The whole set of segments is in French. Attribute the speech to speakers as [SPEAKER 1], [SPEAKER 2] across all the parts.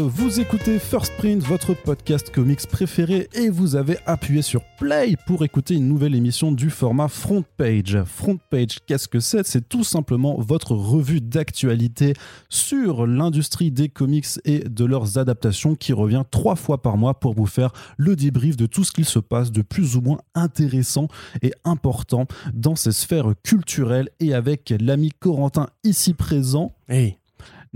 [SPEAKER 1] vous écoutez First Print, votre podcast comics préféré, et vous avez appuyé sur Play pour écouter une nouvelle émission du format Front Page. Front Page, qu'est-ce que c'est? C'est tout simplement votre revue d'actualité sur l'industrie des comics et de leurs adaptations qui revient trois fois par mois pour vous faire le débrief de tout ce qu'il se passe de plus ou moins intéressant et important dans ces sphères culturelles et avec l'ami Corentin ici présent.
[SPEAKER 2] Hey.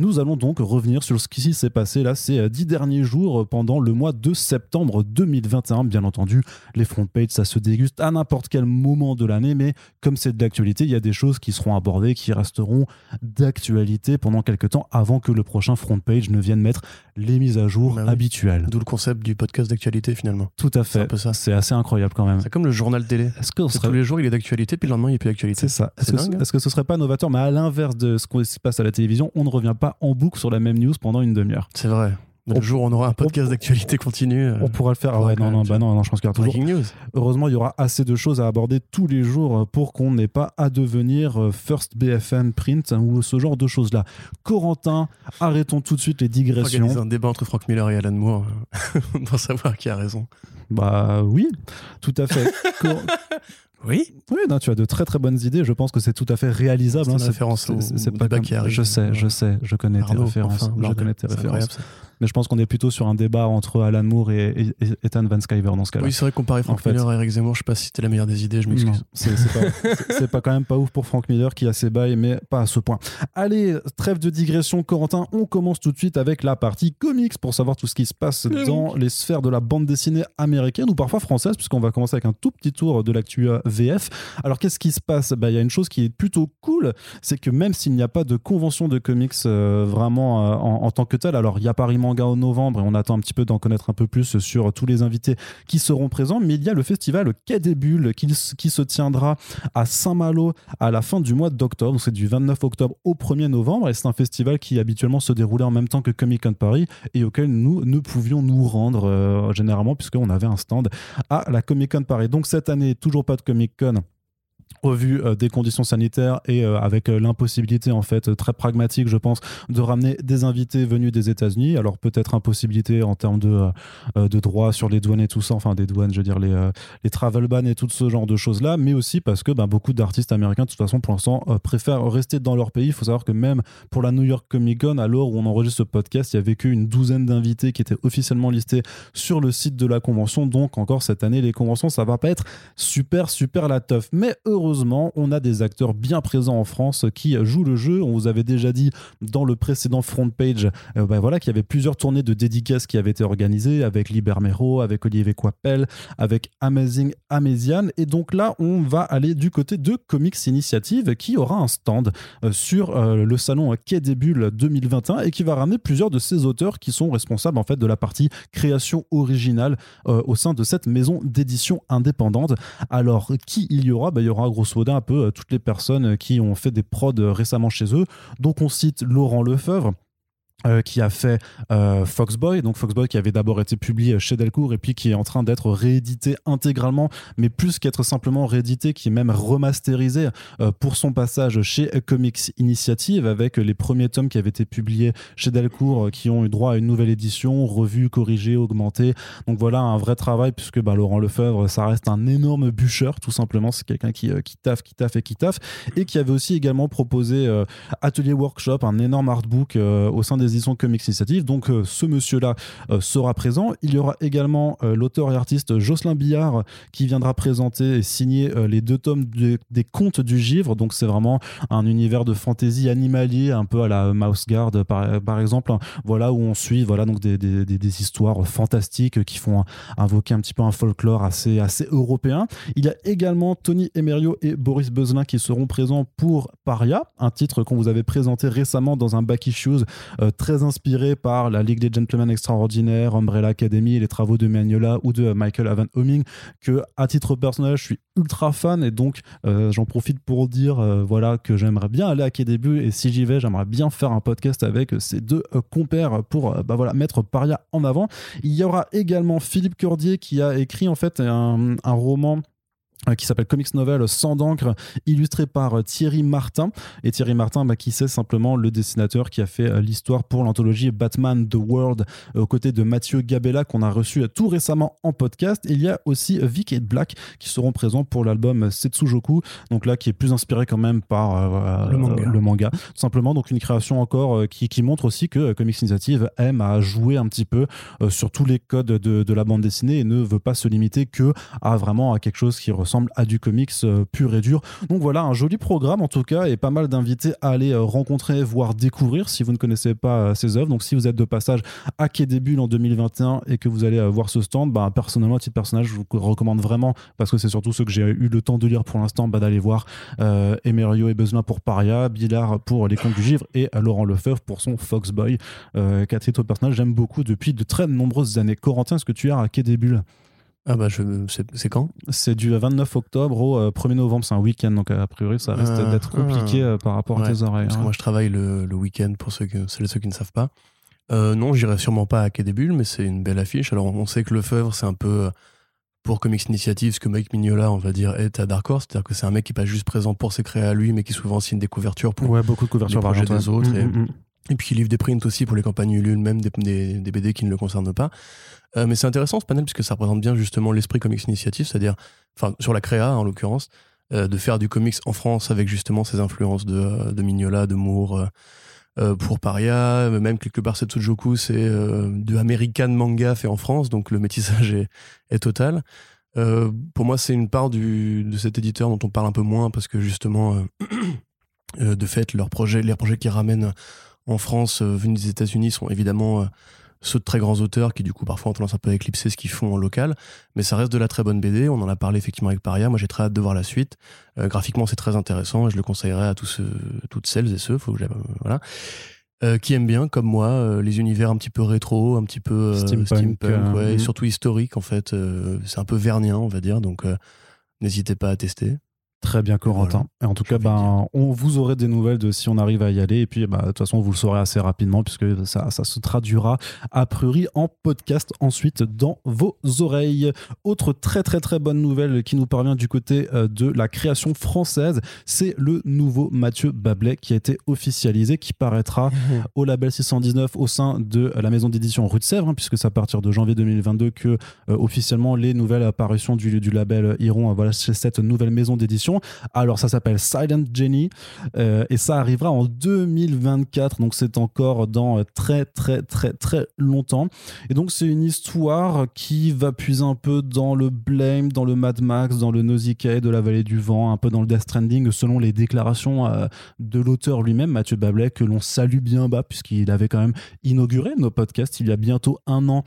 [SPEAKER 1] Nous allons donc revenir sur ce qui s'est passé là ces euh, dix derniers jours euh, pendant le mois de septembre 2021. Bien entendu, les front pages, ça se déguste à n'importe quel moment de l'année, mais comme c'est de l'actualité, il y a des choses qui seront abordées, qui resteront d'actualité pendant quelques temps avant que le prochain front page ne vienne mettre les mises à jour
[SPEAKER 2] Bah oui.
[SPEAKER 1] habituelles.
[SPEAKER 2] D'où le concept du podcast d'actualité finalement.
[SPEAKER 1] Tout à
[SPEAKER 2] C'est un
[SPEAKER 1] fait.
[SPEAKER 2] peu ça.
[SPEAKER 1] C'est assez incroyable quand même.
[SPEAKER 2] C'est comme le journal télé.
[SPEAKER 1] Est-ce que, serait-
[SPEAKER 2] Tous les jours il est d'actualité, puis le lendemain il a plus d'actualité.
[SPEAKER 1] C'est ça. Est-ce
[SPEAKER 2] C'est
[SPEAKER 1] que,
[SPEAKER 2] hein
[SPEAKER 1] est-ce que ce serait pas novateur Mais à l'inverse de ce qui se passe à la télévision, on ne revient pas en boucle sur la même news pendant une demi-heure.
[SPEAKER 2] C'est vrai. Le jour où on aura un podcast d'actualité continue. euh,
[SPEAKER 1] On pourra le faire. Ah ouais, non, non, bah non, non, je pense qu'il y aura toujours.
[SPEAKER 2] News.
[SPEAKER 1] Heureusement, il y aura assez de choses à aborder tous les jours pour qu'on n'ait pas à devenir euh, First BFM Print ou ce genre de choses-là. Corentin, arrêtons tout de suite les digressions.
[SPEAKER 2] Organiser un débat entre Frank Miller et Alan Moore euh, pour savoir qui a raison.
[SPEAKER 1] Bah oui, tout à fait. Cor-
[SPEAKER 2] Oui.
[SPEAKER 1] Oui, non, tu as de très très bonnes idées. Je pense que c'est tout à fait réalisable.
[SPEAKER 2] C'est
[SPEAKER 1] hein.
[SPEAKER 2] référence au- au
[SPEAKER 1] pas
[SPEAKER 2] débat
[SPEAKER 1] comme-
[SPEAKER 2] qui arrive.
[SPEAKER 1] Je sais, je sais, je connais tes
[SPEAKER 2] Arnaud,
[SPEAKER 1] références.
[SPEAKER 2] enfin,
[SPEAKER 1] je connais tes références. Mais je pense qu'on est plutôt sur un débat entre Alan Moore et, et- et Ethan Van Sciver dans ce cas-là.
[SPEAKER 2] Oui, c'est vrai, comparer Frank
[SPEAKER 1] En fait-
[SPEAKER 2] Miller à Eric Zemmour, je sais pas si c'était la meilleure des idées, je m'excuse.
[SPEAKER 1] c'est c'est pas, c'est- c'est pas quand même pas ouf pour Frank Miller qui a ses bails, mais pas à ce point. Allez, trêve de digression, Corentin. On commence tout de suite avec la partie comics pour savoir tout ce qui se passe
[SPEAKER 2] Oui.
[SPEAKER 1] dans les sphères de la bande dessinée américaine ou parfois française, puisqu'on va commencer avec un tout petit tour de l'actu euh, VF. Alors, qu'est-ce qui se passe? Bah, Il y a une chose qui est plutôt cool, c'est que même s'il n'y a pas de convention de comics euh, vraiment euh, en, en tant que tel, alors il y a Paris En novembre et on attend un petit peu d'en connaître un peu plus sur tous les invités qui seront présents, mais il y a le festival Quai des qui, se tiendra à Saint-Malo à la fin du mois d'octobre. C'est du 29 octobre au 1er novembre et c'est un festival qui habituellement se déroulait en même temps que Comic Con Paris et auquel nous ne pouvions nous rendre euh, généralement puisqu'on avait un stand à la Comic Con Paris. Donc cette année, toujours pas de Comic Con au vu euh, des conditions sanitaires et euh, avec euh, l'impossibilité en fait très pragmatique je pense de ramener des invités venus des États-Unis. Alors peut-être impossibilité en termes de de droits sur les douanes et tout ça enfin des douanes je veux dire les les travel bans et tout ce genre de choses là mais aussi parce que ben, beaucoup d'artistes américains de toute façon pour l'instant préfèrent rester dans leur pays. Il faut savoir que même pour la New York Comic Con à l'heure où on enregistre ce podcast il y avait qu'une douzaine d'invités qui étaient officiellement listés sur le site de la convention. Donc encore cette année les conventions ça va pas être super super la teuf. Mais heureusement on a des acteurs bien présents en France qui jouent le jeu. On vous avait déjà dit dans le précédent front page euh, ben voilà qu'il y avait plusieurs tournées de dédicaces qui avaient été organisées avec Libermero avec Olivier Coipel avec Amazing Amazian et donc là on va aller du côté de Comics Initiative qui aura un stand euh, sur euh, le salon Quai des Bulles 2021 et qui va ramener plusieurs de ces auteurs qui sont responsables en fait de la partie création originale au sein de cette maison d'édition indépendante. Alors qui il y aura? Ben, Il y aura grosso modo un peu euh, toutes les personnes qui ont fait des prods euh, récemment chez eux. Donc on cite Laurent Lefebvre. Euh, qui a fait euh, Foxboy, donc Foxboy qui avait d'abord été publié chez Delcourt et puis qui est en train d'être réédité intégralement, mais plus qu'être simplement réédité, qui est même remasterisé euh, pour son passage chez Comics Initiative avec les premiers tomes qui avaient été publiés chez Delcourt euh, qui ont eu droit à une nouvelle édition, revue, corrigée, augmentée. Donc voilà un vrai travail puisque bah, Laurent Lefebvre, ça reste un énorme bûcheur tout simplement. C'est quelqu'un qui, qui taffe, qui taffe et qui taffe et qui avait aussi également proposé Atelier Workshop, un énorme artbook au sein des éditions Comics Initiative. Donc euh, ce monsieur-là euh, sera présent. Il y aura également euh, l'auteur et artiste Jocelyn Billard qui viendra présenter et signer les deux tomes de- des contes du givre. Donc c'est vraiment un univers de fantasy animalier, un peu à la Mouse Guard par, exemple. Voilà où on suit voilà donc des, des- des- histoires fantastiques qui font invoquer un petit peu un folklore assez assez européen. Il y a également Tony Emerio et Boris Beuzelin qui seront présents pour Paria, un titre qu'on vous avait présenté récemment dans un back issues très inspiré par la Ligue des Gentlemen Extraordinaires, Umbrella Academy, les travaux de Magnola ou de Michael Avan Homing, que à titre personnel je suis ultra fan et donc euh, j'en profite pour dire euh, voilà que j'aimerais bien aller à Quai Bulles et si j'y vais j'aimerais bien faire un podcast avec ces deux euh, compères pour euh, bah voilà mettre Paria en avant. Il y aura également Philippe Cordier qui a écrit en fait un, roman euh, qui s'appelle Comics Novel sans d'encre, illustré par euh, Thierry Martin. Et Thierry Martin, bah, qui c'est simplement le dessinateur qui a fait euh, l'histoire pour l'anthologie Batman The World, aux côtés de Mathieu Gabella, qu'on a reçu tout récemment en podcast. Il y a aussi Vic et Black qui seront présents pour l'album Setsujoku, donc là qui est plus inspiré quand même par
[SPEAKER 2] le, manga.
[SPEAKER 1] le, manga. Tout simplement, donc une création encore qui, qui, montre aussi que Comics Initiative aime à jouer un petit peu sur tous les codes de, de, la bande dessinée et ne veut pas se limiter que à vraiment à quelque chose qui ressemble ressemble à du comics euh, pur et dur. Donc voilà, un joli programme en tout cas et pas mal d'invités à aller euh, rencontrer, voire découvrir si vous ne connaissez pas euh, ces œuvres. Donc si vous êtes de passage à Quai des Bulles en 2021 et que vous allez voir ce stand, bah, personnellement, à titre personnage, je vous recommande vraiment, parce que c'est surtout ceux que j'ai eu le temps de lire pour l'instant, bah, d'aller voir euh, Emerio et Besoin pour Paria, Billard pour Les Contes du Givre et Laurent Lefebvre pour son Foxboy. Euh, Catherine, toi personnage, j'aime beaucoup depuis de très nombreuses années. Corentin, est-ce que tu es à Quai des Bulles?
[SPEAKER 2] Ah bah je... c'est quand?
[SPEAKER 1] C'est du 29 octobre au 1er novembre, c'est un week-end, donc a priori ça risque ah, d'être compliqué ah. par rapport
[SPEAKER 2] ouais,
[SPEAKER 1] à tes oreilles.
[SPEAKER 2] Parce
[SPEAKER 1] hein.
[SPEAKER 2] que moi je travaille le, le week-end pour ceux, que, ceux, ceux qui ne savent pas. Euh, non, j'irai sûrement pas à Quai des Bulles, mais c'est une belle affiche. Alors on sait que Lefebvre c'est un peu pour Comics Initiative ce que Mike Mignola on va dire est à Dark Horse, c'est-à-dire que c'est un mec qui n'est pas juste présent pour ses créas à lui, mais qui souvent signe des couvertures pour
[SPEAKER 1] ouais, beaucoup de couvertures
[SPEAKER 2] les projets des autres.
[SPEAKER 1] Mmh,
[SPEAKER 2] et...
[SPEAKER 1] mmh.
[SPEAKER 2] Et puis il livre des prints aussi pour les campagnes Ulule, même des, des, BD qui ne le concernent pas. Euh, mais c'est intéressant ce panel puisque ça représente bien justement l'esprit Comics Initiative, c'est-à-dire, enfin sur la créa en l'occurrence, euh, de faire du comics en France avec justement ces influences de, de Mignola, de Moore, euh, pour Paria, même quelque part Setsujoku, c'est euh, de American manga fait en France, donc le métissage est, est total. Euh, pour moi, c'est une part du, de cet éditeur dont on parle un peu moins parce que justement, de fait, leurs projets, les projets qu'ils ramènent en France, euh, venus des États-Unis, sont évidemment euh, ceux de très grands auteurs qui, du coup, parfois ont tendance un peu à éclipser ce qu'ils font en local. Mais ça reste de la très bonne BD. On en a parlé effectivement avec Paria. Moi, j'ai très hâte de voir la suite. Euh, graphiquement, c'est très intéressant et je le conseillerais à tous ceux, toutes celles et ceux, faut que voilà. Euh, qui aiment bien, comme moi, euh, les univers un petit peu rétro, un petit peu
[SPEAKER 1] Steampunk,
[SPEAKER 2] steampunk, ouais, et
[SPEAKER 1] mm.
[SPEAKER 2] surtout historique en fait. c'est un peu vernien, on va dire, donc n'hésitez pas à tester.
[SPEAKER 1] Très bien, Corentin. Et en tout cas, ben, on vous aurez des nouvelles de si on arrive à y aller. Et puis, bah, de toute façon, vous le saurez assez rapidement puisque ça, ça se traduira a priori en podcast ensuite dans vos oreilles. Autre très très très bonne nouvelle qui nous parvient du côté euh, de la création française, c'est le nouveau Mathieu Bablet qui a été officialisé, qui paraîtra au label 619 au sein de la maison d'édition Rue de Sèvres, hein, puisque c'est à partir de janvier 2022 que euh, officiellement les nouvelles apparitions du, du label iront voilà, chez cette nouvelle maison d'édition. Alors ça s'appelle Silent Jenny euh, et ça arrivera en 2024, donc c'est encore dans très très très très longtemps. Et donc c'est une histoire qui va puiser un peu dans le Blame, dans le Mad Max, dans le Nausicaa de la vallée du vent, un peu dans le Death Stranding selon les déclarations euh, de l'auteur lui-même, Mathieu Bablet, que l'on salue bien bas puisqu'il avait quand même inauguré nos podcasts il y a bientôt un an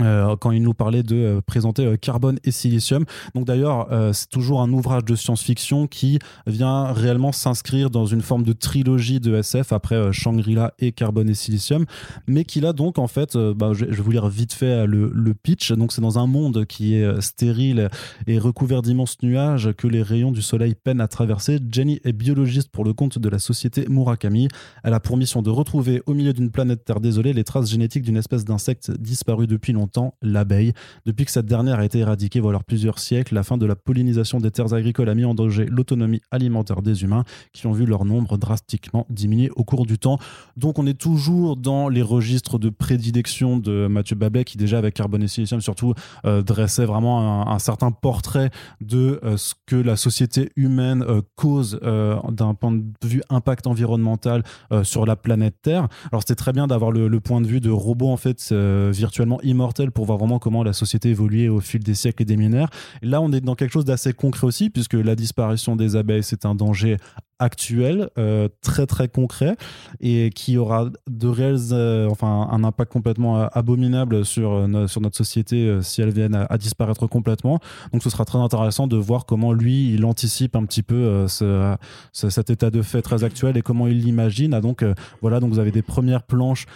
[SPEAKER 1] euh, quand il nous parlait de euh, présenter euh, Carbone et Silicium. Donc d'ailleurs, c'est toujours un ouvrage de science-fiction qui vient réellement s'inscrire dans une forme de trilogie de SF après Shangri-La et Carbone et Silicium, mais qui là donc en fait, bah, je, je vais vous lire vite fait le, le pitch. Donc c'est dans un monde qui est stérile et recouvert d'immenses nuages que les rayons du soleil peinent à traverser. Jenny est biologiste pour le compte de la société Murakami. Elle a pour mission de retrouver au milieu d'une planète Terre désolée les traces génétiques d'une espèce d'insecte disparue depuis longtemps longtemps l'abeille. Depuis que cette dernière a été éradiquée voilà plusieurs siècles, la fin de la pollinisation des terres agricoles a mis en danger l'autonomie alimentaire des humains qui ont vu leur nombre drastiquement diminuer au cours du temps. Donc on est toujours dans les registres de prédilection de Mathieu Babet qui déjà avec Carbone et Silicium surtout euh, dressait vraiment un, certain portrait de euh, ce que la société humaine euh, cause d'un point de vue impact environnemental sur la planète Terre. Alors c'était très bien d'avoir le, point de vue de robots en fait virtuellement immortels pour voir vraiment comment la société évoluait au fil des siècles et des millénaires. Là, on est dans quelque chose d'assez concret aussi, puisque la disparition des abeilles, c'est un danger actuel, euh, très très concret, et qui aura de réels, euh, enfin, un impact complètement abominable sur, euh, sur notre société euh, si elles viennent à, à, disparaître complètement. Donc, ce sera très intéressant de voir comment lui, il anticipe un petit peu euh, ce, ce, cet état de fait très actuel et comment il l'imagine. Ah, donc, voilà, donc vous avez des premières planches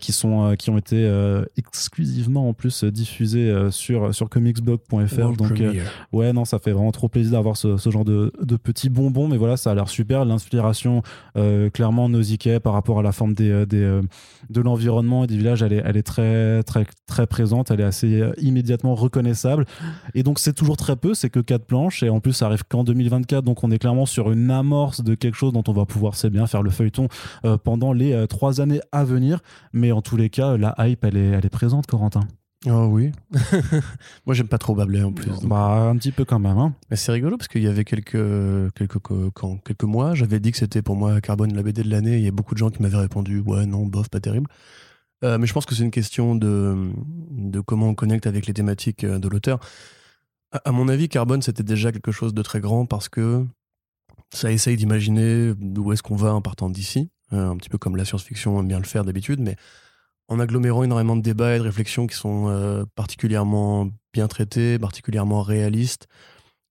[SPEAKER 1] qui sont qui ont été exclusivement en plus diffusées sur sur comicsblog.fr. Donc, ouais, non, ça fait vraiment trop plaisir d'avoir ce, ce genre de, de petits bonbons, mais voilà, ça a l'air super l'inspiration clairement Nausicaa par rapport à la forme des, des de l'environnement et des villages. Elle est, très, présente. Elle est assez immédiatement reconnaissable. Et donc, c'est toujours très peu. C'est que quatre planches. Et en plus, ça arrive qu'en 2024. Donc, on est clairement sur une amorce de quelque chose dont on va pouvoir, c'est bien, faire le feuilleton pendant les trois années à venir. Mais en tous les cas, la hype, elle est présente, Corentin.
[SPEAKER 2] Oh oui. Moi, j'aime pas trop Bablé en plus.
[SPEAKER 1] Bah, un petit peu quand même. Hein.
[SPEAKER 2] Mais c'est rigolo parce qu'il y avait quelques, quelques, quand, quelques mois, j'avais dit que c'était pour moi Carbone la BD de l'année. Il y a beaucoup de gens qui m'avaient répondu Ouais, non, bof, pas terrible. Euh, mais je pense que c'est une question de, de comment on connecte avec les thématiques euh, de l'auteur. À, mon avis, Carbone, c'était déjà quelque chose de très grand parce que ça essaye d'imaginer d'où est-ce qu'on va en partant d'ici. Euh, un petit peu comme la science-fiction aime bien le faire d'habitude, mais en agglomérant énormément de débats et de réflexions qui sont euh, particulièrement bien traités, particulièrement réalistes.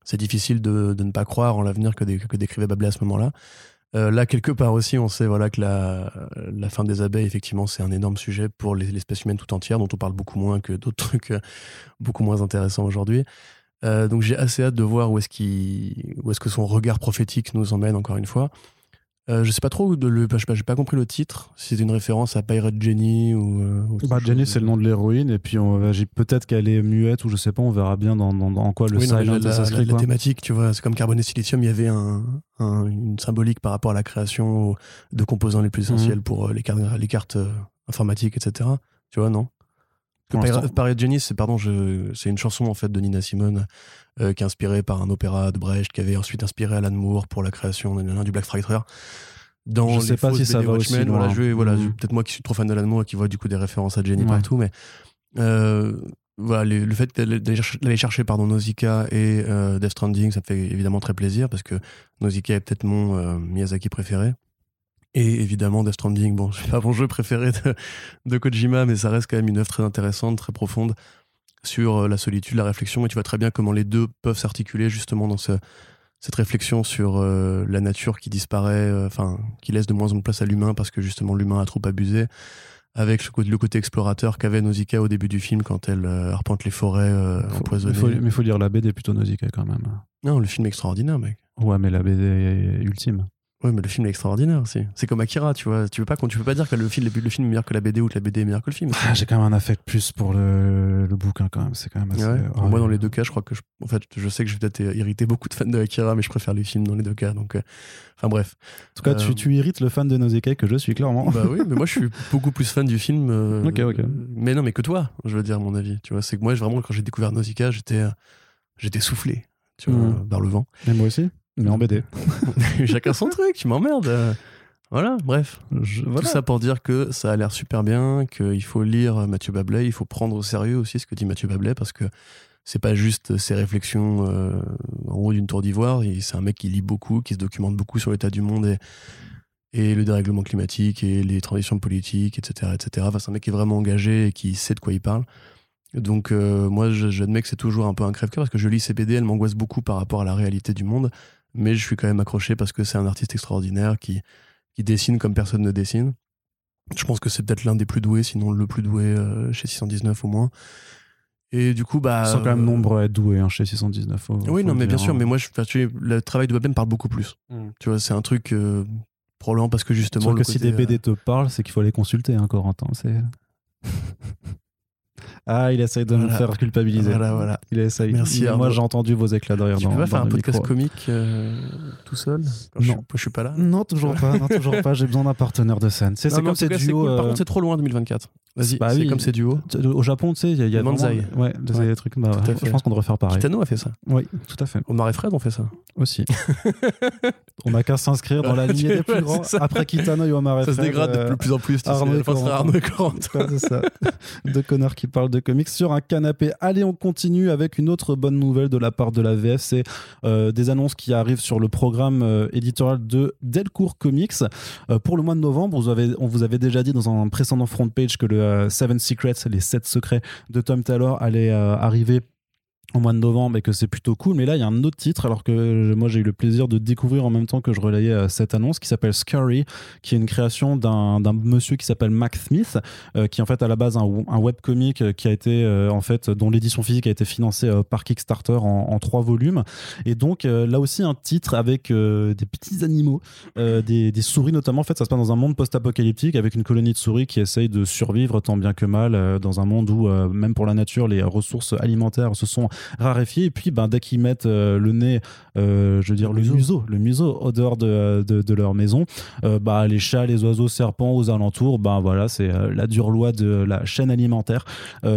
[SPEAKER 2] C'est difficile de, ne pas croire en l'avenir que, que, décrivait Bablé à ce moment-là. Euh, là, quelque part aussi, on sait voilà, que la, la fin des abeilles, effectivement, c'est un énorme sujet pour l'espèce humaine tout entière, dont on parle beaucoup moins que d'autres trucs euh, beaucoup moins intéressants aujourd'hui. donc j'ai assez hâte de voir où est-ce, où est-ce que son regard prophétique nous emmène, encore une fois. Euh, je sais pas trop, de le, je pas, j'ai pas compris le titre, si c'est une référence à Pirate Jenny ou. Euh,
[SPEAKER 1] bah, Jenny, c'est le nom de l'héroïne, et puis peut-être qu'elle est muette, ou je sais pas, on verra bien dans, dans, quoi le silent
[SPEAKER 2] la, la, la, thématique, tu vois, c'est comme Carbone et Silicium, il y avait un, une symbolique par rapport à la création de composants les plus essentiels mhm. pour euh, les cartes, les cartes informatiques, etc. Tu vois, non? Pirate Jenny, c'est pardon, c'est une chanson en fait de Nina Simone euh, qui est inspirée par un opéra de Brecht qui avait ensuite inspiré Alan Moore pour la création du Black Friday.
[SPEAKER 1] Dans je sais pas si ça va aussi
[SPEAKER 2] Voilà, voilà, mm. peut-être moi qui suis trop fan d'Alan Moore et qui voit du coup des références à Jenny partout, mais euh, voilà, le, fait d'aller chercher pardon Nausicaa et euh, Death Stranding, ça me fait évidemment très plaisir parce que Nausicaa est peut-être mon Miyazaki préféré. Et évidemment, Death Stranding, bon, c'est pas mon jeu préféré de, de, Kojima, mais ça reste quand même une œuvre très intéressante, très profonde sur euh, la solitude, la réflexion. Et tu vois très bien comment les deux peuvent s'articuler justement dans cette réflexion sur euh, la nature qui disparaît, euh, enfin, qui laisse de moins en moins de place à l'humain parce que justement l'humain a trop abusé. Avec le côté explorateur qu'avait Nausicaa au début du film quand elle arpente les forêts empoisonnées.
[SPEAKER 1] Mais il faut lire la BD plutôt Nausicaa quand même.
[SPEAKER 2] Non, le film est extraordinaire, mec.
[SPEAKER 1] Ouais, mais la BD est ultime.
[SPEAKER 2] Ouais, mais le film est extraordinaire aussi. C'est comme Akira, tu vois. Tu peux pas, tu peux pas dire que le film, le film est meilleur que la BD ou que la BD est meilleure que le film.
[SPEAKER 1] Ah, j'ai quand même un affect plus pour le, le bouquin quand même. C'est quand même assez.
[SPEAKER 2] Ouais. moi, dans les deux cas, je crois que, je... en fait, je sais que je vais peut-être irriter beaucoup de fans de Akira, mais je préfère les films dans les deux cas. Donc, euh, enfin bref.
[SPEAKER 1] En tout cas, tu, euh, tu, irrites le fan de Nausicaa que je suis clairement.
[SPEAKER 2] Bah oui, mais moi, je suis beaucoup plus fan du film. Euh,
[SPEAKER 1] ok, ok.
[SPEAKER 2] Mais non, mais que toi, je veux dire, à mon avis. Tu vois, c'est que moi, vraiment, quand j'ai découvert Nausicaa, j'étais, j'étais soufflé, tu vois, mmh. par le vent.
[SPEAKER 1] Et moi aussi. Mais en BD.
[SPEAKER 2] Chacun son truc, tu m'emmerdes. Voilà, bref. Tout ça pour dire que ça a l'air super bien, qu'il faut lire Mathieu Bablet, il faut prendre au sérieux aussi ce que dit Mathieu Bablet, parce que c'est pas juste ses réflexions euh, en haut d'une tour d'ivoire, c'est un mec qui lit beaucoup, qui se documente beaucoup sur l'état du monde et, et le dérèglement climatique et les transitions politiques, etc. etc. Enfin, c'est un mec qui est vraiment engagé et qui sait de quoi il parle. Donc euh, moi, j'admets que c'est toujours un peu un crève-cœur parce que je lis ces BD, elles m'angoissent beaucoup par rapport à la réalité du monde mais je suis quand même accroché parce que c'est un artiste extraordinaire qui, qui dessine comme personne ne dessine. Je pense que c'est peut-être l'un des plus doués, sinon le plus doué euh, chez 619 au moins. Et du coup, bah.
[SPEAKER 1] Ils sont quand même nombreux à être doués hein, chez 619.
[SPEAKER 2] oui, non, mais bien sûr, hein. mais moi, je, le travail de Babel me parle beaucoup plus. Mm. Tu vois, c'est un truc. Euh, probablement parce que justement.
[SPEAKER 1] que si des BD euh, te parlent, c'est qu'il faut les consulter, hein, Corentin. C'est. Ah, il essaye de me faire culpabiliser.
[SPEAKER 2] Voilà, voilà.
[SPEAKER 1] Il essaye. Merci. Moi, j'ai entendu vos éclats de rire.
[SPEAKER 2] Tu peux pas faire un podcast comique euh, tout seul
[SPEAKER 1] Non,
[SPEAKER 2] je, suis pas là.
[SPEAKER 1] Non, toujours pas. Non, toujours pas. J'ai besoin d'un parteneur de scène. C'est comme ces duos.
[SPEAKER 2] Par contre, c'est trop loin 2024. Vas-y,
[SPEAKER 1] bah
[SPEAKER 2] c'est comme ces duos.
[SPEAKER 1] Au Japon, tu sais, il y a, y a
[SPEAKER 2] Manzai.
[SPEAKER 1] ouais, des trucs. Bah, je pense qu'on devrait faire pareil.
[SPEAKER 2] Kitano a fait ça.
[SPEAKER 1] Oui, tout à fait.
[SPEAKER 2] Omar et Fred ont fait ça.
[SPEAKER 1] Aussi. on n'a qu'à s'inscrire dans la lignée des plus grands. Après Kitano et Omar et Fred.
[SPEAKER 2] Ça se dégrade de euh, plus en plus.
[SPEAKER 1] Arnaud
[SPEAKER 2] et Corentin.
[SPEAKER 1] C'est ça. Deux connards qui parlent de comics sur un canapé. Allez, on continue avec une autre bonne nouvelle de la part de la VF. C'est euh, des annonces qui arrivent sur le programme euh, éditorial de Delcourt Comics. pour le mois de novembre, on vous avait déjà dit dans un précédent front page que le Seven Secrets les sept secrets de Tom Taylor allaient euh, arriver au mois de novembre et que c'est plutôt cool. Mais là, il y a un autre titre, alors que moi j'ai eu le plaisir de découvrir en même temps que je relayais euh, cette annonce, qui s'appelle Scurry, qui est une création d'un monsieur qui s'appelle Mac Smith, euh, qui est en fait à la base un, un webcomic euh, qui a été en fait dont l'édition physique a été financée par Kickstarter en, trois volumes. Et donc là aussi un titre avec des petits animaux, des, des, souris notamment. En fait, ça se passe dans un monde post-apocalyptique avec une colonie de souris qui essaye de survivre tant bien que mal dans un monde où même pour la nature les ressources alimentaires se sont raréfié. Et puis, ben, dès qu'ils mettent euh, le nez, euh, je veux dire, le, museau. le museau au dehors de, de, leur maison, bah, les chats, les oiseaux, serpents aux alentours, ben voilà, c'est la dure loi de la chaîne alimentaire,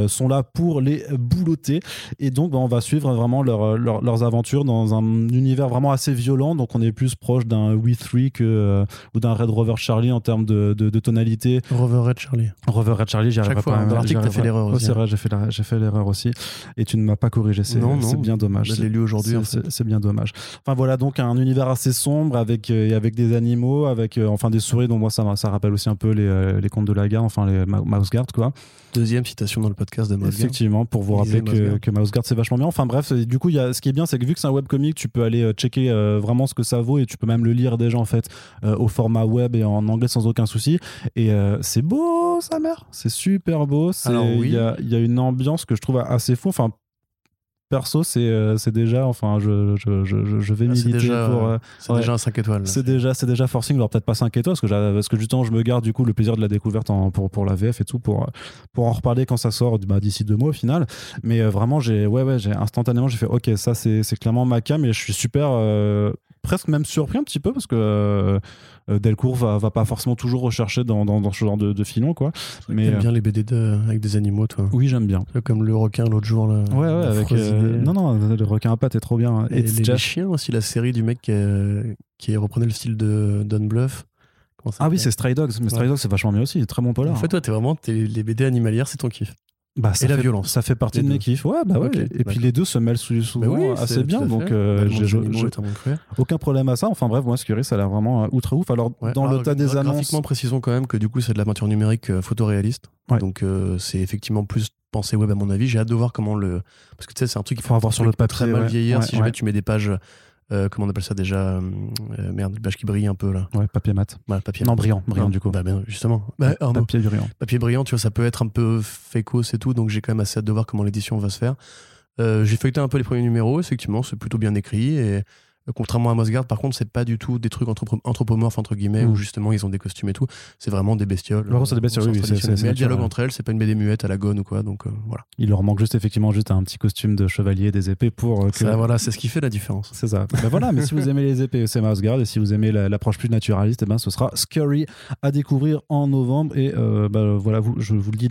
[SPEAKER 1] sont là pour les boulotter. Et donc, ben, on va suivre vraiment leur, leurs aventures dans un univers vraiment assez violent. Donc, on est plus proche d'un We 3 que, ou d'un Red Rover Charlie en termes de, de, tonalité.
[SPEAKER 2] Rover Red Charlie.
[SPEAKER 1] Rover Red Charlie, j'y arrive pas.
[SPEAKER 2] Dans l'article, t'as fait l'erreur aussi.
[SPEAKER 1] c'est hein. vrai, j'ai fait l'erreur aussi. Et tu ne m'as pas corrigé c'est bien dommage.
[SPEAKER 2] Je l'ai lu aujourd'hui.
[SPEAKER 1] C'est bien dommage. Enfin voilà, donc un univers assez sombre avec, euh, avec des animaux, avec euh, enfin des souris dont moi ça, ça rappelle aussi un peu les, euh, les contes de la gare, enfin les Mouse Guard quoi.
[SPEAKER 2] Deuxième citation dans le podcast de Mouse
[SPEAKER 1] Effectivement, pour vous rappeler que, que Mouse Guard c'est vachement bien. Enfin bref, du coup, y a, ce qui est bien, c'est que vu que c'est un webcomic, tu peux aller checker vraiment ce que ça vaut et tu peux même le lire déjà en fait au format web et en anglais sans aucun souci. Et c'est beau, sa mère. C'est super beau. Il oui. y, a, y, a, une ambiance que je trouve assez fou. Enfin, perso, c'est euh, c'est déjà, enfin, je, je, je, je vais ah, militer pour.
[SPEAKER 2] Euh, c'est déjà un 5 étoiles.
[SPEAKER 1] C'est déjà, c'est déjà forcing, alors peut-être pas 5 étoiles, parce que, parce que justement, je me garde du coup le plaisir de la découverte en, pour, pour la VF et tout, pour, pour en reparler quand ça sort bah, d'ici deux mois au final. Mais euh, vraiment, j'ai, ouais, ouais, j'ai instantanément, j'ai fait, ok, ça c'est clairement ma cam et je suis super presque même surpris un petit peu parce que euh, Delcourt va, va pas forcément toujours rechercher dans, dans, ce genre de, de filon quoi.
[SPEAKER 2] Mais j'aime bien les BD avec des animaux toi.
[SPEAKER 1] Oui j'aime bien.
[SPEAKER 2] Comme le requin l'autre jour là.
[SPEAKER 1] Ouais ouais avec euh, non non le requin à pattes est trop bien.
[SPEAKER 2] Et, les, chiens aussi la série du mec qui, qui reprenait le style de Don Bluff.
[SPEAKER 1] Ah oui c'est Stray Dogs mais Stray Dogs c'est vachement bien aussi très bon polar.
[SPEAKER 2] En fait toi t'es vraiment les BD animalières c'est ton kiff.
[SPEAKER 1] Bah,
[SPEAKER 2] et la violence.
[SPEAKER 1] Ça fait partie de mes kiffs. Ouais, bah ouais. et puis les deux se mêlent souvent assez bien. Donc, euh,
[SPEAKER 2] j'ai
[SPEAKER 1] aucun problème à ça. Enfin bref, moi, Scurry, ça a l'air vraiment euh, outre ouf. Alors, dans le tas des annonces.
[SPEAKER 2] Graphiquement, précisons quand même que du coup, c'est de la peinture numérique euh, photoréaliste. Donc, c'est effectivement plus pensé web à mon avis. J'ai hâte de voir comment le. Parce que tu sais, c'est un truc qu'il faut avoir sur le papier. très mal vieillir si jamais tu mets des pages euh, comment on appelle ça déjà euh, Merde, une page qui brille un peu là.
[SPEAKER 1] Ouais, papier mat.
[SPEAKER 2] Ouais, papier
[SPEAKER 1] non, brillant, brillant du coup.
[SPEAKER 2] Bah, ben, justement. Bah,
[SPEAKER 1] papier brillant.
[SPEAKER 2] Papier brillant, tu vois, ça peut être un peu fake et tout, donc j'ai quand même assez hâte de voir comment l'édition va se faire. Euh, j'ai feuilleté un peu les premiers numéros, effectivement, c'est plutôt bien écrit et Contrairement à Mosgard, par contre, c'est pas du tout des trucs anthropomorphes, entre guillemets, où hmm. justement ils ont des costumes et tout. C'est vraiment des bestioles.
[SPEAKER 1] c'est des bestioles, oui.
[SPEAKER 2] Mais le dialogue entre elles, c'est pas une BD muette à la gone ou quoi, donc euh, voilà.
[SPEAKER 1] Il leur manque juste effectivement juste un petit costume de chevalier, des épées pour.
[SPEAKER 2] Euh, ça, voilà, c'est ce qui fait la différence.
[SPEAKER 1] C'est ça. ben voilà, mais si vous aimez les épées, c'est Mosgard, et si vous aimez l'approche plus naturaliste, eh ben ce sera Scurry à découvrir en novembre. Et euh, ben, voilà, vous, je vous le dis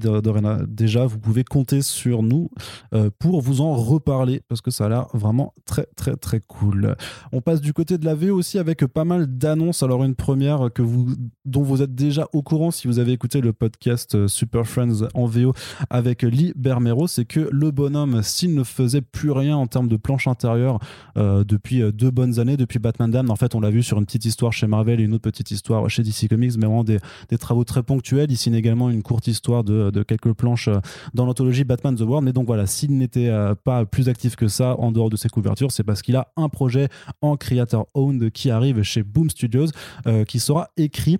[SPEAKER 1] déjà, vous pouvez compter sur nous pour vous en reparler, parce que ça a l'air vraiment très, très, très cool. On passe du côté de la VO aussi avec pas mal d'annonces. Alors une première que vous, dont vous êtes déjà au courant si vous avez écouté le podcast euh, Super Friends en VO avec Lee Bermero, c'est que le bonhomme, s'il ne faisait plus rien en termes de planche intérieure euh, depuis euh, deux bonnes années, depuis Batman Damned, en fait on l'a vu sur une petite histoire chez Marvel et une autre petite histoire chez DC Comics, mais vraiment des, travaux très ponctuels. Ici également une courte histoire de, quelques planches dans l'anthologie Batman The World. Mais donc voilà, s'il n'était pas plus actif que ça en dehors de ses couvertures, c'est parce qu'il a un projet en Creator Owned qui arrive chez Boom Studios, euh, qui sera écrit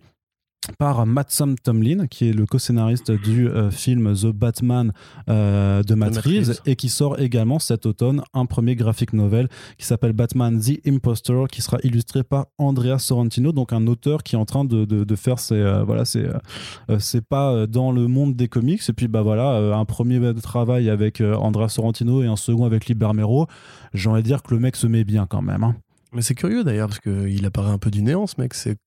[SPEAKER 1] par Matsom Tomlin, qui est le co-scénariste du euh, film The Batman euh, de Matt Reeves, et qui sort également cet automne un premier graphic novel qui s'appelle Batman The Imposter, qui sera illustré par Andrea Sorrentino, donc un auteur qui est en train de, de, faire ses, voilà, ses, ses, pas dans le monde des comics. Et puis, bah voilà, un premier travail avec Andrea Sorrentino et un second avec Libermero. J'ai envie de dire que le mec se met bien quand même. Hein.
[SPEAKER 2] Mais c'est curieux d'ailleurs, parce qu'il apparaît un peu du néant, ce mec. C'est...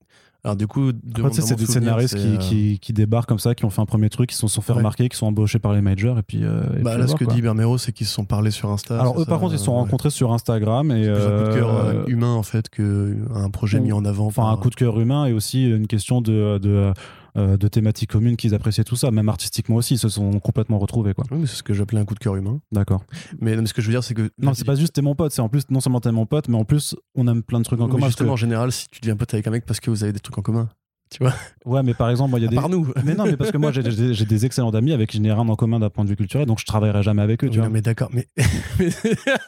[SPEAKER 2] Alors du coup,
[SPEAKER 1] c'est des scénaristes qui, euh, qui, qui, débarquent comme ça, qui ont fait un premier truc, qui se sont, fait remarquer, qui sont embauchés par les majors. Et puis, euh,
[SPEAKER 2] bah, là, ce que dit Bermero, c'est qu'ils se sont parlé sur Insta.
[SPEAKER 1] Alors eux, par contre, ils se sont rencontrés sur Instagram. Et,
[SPEAKER 2] c'est plus un coup de cœur euh, humain, en fait, qu'un projet mis en avant.
[SPEAKER 1] Enfin, un coup de cœur humain et aussi une question de, de euh, de thématiques communes qu'ils appréciaient tout ça, même artistiquement aussi, ils se sont complètement retrouvés. Quoi.
[SPEAKER 2] Oui, mais c'est ce que j'appelais un coup de cœur humain.
[SPEAKER 1] D'accord.
[SPEAKER 2] Mais, ce que je veux dire, c'est que.
[SPEAKER 1] Non, c'est pas juste t'es mon pote, c'est en plus non seulement t'es mon pote, mais en plus on aime plein de trucs en commun.
[SPEAKER 2] Justement, en général, si tu deviens pote avec un mec parce que vous avez des trucs en commun, Tu vois
[SPEAKER 1] Ouais, mais par exemple, moi, il y a des.
[SPEAKER 2] Par nous.
[SPEAKER 1] Mais non, mais parce que moi, j'ai- des excellents amis avec qui je n'ai rien en commun d'un point de vue culturel, donc je travaillerai jamais avec eux, tu
[SPEAKER 2] Oui,
[SPEAKER 1] vois.
[SPEAKER 2] non, mais d'accord, mais.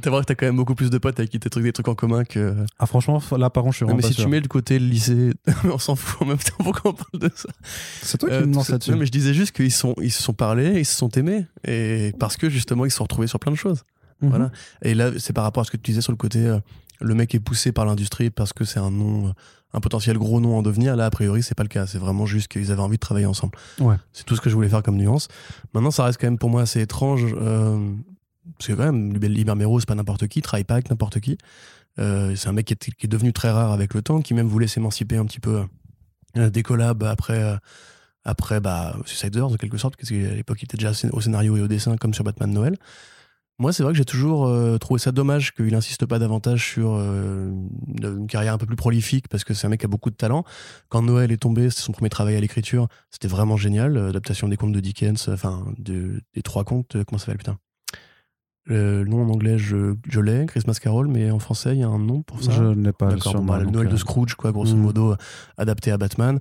[SPEAKER 2] T'as vrai que t'as quand même beaucoup plus de potes avec qui t'as des trucs en commun que.
[SPEAKER 1] Ah, franchement, là, par contre, je suis
[SPEAKER 2] Non, mais
[SPEAKER 1] pas
[SPEAKER 2] si
[SPEAKER 1] sûr.
[SPEAKER 2] tu mets le côté lycée, on s'en fout en même temps, pourquoi on parle de ça?
[SPEAKER 1] C'est toi qui
[SPEAKER 2] Euh,
[SPEAKER 1] me lance là-dessus.
[SPEAKER 2] Non, mais je disais juste qu'ils sont, ils se sont parlé, ils se sont aimés. Et parce que justement, ils se sont retrouvés sur plein de choses.
[SPEAKER 1] Mhm.
[SPEAKER 2] Voilà. Et là, c'est par rapport à ce que tu disais sur le côté, euh, le mec est poussé par l'industrie parce que c'est un nom, euh, un potentiel gros nom en devenir. Là, a priori, c'est pas le cas. C'est vraiment juste qu'ils avaient envie de travailler ensemble.
[SPEAKER 1] Ouais.
[SPEAKER 2] C'est tout ce que je voulais faire comme nuance. Maintenant, ça reste quand même pour moi assez étrange. euh, parce que quand même, Liber Mero, c'est pas n'importe qui, il travaille pas avec n'importe qui. Euh, c'est un mec qui est, qui est devenu très rare avec le temps, qui même voulait s'émanciper un petit peu euh, des collabs après, euh, après bah, Suiciders, en quelque sorte, parce qu'à l'époque, il était déjà au scénario et au dessin, comme sur Batman Noël. Moi, c'est vrai que j'ai toujours euh, trouvé ça dommage qu'il insiste pas davantage sur euh, une carrière un peu plus prolifique, parce que c'est un mec qui a beaucoup de talent. Quand Noël est tombé, c'était son premier travail à l'écriture, c'était vraiment génial. euh, L'adaptation des contes de Dickens, enfin, de- des trois contes, comment ça s'appelle, putain? Le nom en anglais, je, je l'ai, Christmas Carol, mais en français, il y a un nom pour ça?
[SPEAKER 1] Je n'ai pas
[SPEAKER 2] D'accord, bon, bah, Noël de Scrooge, quoi, grosso
[SPEAKER 1] Mm.
[SPEAKER 2] modo, adapté à Batman.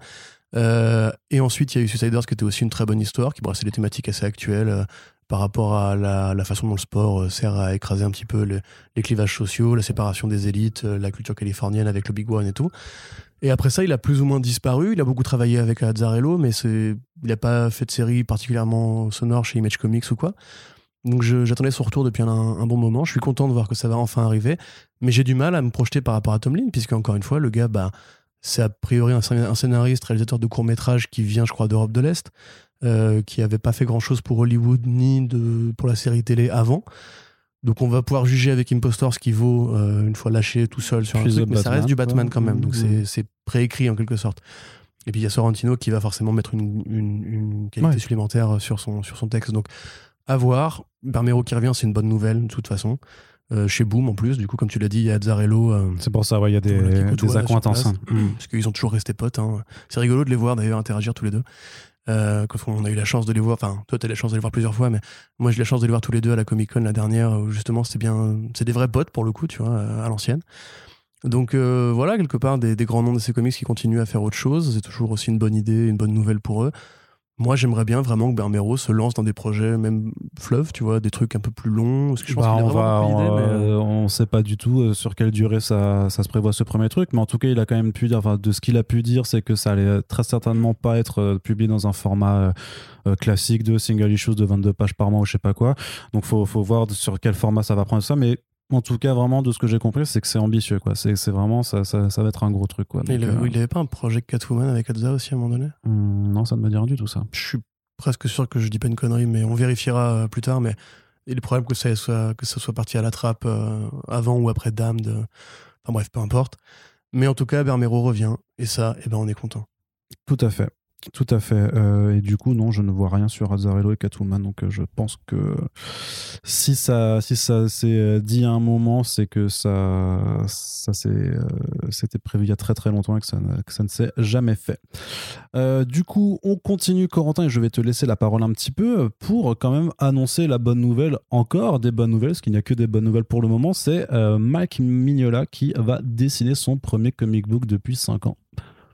[SPEAKER 2] Euh, et ensuite, il y a eu Suiciders, qui était aussi une très bonne histoire, qui brassait des thématiques assez actuelles par rapport à la, façon dont le sport euh, sert à écraser un petit peu les, clivages sociaux, la séparation des élites, euh, la culture californienne avec le Big One et tout. Et après ça, il a plus ou moins disparu. Il a beaucoup travaillé avec Azzarello, mais il n'a pas fait de série particulièrement sonore chez Image Comics ou quoi. Donc j'attendais son retour depuis un, bon moment. Je suis content de voir que ça va enfin arriver. Mais j'ai du mal à me projeter par rapport à Tomlin, puisque encore une fois, le gars, bah, c'est a priori un, un scénariste, réalisateur de courts-métrages qui vient, je crois, d'Europe de l'Est, euh, qui avait pas fait grand-chose pour Hollywood ni de, pour la série télé avant. Donc on va pouvoir juger avec Impostor ce qui vaut euh, une fois lâché tout seul sur un truc, mais ça reste du. Batman quand même. Donc
[SPEAKER 1] Mhm.
[SPEAKER 2] c'est- préécrit en quelque sorte. Et puis il y a Sorrentino qui va forcément mettre une, une- une qualité
[SPEAKER 1] Ouais.
[SPEAKER 2] supplémentaire sur son, sur son texte. Donc à voir. Bermero qui revient, c'est une bonne nouvelle de toute façon. Euh, chez Boom en plus, du coup, comme tu l'as dit, il y a Azzarello. euh,
[SPEAKER 1] C'est pour ça, ouais, il y a des, des accointances. hein. Mm.
[SPEAKER 2] Parce qu'ils ont toujours resté potes. hein. C'est rigolo de les voir d'ailleurs interagir tous les deux. Euh, quand on a eu la chance de les voir, enfin, toi, tu as eu la chance de les voir plusieurs fois, mais moi, j'ai eu la chance de les voir tous les deux à la Comic Con la dernière, où justement, c'était bien. C'est des vrais potes pour le coup, tu vois, à l'ancienne. Donc euh, voilà, quelque part, des, des grands noms de ces comics qui continuent à faire autre chose. C'est toujours aussi une bonne idée, une bonne nouvelle pour eux. Moi, j'aimerais bien vraiment que Bermero se lance dans des projets, même fleuve, tu vois, des trucs un peu plus longs. Parce que je pense
[SPEAKER 1] Bah, on va,
[SPEAKER 2] mais, euh,
[SPEAKER 1] on sait pas du tout euh, sur quelle durée ça, ça se prévoit ce premier truc, mais en tout cas, il a quand même pu dire, enfin, de ce qu'il a pu dire, c'est que ça allait euh, très certainement pas être publié dans un format euh, classique de single issues de 22 pages par mois ou je sais pas quoi. Donc, faut, faut voir sur quel format ça va prendre ça, mais en tout cas, vraiment, de ce que j'ai compris, c'est que c'est ambitieux, quoi. C'est vraiment, ça, ça, ça va être un gros truc, quoi.
[SPEAKER 2] il,
[SPEAKER 1] Donc, euh,
[SPEAKER 2] il avait pas un projet Catwoman avec Adza aussi à un moment donné?
[SPEAKER 1] Hum, non, ça ne me dit rien du tout, ça.
[SPEAKER 2] Je suis presque sûr que je dis pas une connerie, mais on vérifiera euh, plus tard. Mais il est probable que ça soit, que ça soit parti à la trappe euh, avant ou après Dame. De... Enfin bref, peu importe. Mais en tout cas, Bermero revient. Et ça, eh ben, on est content.
[SPEAKER 1] Tout à fait. Tout à fait. Euh, et du coup, non, je ne vois rien sur Azzarello et Catwoman. Donc, euh, je pense que si ça, si ça s'est euh, dit à un moment, c'est que ça, ça c'était prévu il y a très très longtemps et que ça, ne- s'est jamais fait. Du coup, on continue, Corentin, et je vais te laisser la parole un petit peu pour quand même annoncer la bonne nouvelle, encore des bonnes nouvelles, parce qu'il n'y a que des bonnes nouvelles pour le moment. C'est Mike Mignola qui va dessiner son premier comic book depuis 5 ans.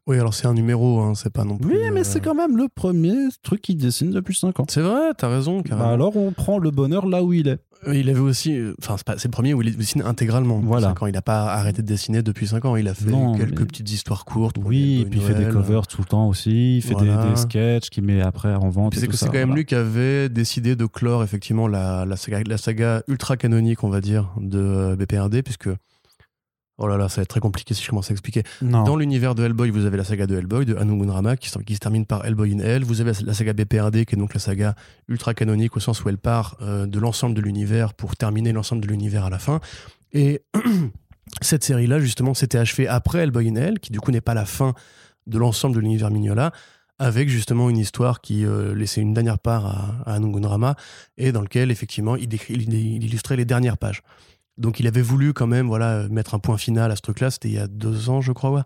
[SPEAKER 2] Oui, alors c'est un numéro, hein, c'est pas non plus.
[SPEAKER 1] Oui, mais
[SPEAKER 2] euh,
[SPEAKER 1] c'est quand même le premier truc qu'il dessine depuis 5 ans.
[SPEAKER 2] C'est vrai, t'as raison.
[SPEAKER 1] Bah alors on prend le bonheur là où il est.
[SPEAKER 2] Euh, Il avait aussi. euh, Enfin, c'est pas- c'est le premier où il dessine intégralement.
[SPEAKER 1] Voilà.
[SPEAKER 2] Quand il n'a pas arrêté de dessiner depuis 5 ans. Il a fait
[SPEAKER 1] Non,
[SPEAKER 2] quelques
[SPEAKER 1] mais-
[SPEAKER 2] petites histoires courtes.
[SPEAKER 1] Oui, et puis il fait des covers tout le temps aussi, il fait des-
[SPEAKER 2] Voilà.
[SPEAKER 1] des, sketchs qu'il met après en vente.
[SPEAKER 2] C'est quand même
[SPEAKER 1] voilà.
[SPEAKER 2] lui qui avait décidé de clore effectivement la, la, saga, la saga ultra canonique, on va dire, de euh, BPRD, puisque. Oh là là, ça va être très compliqué si je commence à expliquer.
[SPEAKER 1] Non.
[SPEAKER 2] Dans l'univers de Hellboy, vous avez la saga de Hellboy, de Anu Gunrama, qui, se- qui se termine par Hellboy in Hell. Vous avez la saga BPRD, qui est donc la saga ultra canonique, au sens où elle part euh, de l'ensemble de l'univers pour terminer l'ensemble de l'univers à la fin. Et cette série-là, justement, s'était achevée après Hellboy in Hell, qui du coup n'est pas la fin de l'ensemble de l'univers Mignola, avec justement une histoire qui euh, laissait une dernière part à, à Anu Gunrama, et dans lequel, effectivement, il, décrit, il, il illustrait les dernières pages. Donc il avait voulu quand même voilà, mettre un point final à ce truc-là, c'était il y a deux ans, je crois.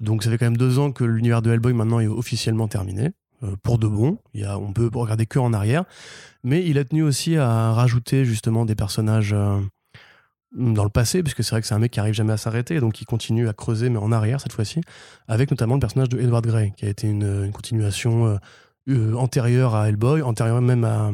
[SPEAKER 2] Donc ça fait quand même deux ans que l'univers de Hellboy maintenant est officiellement terminé, euh, pour de bon. Il y on peut regarder que en arrière. Mais il a tenu aussi à rajouter justement des personnages, euh, dans le passé, puisque c'est vrai que c'est un mec qui arrive jamais à s'arrêter, donc il continue à creuser, mais en arrière cette fois-ci, avec notamment le personnage de Edward Grey, qui a été une, une continuation euh, euh, antérieure à Hellboy, antérieure même à,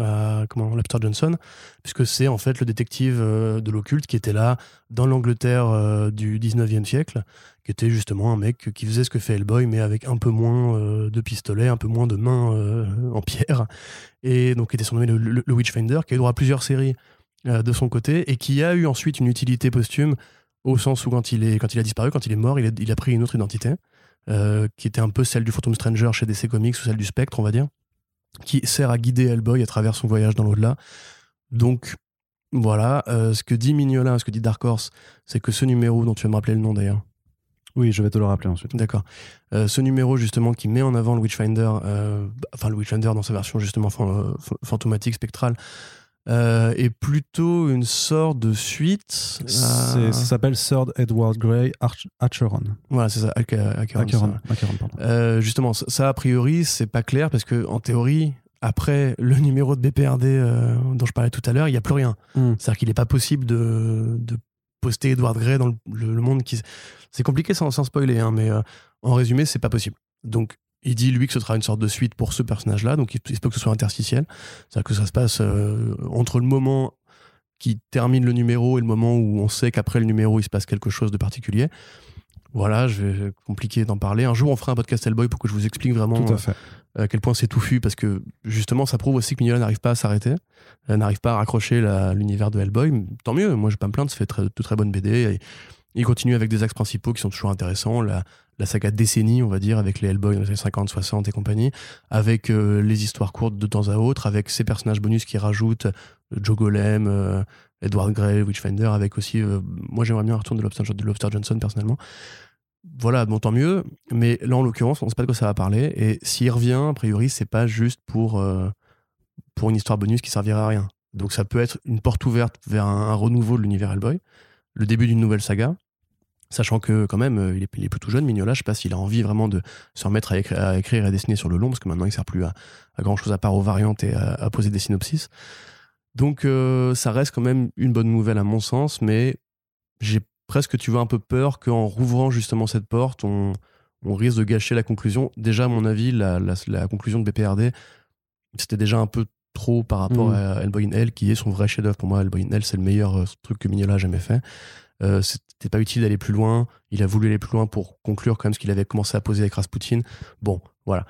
[SPEAKER 2] à comment, Johnson, puisque c'est en fait le détective euh, de l'occulte qui était là dans l'Angleterre euh, du 19e siècle, qui était justement un mec qui faisait ce que fait Hellboy, mais avec un peu moins euh, de pistolets, un peu moins de mains en pierre, et donc qui était surnommé le, le, Witchfinder, qui a eu droit à plusieurs séries de son côté, et qui a eu ensuite une utilité posthume, au sens où quand il, est, quand il a disparu, quand il est mort, il a pris une autre identité, euh, qui était un peu celle du Phantom Stranger chez DC Comics, ou celle du Spectre, on va dire qui sert à guider Hellboy à travers son voyage dans l'au-delà. Donc voilà, euh, ce que dit Mignola, ce que dit Dark Horse, c'est que ce numéro dont tu vas me rappeler le nom d'ailleurs.
[SPEAKER 1] Oui, je vais te le rappeler ensuite.
[SPEAKER 2] D'accord. Euh, ce numéro justement qui met en avant le Witchfinder, enfin le Witchfinder dans sa version justement fan- fantomatique, spectrale, euh, est plutôt une sorte de suite. À-
[SPEAKER 1] Ça s'appelle Third Edward Grey Acheron.
[SPEAKER 2] Voilà, c'est ça. Acheron. Euh, justement, ça, ça, a priori, c'est pas clair parce que en théorie, après le numéro de BPRD euh, dont je parlais tout à l'heure, il n'y a plus rien.
[SPEAKER 1] Hmm.
[SPEAKER 2] C'est-à-dire qu'il n'est pas possible de, de poster Edward Grey dans le, le- le monde qui. C'est compliqué sans, sans spoiler, hein, mais euh, en résumé, c'est pas possible. Donc, il dit lui que ce sera une sorte de suite pour ce personnage-là, donc il, il se peut que ce soit interstitiel. C'est-à-dire que ça se passe euh, entre le moment qui termine le numéro et le moment où on sait qu'après le numéro, il se passe quelque chose de particulier. Voilà, je vais compliquer d'en parler. Un jour, on fera un podcast Hellboy pour que je vous explique vraiment
[SPEAKER 1] Tout à fait.
[SPEAKER 2] euh, à quel point c'est touffu, parce que justement, ça prouve aussi que Mignola n'arrive pas à s'arrêter, euh, n'arrive pas à raccrocher l'univers de Hellboy. Tant mieux, moi je vais pas me plaindre, ça fait très- de très bonnes BD. Et il continue avec des axes principaux qui sont toujours intéressants. La, saga décennie, on va dire, avec les Hellboy dans les années 50, 60 et compagnie, avec euh, les histoires courtes de temps à autre, avec ces personnages bonus qui rajoutent euh, Joe Golem, euh, Edward Grey, Witchfinder, avec aussi. moi j'aimerais bien un retour de Lobster, de Lobster Johnson personnellement. Voilà, bon, tant mieux. Mais là, en l'occurrence, on ne sait pas de quoi ça va parler. Et s'il revient, a priori, c'est pas juste pour, pour une histoire bonus qui servirait à rien. Donc ça peut être une porte ouverte vers un, un renouveau de l'univers Hellboy, le début d'une nouvelle saga. Sachant que, quand même, euh, il est, il est plutôt jeune, Mignola. Je sais pas s'il a envie vraiment de se remettre à, écri- à écrire et à dessiner sur le long, parce que maintenant, il sert plus à, à grand chose à part aux variantes et à, à poser des synopsis. Donc, euh, ça reste quand même une bonne nouvelle à mon sens, mais j'ai presque, tu vois, un peu peur qu'en rouvrant justement cette porte, on, on risque de gâcher la conclusion. Déjà, à mon avis, la, la- la conclusion de BPRD, c'était déjà un peu trop par rapport
[SPEAKER 1] Mm.
[SPEAKER 2] à Hellboy in Hell, qui est son vrai chef-d'œuvre. Pour moi, Hellboy in Hell, c'est le meilleur euh, truc que Mignola a jamais fait. Euh, c'était pas utile d'aller plus loin. Il a voulu aller plus loin pour conclure quand même ce qu'il avait commencé à poser avec Rasputin. Bon, voilà.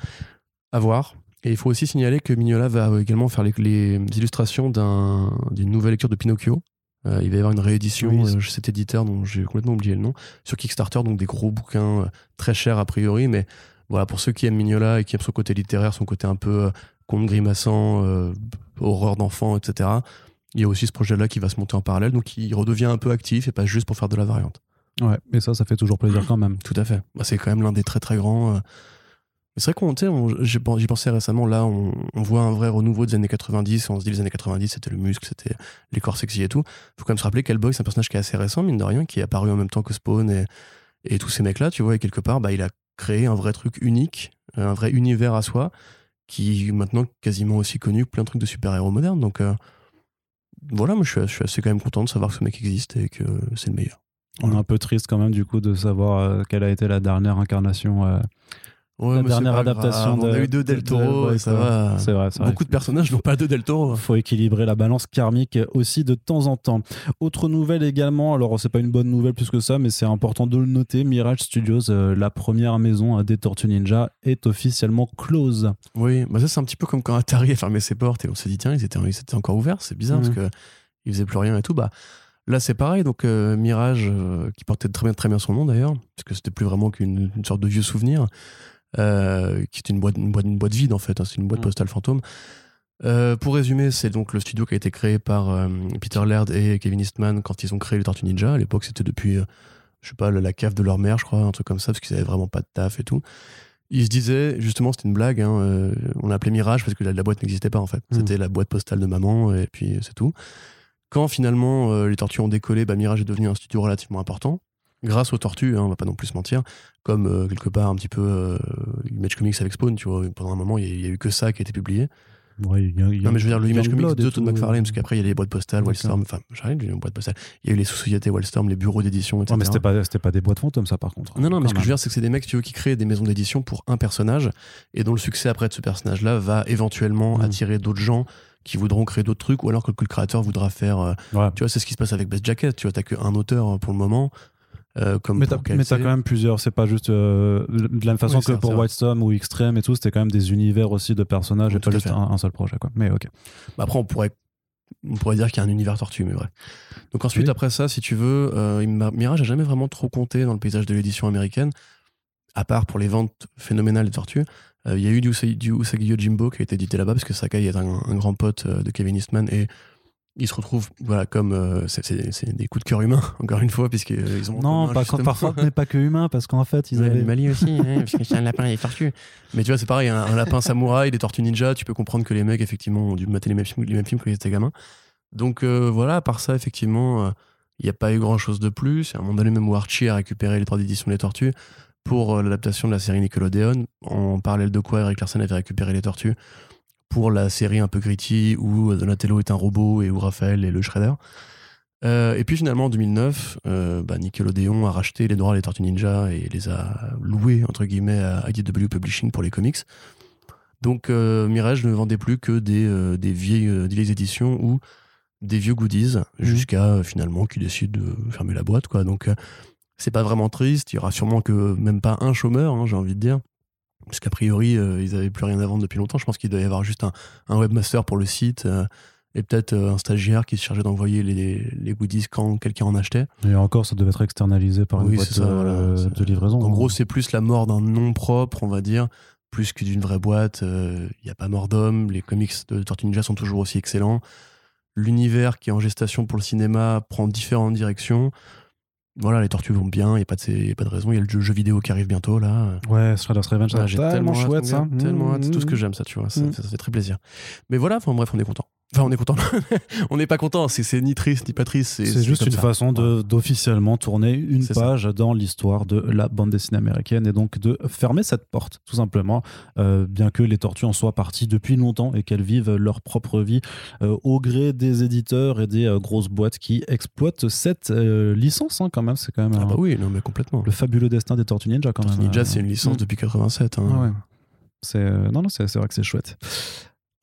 [SPEAKER 2] À voir. Et il faut aussi signaler que Mignola va également faire les, les illustrations d'un- d'une nouvelle lecture de Pinocchio. Euh, il va y avoir une réédition
[SPEAKER 1] Oui.
[SPEAKER 2] euh, chez cet éditeur dont j'ai complètement oublié le nom, sur Kickstarter, donc des gros bouquins euh, très chers a priori, mais voilà, pour ceux qui aiment Mignola et qui aiment son côté littéraire, son côté un peu conte grimaçant, horreur d'enfant, etc., il y a aussi ce projet-là qui va se monter en parallèle, donc il redevient un peu actif et pas juste pour faire de la variante.
[SPEAKER 1] Ouais, et ça, ça fait toujours plaisir quand même.
[SPEAKER 2] Tout à fait. Bah, c'est quand même l'un des très très grands. euh. Mais C'est vrai qu'on, j'y pensais récemment, là, on, on voit un vrai renouveau des années 90, on se dit les années 90, c'était le muscle, c'était les corps sexy et tout. Faut quand même se rappeler qu'Hellboy, c'est un personnage qui est assez récent, mine de rien, qui est apparu en même temps que Spawn et, et tous ces mecs-là, tu vois, et quelque part, bah, il a créé un vrai truc unique, un vrai univers à soi, qui est maintenant quasiment aussi connu que plein de trucs de super-héros modernes. Donc, euh, voilà, moi, je suis, assez quand même content de savoir que ce mec existe et que c'est le meilleur.
[SPEAKER 1] On est un peu triste quand même du coup de savoir euh, quelle a été la dernière incarnation, euh,
[SPEAKER 2] Ouais,
[SPEAKER 1] la dernière adaptation. de,
[SPEAKER 2] On a eu deux Del
[SPEAKER 1] de- de
[SPEAKER 2] Toro, ça va.
[SPEAKER 1] C'est vrai.
[SPEAKER 2] Beaucoup de personnages n'ont pas deux Del Toro.
[SPEAKER 1] Il faut équilibrer la balance karmique aussi de temps en temps. Autre nouvelle également, alors c'est pas une bonne nouvelle plus que ça, mais c'est important de le noter. Mirage Studios, euh, la première maison des Tortues Ninja, est officiellement close.
[SPEAKER 2] Oui, bah ça c'est un petit peu comme quand Atari a fermé ses portes et on s'est dit tiens ils étaient, ils étaient encore ouverts, c'est bizarre
[SPEAKER 1] Mhm.
[SPEAKER 2] parce que ils faisaient plus rien et tout. Bah là c'est pareil donc euh, Mirage euh, qui portait très bien très bien son nom d'ailleurs parce que c'était plus vraiment qu'une une sorte de vieux souvenir euh, qui était une boîte une boîte une boîte vide en fait, hein, c'est une boîte
[SPEAKER 1] Mhm.
[SPEAKER 2] postale fantôme. Euh, pour résumer, c'est donc le studio qui a été créé par euh, Peter Laird et Kevin Eastman quand ils ont créé les Tortues Ninja. À l'époque, c'était depuis, je sais pas, la, cave de leur mère, je crois, un truc comme ça, parce qu'ils avaient vraiment pas de taf et tout. Ils se disaient, justement, c'était une blague, hein, on l'appelait Mirage parce que la, la boîte n'existait pas en fait.
[SPEAKER 1] Mhm.
[SPEAKER 2] C'était la boîte postale de maman et puis c'est tout. Quand finalement les Tortues ont décollé, bah, Mirage est devenu un studio relativement important. Grâce aux tortues, hein, on va pas non plus se mentir, comme euh, quelque part un petit peu euh, Image Comics avec Spawn, tu vois, pendant un moment il y, a- eu que ça qui a été publié.
[SPEAKER 1] Ouais, il y a- y a-
[SPEAKER 2] Non, mais je veux dire, le Image Comics de Todd. McFarlane, parce qu'après, il y a les boîtes postales. Wildstorm, enfin, j'arrête, les boîtes postales. Il y a eu les sous-sociétés Wildstorm, les bureaux d'édition, etc.
[SPEAKER 1] Ouais, mais c'était pas, c'était pas des boîtes fantômes, ça, par contre.
[SPEAKER 2] Non, non, mais ce que je veux dire, c'est que c'est des mecs, tu veux, qui créent des maisons d'édition pour un personnage, et dont le succès après de ce personnage-là va éventuellement
[SPEAKER 1] Mm.
[SPEAKER 2] attirer d'autres gens qui voudront créer d'autres trucs, ou alors que le créateur voudra faire. euh,
[SPEAKER 1] Ouais.
[SPEAKER 2] tu vois, c'est ce qui se passe avec Best Jacket, tu vois, t'as qu'un auteur euh, pour le moment. Euh, comme
[SPEAKER 1] Mais t'as, quand même plusieurs, c'est pas juste euh, de la même façon
[SPEAKER 2] Oui,
[SPEAKER 1] que pour
[SPEAKER 2] vrai.
[SPEAKER 1] Whitestorm ou Extreme et tout, c'était quand même des univers aussi de personnages
[SPEAKER 2] Oui,
[SPEAKER 1] et pas juste un, un seul projet. Quoi. Mais ok.
[SPEAKER 2] Bah, après, on pourrait, on pourrait dire qu'il y a un univers tortue, mais vrai. Donc ensuite,
[SPEAKER 1] Oui.
[SPEAKER 2] après ça, si tu veux, euh, Mirage a jamais vraiment trop compté dans le paysage de l'édition américaine, à part pour les ventes phénoménales des tortues. Il y a eu du, du Usagi Yojimbo qui a été édité là-bas, parce que Sakai est un, un grand pote de Kevin Eastman, et il se retrouve voilà, comme... euh, c'est- des coups de cœur humains, encore une fois, puisqu'ils ont... en
[SPEAKER 1] Non,
[SPEAKER 2] commun,
[SPEAKER 1] pas,
[SPEAKER 2] justement-
[SPEAKER 1] parfois, mais pas que humain, parce qu'en fait, ils
[SPEAKER 2] Ouais,
[SPEAKER 1] avaient.
[SPEAKER 2] l'animalie aussi, hein, parce que c'est un lapin et des tortues. Mais tu vois, c'est pareil, un, un lapin samouraï, des tortues ninja, tu peux comprendre que les mecs, effectivement, ont dû mater les mêmes films, les mêmes films quand ils étaient gamins. Donc euh, voilà, à part ça, effectivement, il n'y a pas eu grand chose de plus. À un moment donné, même Archie a récupéré les droits d'édition des tortues pour euh, l'adaptation de la série Nickelodeon, en parallèle de quoi Eric Larson avait récupéré les tortues pour la série un peu gritty où Donatello est un robot et où Raphaël est le Shredder. Euh, et puis finalement en 2009, euh, bah, Nickelodeon a racheté les droits des Tortues Ninja et les a loués entre guillemets à IDW Publishing pour les comics. Donc euh, Mirage ne vendait plus que des, des vieilles, des vieilles éditions ou des vieux goodies jusqu'à euh, finalement qu'ils décident de fermer la boîte. Quoi. Donc c'est pas vraiment triste. Il y aura sûrement que même pas un chômeur, hein, j'ai envie de dire. Parce qu'a priori, euh, ils avaient plus rien à vendre depuis longtemps. Je pense qu'il doit y avoir juste un, un webmaster pour le site euh, et peut-être euh, un stagiaire qui se chargeait d'envoyer les, les goodies quand quelqu'un en achetait.
[SPEAKER 1] Et encore, ça devait être externalisé par une boîte
[SPEAKER 2] ça, voilà.
[SPEAKER 1] De livraison.
[SPEAKER 2] En
[SPEAKER 1] hein.
[SPEAKER 2] gros, c'est plus la mort d'un nom propre, on va dire, plus que d'une vraie boîte. Il n'y a pas mort d'homme. Les comics de Tortue Ninja sont toujours aussi excellents. L'univers qui est en gestation pour le cinéma prend différentes directions. Voilà, les tortues vont bien, il n'y a, pas de- pas de raison. Il y a le jeu, jeu vidéo qui arrive bientôt, là.
[SPEAKER 1] Ouais, Shredder's Revenge,
[SPEAKER 2] Ah, j'ai
[SPEAKER 1] tellement,
[SPEAKER 2] hâte,
[SPEAKER 1] chouette
[SPEAKER 2] mon
[SPEAKER 1] ça.
[SPEAKER 2] Tellement hâte. C'est tout ce que
[SPEAKER 1] Mmh.
[SPEAKER 2] j'aime, ça, tu vois. Ça,
[SPEAKER 1] Mm.
[SPEAKER 2] ça, ça fait très plaisir. Mais voilà, enfin bref, on est content. Enfin, on est content. on n'est pas content. C'est ni triste, ni pas triste.
[SPEAKER 1] C'est juste une
[SPEAKER 2] ça.
[SPEAKER 1] façon d'officiellement tourner une
[SPEAKER 2] ça.
[SPEAKER 1] page dans l'histoire de la bande dessinée américaine et donc de fermer cette porte, tout simplement, euh, bien que les tortues en soient parties depuis longtemps et qu'elles vivent leur propre vie euh, au gré des éditeurs et des euh, grosses boîtes qui exploitent cette licence, hein, quand même. C'est quand même
[SPEAKER 2] Ah bah oui, non, mais complètement.
[SPEAKER 1] le fabuleux destin des tortues ninja, quand
[SPEAKER 2] Tortue
[SPEAKER 1] même.
[SPEAKER 2] Ninja, c'est une licence
[SPEAKER 1] mm.
[SPEAKER 2] depuis 87. hein.
[SPEAKER 1] Ah ouais. C'est non non c'est vrai que c'est chouette.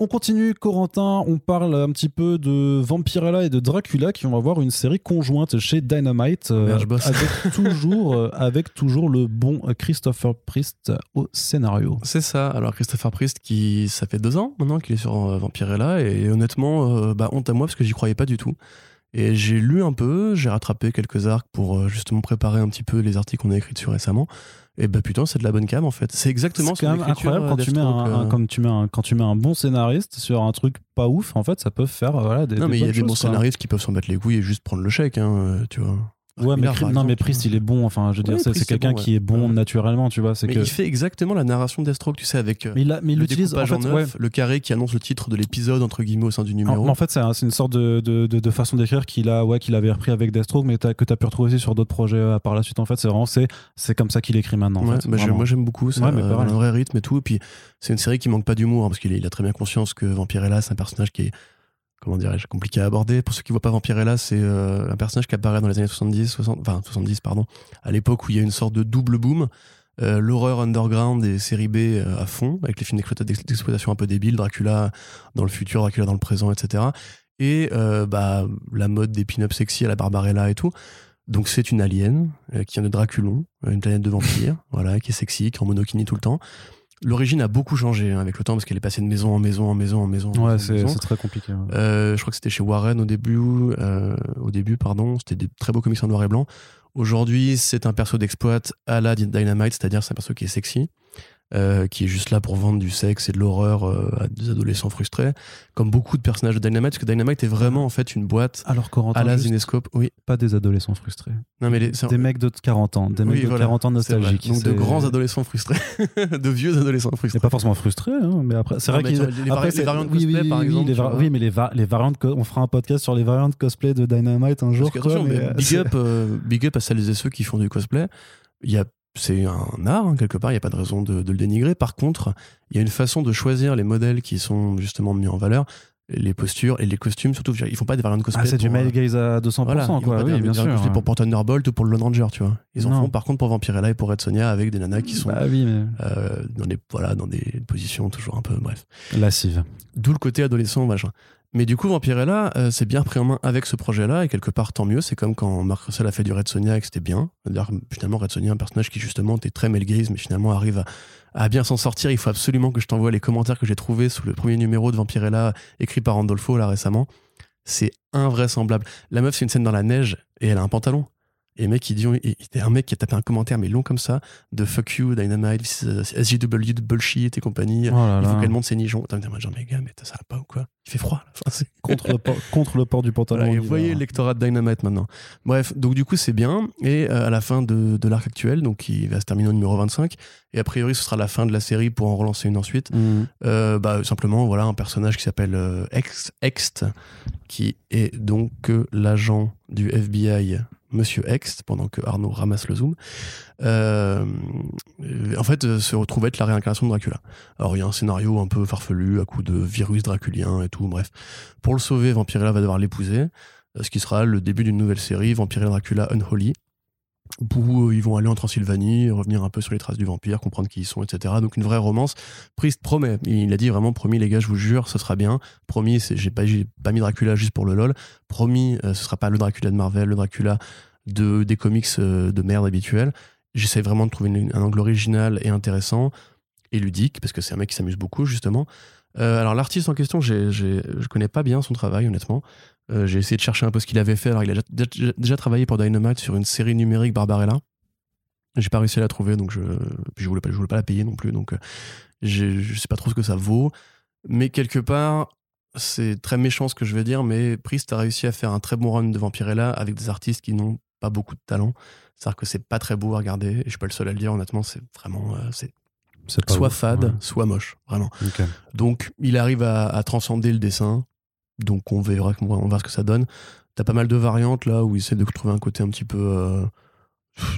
[SPEAKER 1] On continue, Corentin. On parle un petit peu de Vampirella et de Dracula qui vont avoir une série conjointe chez Dynamite euh, avec toujours euh, avec toujours le bon Christopher Priest au scénario.
[SPEAKER 2] C'est ça. Alors Christopher Priest, qui ça fait deux ans maintenant qu'il est sur euh, Vampirella, et honnêtement, bah, honte à moi parce que j'y croyais pas du tout. Et j'ai lu un peu, j'ai rattrapé quelques arcs pour justement préparer un petit peu les articles qu'on a écrits dessus récemment. Et bah putain, c'est de la bonne cam en fait. C'est exactement
[SPEAKER 1] C'est
[SPEAKER 2] son
[SPEAKER 1] quand même
[SPEAKER 2] écriture,
[SPEAKER 1] incroyable
[SPEAKER 2] euh,
[SPEAKER 1] quand tu, mets un,
[SPEAKER 2] euh.
[SPEAKER 1] quand, tu mets un, quand tu mets un bon scénariste sur un truc pas ouf, en fait, ça peut faire voilà, des.
[SPEAKER 2] Non,
[SPEAKER 1] des
[SPEAKER 2] mais il y a des bons scénaristes qui peuvent s'en battre les couilles et juste prendre le chèque, hein, euh, tu vois.
[SPEAKER 1] Ouais, mais, Pri- non, mais Priest, il est bon. Enfin, je veux dire,
[SPEAKER 2] Ouais,
[SPEAKER 1] c'est quelqu'un
[SPEAKER 2] bon,
[SPEAKER 1] qui est bon
[SPEAKER 2] Ouais.
[SPEAKER 1] naturellement, tu vois.
[SPEAKER 2] Mais
[SPEAKER 1] que.
[SPEAKER 2] il fait exactement la narration de Deathstroke, tu sais, avec euh,
[SPEAKER 1] Mais il, a- mais il
[SPEAKER 2] le
[SPEAKER 1] utilise en fait,
[SPEAKER 2] en
[SPEAKER 1] ouais.
[SPEAKER 2] neuf, le carré qui annonce le titre de l'épisode, entre guillemets, au sein du numéro.
[SPEAKER 1] en fait, c'est un- c'est une sorte de, de, de- de façon d'écrire qu'il a, ouais, qu'il avait repris avec Deathstroke, mais que tu as pu retrouver aussi sur d'autres projets euh, par la suite. En fait, c'est vraiment c'est, comme ça qu'il écrit maintenant. en
[SPEAKER 2] Ouais,
[SPEAKER 1] fait,
[SPEAKER 2] bah, moi j'aime beaucoup, ça
[SPEAKER 1] mais
[SPEAKER 2] euh, un vrai rythme et tout. Et puis c'est une série qui manque pas d'humour hein, parce qu'il a très bien conscience que Vampirella c'est un personnage qui est comment dirais-je compliqué à aborder. Pour ceux qui voient pas Vampirella, c'est euh, un personnage qui apparaît dans les années 70, 60, enfin 70 pardon, à l'époque où il y a une sorte de double boom. Euh, L'horreur underground et série B euh, à fond, avec les films d'exploita- d'ex- d'exploitation un peu débiles, Dracula dans le futur, Dracula dans le présent, etc. Et bah, la mode des pin-up sexy à la Barbarella et tout. Donc c'est une alien qui vient de Draculon, une planète de vampires, voilà, qui est sexy, qui est en monokini tout le temps. L'origine a beaucoup changé hein, avec le temps parce qu'elle est passée de maison en maison en maison en maison.
[SPEAKER 1] Ouais, c'est, très compliqué. ouais.
[SPEAKER 2] Euh, je crois que c'était chez Warren au début. euh, au début, pardon, c'était des très beaux comics en noir et blanc. Aujourd'hui, c'est un perso d'exploit à la Dynamite, c'est-à-dire c'est un perso qui est sexy, euh, qui est juste là pour vendre du sexe et de l'horreur euh, à des adolescents frustrés, comme beaucoup de personnages de Dynamite, parce que Dynamite est vraiment en fait une boîte
[SPEAKER 1] Alors, Corentin,
[SPEAKER 2] à la Zinescope. Oui.
[SPEAKER 1] pas des adolescents frustrés.
[SPEAKER 2] Non mais les,
[SPEAKER 1] Des mecs de 40 ans, des mecs
[SPEAKER 2] Oui,
[SPEAKER 1] de
[SPEAKER 2] voilà,
[SPEAKER 1] 40 ans nostalgiques.
[SPEAKER 2] Donc de grands adolescents frustrés, de vieux adolescents frustrés.
[SPEAKER 1] pas forcément frustré, hein, mais après, c'est vrai
[SPEAKER 2] vois, les
[SPEAKER 1] après,
[SPEAKER 2] les variantes
[SPEAKER 1] oui,
[SPEAKER 2] cosplay,
[SPEAKER 1] oui,
[SPEAKER 2] par exemple,
[SPEAKER 1] les var- oui, mais les, va- les variantes, co- on fera un podcast sur les variantes cosplay de Dynamite un jour. Quoi, mais, euh,
[SPEAKER 2] big, up, euh, big up à celles et ceux qui font du cosplay. Il y a c'est un art, hein, quelque part, il n'y a pas de raison de, de le dénigrer. Par contre, il y a une façon de choisir les modèles qui sont justement mis en valeur les postures et les costumes surtout ils font pas des variantes de cosplay
[SPEAKER 1] Ah, c'est du male
[SPEAKER 2] euh,
[SPEAKER 1] gaze à 200%,
[SPEAKER 2] voilà, ils font
[SPEAKER 1] quoi.
[SPEAKER 2] pas des
[SPEAKER 1] Oui, bien sûr.
[SPEAKER 2] cosplay pour, pour Thunderbolt ou pour le Lone Ranger tu vois ils en
[SPEAKER 1] Non.
[SPEAKER 2] font par contre pour Vampirella et pour Red Sonia avec des nanas qui sont
[SPEAKER 1] Bah oui, mais.
[SPEAKER 2] euh, dans des voilà dans des positions toujours un peu bref
[SPEAKER 1] Lascive.
[SPEAKER 2] D'où le côté adolescent, machin. Mais du coup, Vampirella, euh, c'est bien pris en main avec ce projet-là, et quelque part, tant mieux. C'est comme quand Marc Russell a fait du Red Sonia et que c'était bien. Finalement, Red Sonia, un personnage qui, justement, était très gaze, mais finalement arrive à, à bien s'en sortir. Il faut absolument que je t'envoie les commentaires que j'ai trouvés sous le premier numéro de Vampirella, écrit par Randolpho, là, récemment. C'est invraisemblable. La meuf, c'est une scène dans la neige, et elle a un pantalon. Et mec, il dit, il y a un mec qui a tapé un commentaire, mais long comme ça, de fuck you, Dynamite, SJW, de bullshit et compagnie.
[SPEAKER 1] Oh là
[SPEAKER 2] Il faut qu'elle monte ses nichons. T'as genre, mais gars, mais ça va pas ou quoi? Il fait froid. Là. Enfin, c'est-
[SPEAKER 1] Contre le, port, contre le port du pantalon.
[SPEAKER 2] Voilà, et
[SPEAKER 1] en
[SPEAKER 2] vous voyez le lectorat de Dynamite maintenant. Bref, donc du coup, c'est bien. Et euh, à la fin de, de l'arc actuel, donc qui va se terminer au numéro 25, et a priori, ce sera la fin de la série pour en relancer une ensuite.
[SPEAKER 1] Mhm.
[SPEAKER 2] Euh, bah, simplement, voilà, un personnage qui s'appelle euh, Ex, Ext, qui est donc euh, l'agent du FBI, Monsieur Ext, pendant que Arnaud ramasse le zoom. Euh, en fait, euh, se retrouve être la réincarnation de Dracula. Alors, il y a un scénario un peu farfelu à coup de virus draculien et tout, bref. Pour le sauver, Vampirella va devoir l'épouser, euh, ce qui sera le début d'une nouvelle série, Vampirella Dracula Unholy, où euh, ils vont aller en Transylvanie, revenir un peu sur les traces du vampire, comprendre qui ils sont, etc. Donc une vraie romance. Priest promet, il a dit vraiment promis les gars, je vous jure, ce sera bien. Promis, j'ai pas, mis Dracula juste pour le lol. Promis, euh, ce sera pas le Dracula de Marvel, le Dracula de, des comics euh, de merde habituels. J'essaie vraiment de trouver un angle original et intéressant et ludique, parce que c'est un mec qui s'amuse beaucoup, justement. Alors l'artiste en question, j'ai, j'ai- je connais pas bien son travail, honnêtement. Euh, j'ai essayé de chercher un peu ce qu'il avait fait. Alors il a déjà, travaillé pour Dynamite sur une série numérique Barbarella. J'ai pas réussi à la trouver, donc je, puis je voulais pas, je voulais pas la payer non plus, donc euh, je sais pas trop ce que ça vaut. Mais quelque part, c'est très méchant ce que je vais dire, mais Priest a réussi à faire un très bon run de Vampirella avec des artistes qui n'ont pas beaucoup de talent. C'est-à-dire que c'est pas très beau à regarder, et je suis pas le seul à le dire, honnêtement, c'est vraiment, euh, c'est soit
[SPEAKER 1] ouf.
[SPEAKER 2] fade,
[SPEAKER 1] Ouais.
[SPEAKER 2] soit moche, vraiment. Donc, il arrive à, à transcender le dessin. Donc, on verra, on voir ce que ça donne. T'as pas mal de variantes là où il essaie de trouver un côté un petit peu euh,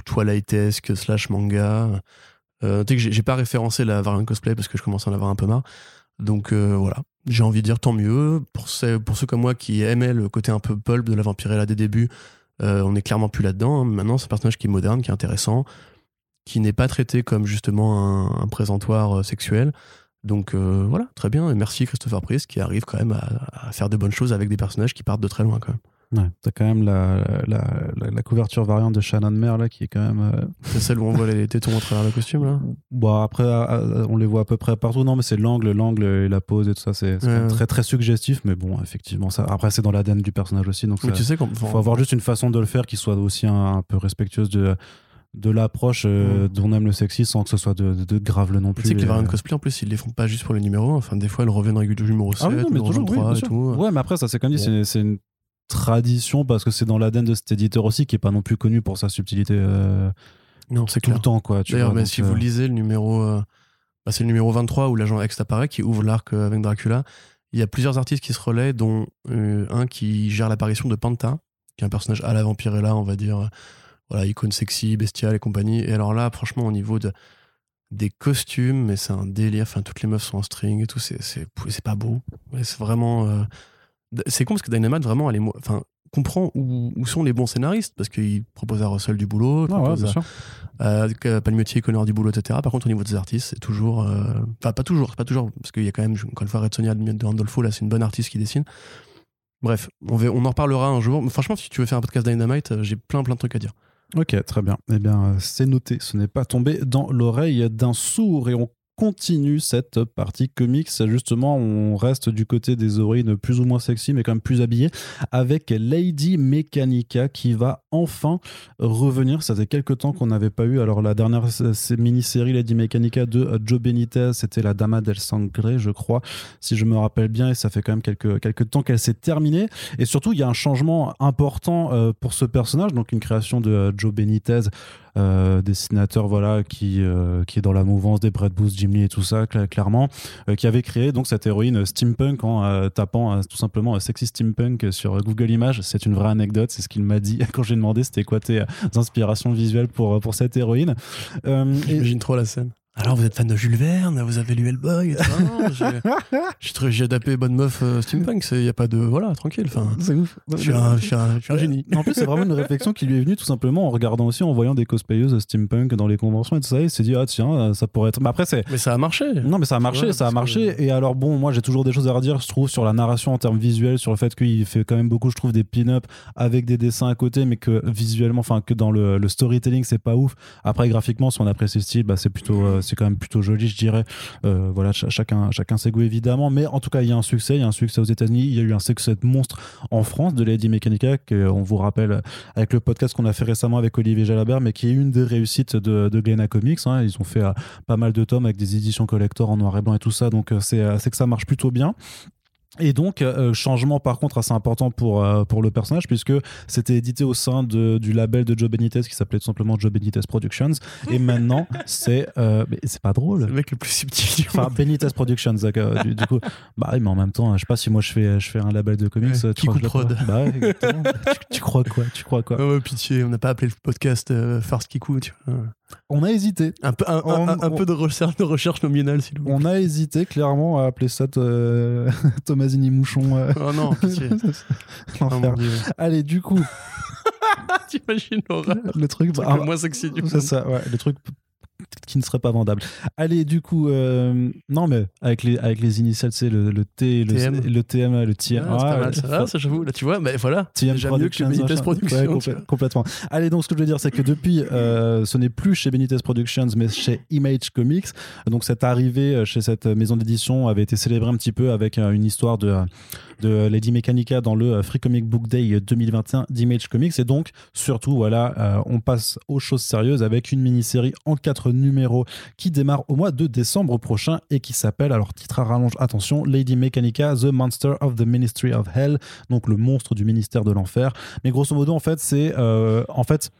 [SPEAKER 2] Twilight-esque slash manga. Euh, que j'ai- pas référencé la variante cosplay parce que je commence à en avoir un peu marre. Donc euh, voilà, j'ai envie de dire tant mieux. Pour ceux, pour ceux comme moi qui aimaient le côté un peu pulp de la Vampirella des débuts, euh, on est clairement plus là-dedans. hein. Maintenant, c'est un personnage qui est moderne, qui est intéressant, qui n'est pas traité comme justement un, un présentoir euh, sexuel. Donc euh, voilà, très bien. Et merci Christopher Priest qui arrive quand même à, à faire de bonnes choses avec des personnages qui partent de très loin quand même.
[SPEAKER 1] Ouais, t'as quand même la, la, la- la couverture variante de Shannon Mare là qui est quand même. euh,
[SPEAKER 2] C'est celle où on voit les tétons à travers le costume là
[SPEAKER 1] Bon, après, euh, euh, on les voit à peu près partout. Non, mais c'est l'angle, l'angle et la pose et tout ça. C'est
[SPEAKER 2] Ouais,
[SPEAKER 1] très, très suggestif. Mais bon, effectivement, ça. Après, c'est dans l'ADN du personnage aussi. Donc,
[SPEAKER 2] Mais
[SPEAKER 1] ça-
[SPEAKER 2] tu sais
[SPEAKER 1] faut avoir juste une façon de le faire qui soit aussi un, un peu respectueuse de, de l'approche euh,
[SPEAKER 2] Mm.
[SPEAKER 1] dont on aime le sexy sans que ce soit de, de, de grave le non plus.
[SPEAKER 2] Tu sais que les variantes
[SPEAKER 1] euh,
[SPEAKER 2] cosplay, en plus, ils les font pas juste pour le numéro. Enfin, des fois, elles reviennent régulièrement numéro 7,
[SPEAKER 1] Ah oui, non, mais
[SPEAKER 2] numéro
[SPEAKER 1] toujours, oui,
[SPEAKER 2] 23
[SPEAKER 1] bien
[SPEAKER 2] et tout.
[SPEAKER 1] Ouais, mais après, ça, c'est comme dit, c'est- c'est une tradition parce que c'est dans l'ADN de cet éditeur aussi qui est pas non plus connu pour sa subtilité euh,
[SPEAKER 2] Non, c'est
[SPEAKER 1] tout le temps, quoi.
[SPEAKER 2] D'ailleurs, mais si
[SPEAKER 1] euh,
[SPEAKER 2] vous lisez le numéro. euh, bah, c'est le numéro 23 où l'agent X apparaît, qui ouvre l'arc euh, avec Dracula. Il y a plusieurs artistes qui se relaient, dont euh, un qui gère l'apparition de Panta, qui est un personnage à la Vampirella, on va dire. Voilà, icône sexy, bestiale et compagnie. Et alors là, franchement, au niveau de, des costumes, mais c'est un délire. Enfin, toutes les meufs sont en string et tout, c'est, pas beau. Ouais, C'est vraiment. euh, C'est con parce que Dynamite, vraiment, elle est. Enfin, comprend où, où sont les bons scénaristes parce qu'il propose à Russell du boulot,
[SPEAKER 1] ah ouais,
[SPEAKER 2] propose
[SPEAKER 1] bien
[SPEAKER 2] à- euh, et Connor du boulot, etc. Par contre, au niveau des artistes, c'est toujours. euh, Enfin, pas toujours, pas toujours, parce qu'il y a quand même, encore une fois, Red Sonia de Randolpho, là, c'est une bonne artiste qui dessine. Bref, on, va- on en reparlera un jour. Mais franchement, si tu veux faire un podcast Dynamite, euh, j'ai plein, plein de trucs à dire.
[SPEAKER 1] Ok, très bien. Eh bien, euh, c'est noté. Ce n'est pas tombé dans l'oreille d'un sourd. Et on continue cette partie comics. Justement, on reste du côté des héroïnes plus ou moins sexy, mais quand même plus habillées, avec Lady Mechanica qui va enfin revenir. Ça faisait quelques temps qu'on n'avait pas eu. Alors, la dernière mini-série Lady Mechanica de euh, Joe Benitez, c'était la Dama del Sangre, je crois, si je me rappelle bien. Et ça fait quand même quelques, quelques temps qu'elle s'est terminée. Et surtout, il y a un changement important euh, pour ce personnage, donc une création de euh, Joe Benitez, dessinateur voilà, qui, qui est dans la mouvance des Brett Booth, Et tout ça, clairement, qui avait créé donc cette héroïne steampunk en tapant tout simplement sexy steampunk sur Google Images. C'est une vraie anecdote, c'est ce qu'il m'a dit quand j'ai demandé c'était quoi tes inspirations visuelles pour, pour cette héroïne.
[SPEAKER 2] J'imagine trop la scène. Alors, vous êtes fan de Jules Verne, vous avez lu Hellboy J'ai tapé Bonne Meuf euh, Steampunk, il n'y a pas de. Voilà, tranquille.
[SPEAKER 1] C'est ouf.
[SPEAKER 2] Je suis, un, un, génie.
[SPEAKER 1] En plus, c'est vraiment une réflexion qui lui est venue tout simplement en regardant aussi, en voyant des cosplayeuses Steampunk dans les conventions et tout ça. Il s'est dit, ah tiens, ça pourrait être. Mais après, c'est.
[SPEAKER 2] Mais ça a marché.
[SPEAKER 1] Non, mais ça a marché, ça a marché. Et alors, bon, moi, j'ai toujours des choses à redire, je trouve, sur la narration en termes visuels, sur le fait qu'il fait quand même beaucoup, je trouve, des pin-up avec des dessins à côté, mais que visuellement, enfin, que dans le, le storytelling, c'est pas ouf. Après, graphiquement, si on apprécie le style, bah, c'est plutôt, euh, c'est quand même plutôt joli je dirais. Euh, voilà, chacun, chacun ses goûts évidemment, mais en tout cas, il y a un succès. Il y a un succès aux États-Unis. Il y a eu un succès monstre en France de Lady Mechanica, qu'on vous rappelle avec le podcast qu'on a fait récemment avec Olivier Jalabert, mais qui est une des réussites de, de Glena Comics. Hein. Ils ont fait euh, pas mal de tomes avec des éditions collector en noir et blanc et tout ça, donc euh, c'est que ça marche plutôt bien. Et donc, euh, changement par contre assez important pour, euh, pour le personnage, puisque c'était édité au sein de, du label de Joe Benitez qui s'appelait tout simplement Joe Benitez Productions. Et maintenant, c'est. Euh, c'est pas drôle.
[SPEAKER 2] le mec le plus subtil
[SPEAKER 1] Enfin, Benitez Productions, du, coup. Bah oui, mais en même temps, je sais pas si moi je fais, je fais un label de comics.
[SPEAKER 2] tu
[SPEAKER 1] qui
[SPEAKER 2] crois prod.
[SPEAKER 1] Bah tu, crois quoi Tu crois quoi?
[SPEAKER 2] Oh, Pitié, on n'a pas appelé le podcast First Kiku, tu vois.
[SPEAKER 1] On a hésité.
[SPEAKER 2] Un peu, un, peu de, recherche, de recherche nominale, s'il vous plaît.
[SPEAKER 1] On a hésité clairement à appeler ça euh, Thomasini Mouchon.
[SPEAKER 2] Euh. Oh non, pitié.
[SPEAKER 1] oh, Allez, du coup.
[SPEAKER 2] T'imagines
[SPEAKER 1] Le truc,
[SPEAKER 2] le bah, moins sexy du coup.
[SPEAKER 1] C'est ça, ouais. Le truc qui ne serait pas vendable. Allez, du coup, euh, non, mais avec les, avec les initiales, c'est le, le T, le TM, le, TM, le TM.
[SPEAKER 2] Ah, ça, ça j'avoue. Là, tu vois, mais voilà.
[SPEAKER 1] TM
[SPEAKER 2] déjà mieux que Benitez Productions.
[SPEAKER 1] complètement. Allez, donc, ce que je veux dire, c'est que depuis, euh, ce n'est plus chez Benitez Productions, mais chez Image Comics. Donc, cette arrivée euh, chez cette maison d'édition avait été célébrée un petit peu avec une histoire de, de Lady Mechanica dans le Free Comic Book Day 2021 d'Image Comics. Et donc, surtout, voilà, on passe aux choses sérieuses avec une mini-série en quatre numéro qui démarre au mois de décembre prochain et qui s'appelle, alors titre à rallonge, attention, Lady Mechanica, The Monster of the Ministry of Hell, donc le monstre du ministère de l'enfer. Mais grosso modo, en fait, c'est euh, en fait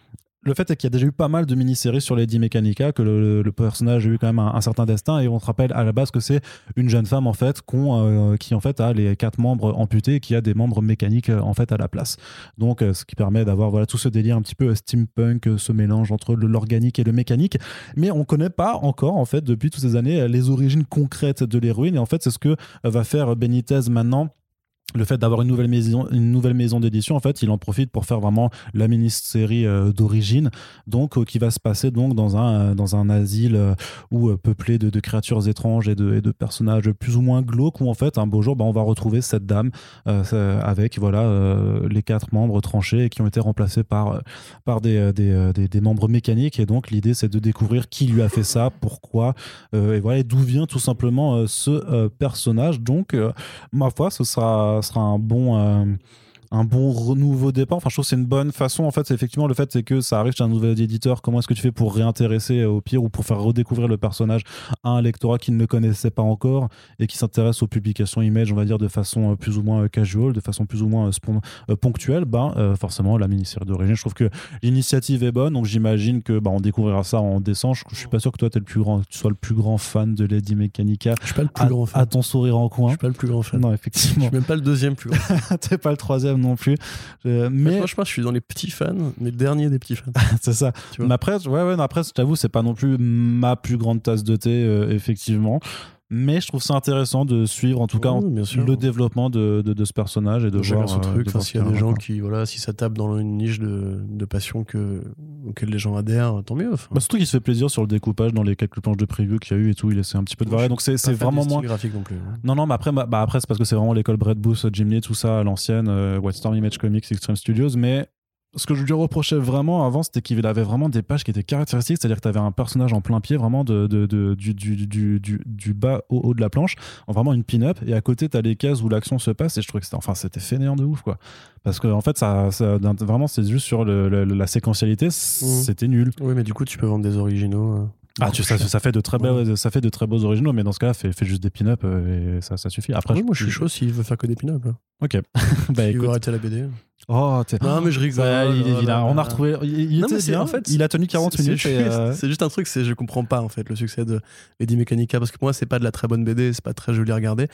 [SPEAKER 1] le fait est qu'il y a déjà eu pas mal de mini-séries sur Lady Mechanica, que le, personnage a eu quand même un, certain destin, et on se rappelle à la base que c'est une jeune femme en fait euh, qui en fait a les quatre membres amputés et qui a des membres mécaniques euh, en fait à la place. Donc euh, ce qui permet d'avoir voilà tout ce délire un petit peu steampunk, ce mélange entre l'organique et le mécanique. Mais on connaît pas encore en fait depuis toutes ces années les origines concrètes de l'héroïne, et en fait c'est ce que va faire Benitez maintenant le fait d'avoir une nouvelle maison, une nouvelle maison d'édition, en fait, il en profite pour faire vraiment la mini-série euh, d'origine, donc euh, qui va se passer donc dans un euh, dans un asile peuplé de, créatures étranges et de, de, personnages plus ou moins glauques, où en fait un beau jour, bah, on va retrouver cette dame avec voilà les quatre membres tranchés qui ont été remplacés par par des des, des, membres mécaniques, et donc l'idée c'est de découvrir qui lui a fait ça, pourquoi, et voilà d'où vient tout simplement ce personnage. Donc ma foi, ce sera sera un bon euh, un bon nouveau départ. Enfin, je trouve que c'est une bonne façon. En fait, c'est effectivement le fait c'est que ça arrive chez un nouvel éditeur. Comment est-ce que tu fais pour réintéresser euh, au pire ou pour faire redécouvrir le personnage à un lectorat qui ne le connaissait pas encore et qui s'intéresse aux publications image, on va dire de façon euh, plus ou moins casual, de façon plus ou moins ponctuelle. Ben, forcément, la mini-série d'origine. Je trouve que l'initiative est bonne. Donc, j'imagine que ben, on découvrira ça en décembre. Je, suis pas sûr que toi, es le plus grand, tu sois le plus grand fan de Lady Mechanica.
[SPEAKER 2] Je suis pas le plus grand fan.
[SPEAKER 1] À ton sourire en coin. Je
[SPEAKER 2] suis pas le plus grand fan.
[SPEAKER 1] Non, effectivement. Je
[SPEAKER 2] suis même pas le deuxième plus grand.
[SPEAKER 1] T'es pas le troisième non plus. Euh, mais
[SPEAKER 2] franchement, je suis dans les petits fans, mais le dernier des petits fans.
[SPEAKER 1] c'est ça. mais après, ouais, ouais, après, je t'avoue, c'est pas non plus ma plus grande tasse de thé, euh, effectivement mais je trouve ça intéressant de suivre en tout cas le développement de, de, ce personnage et de voir
[SPEAKER 2] truc euh, s'il y a des gens qui voilà si ça tape dans une niche de, de passion que auquel les gens adhèrent tant mieux
[SPEAKER 1] bah, surtout qu'il se fait plaisir sur le découpage dans les quelques planches de preview qu'il y a eu et tout il essaie un petit peu de varier. donc c'est vraiment moins
[SPEAKER 2] graphique non plus hein.
[SPEAKER 1] non non mais après bah, après c'est parce que c'est vraiment l'école Brett Booth Jim Lee tout ça à l'ancienne euh, White Storm Image Comics Extreme Studios mais ce que je lui reprochais vraiment avant, c'était qu'il avait vraiment des pages qui étaient caractéristiques, c'est-à-dire que tu avais un personnage en plein pied, vraiment de, de, du, du, du, du, bas au haut de la planche, en vraiment une pin-up, et à côté, tu as les cases où l'action se passe, et je trouvais que c'était enfin, fainéant de ouf, quoi. Parce que, en fait, ça, vraiment, c'est juste sur le, la séquentialité, mmh. c'était nul.
[SPEAKER 2] Oui, mais du coup, tu peux vendre des originaux.
[SPEAKER 1] Ah, tu, ça, ça fait de très beaux, ça fait de très beaux originaux, mais dans ce cas-là, fait, fait juste des pin-up euh, et ça, ça suffit. Après,
[SPEAKER 2] moi, je suis chaud s'il veut faire que des pin-up. là.
[SPEAKER 1] Ok. bah
[SPEAKER 2] Il veut arrêter la BD.
[SPEAKER 1] Oh, t'es-
[SPEAKER 2] Non, mais je rigole.
[SPEAKER 1] Ouais, il, il a,
[SPEAKER 2] là
[SPEAKER 1] on a retrouvé. Il, il
[SPEAKER 2] Non,
[SPEAKER 1] était bien.
[SPEAKER 2] en fait,
[SPEAKER 1] il a tenu 40
[SPEAKER 2] C'est-
[SPEAKER 1] minutes.
[SPEAKER 2] C'est
[SPEAKER 1] et,
[SPEAKER 2] juste,
[SPEAKER 1] euh,
[SPEAKER 2] c'est juste un truc, c'est je comprends pas en fait le succès de Lady Mechanica parce que pour moi c'est pas de la très bonne BD, c'est pas très joli à regarder.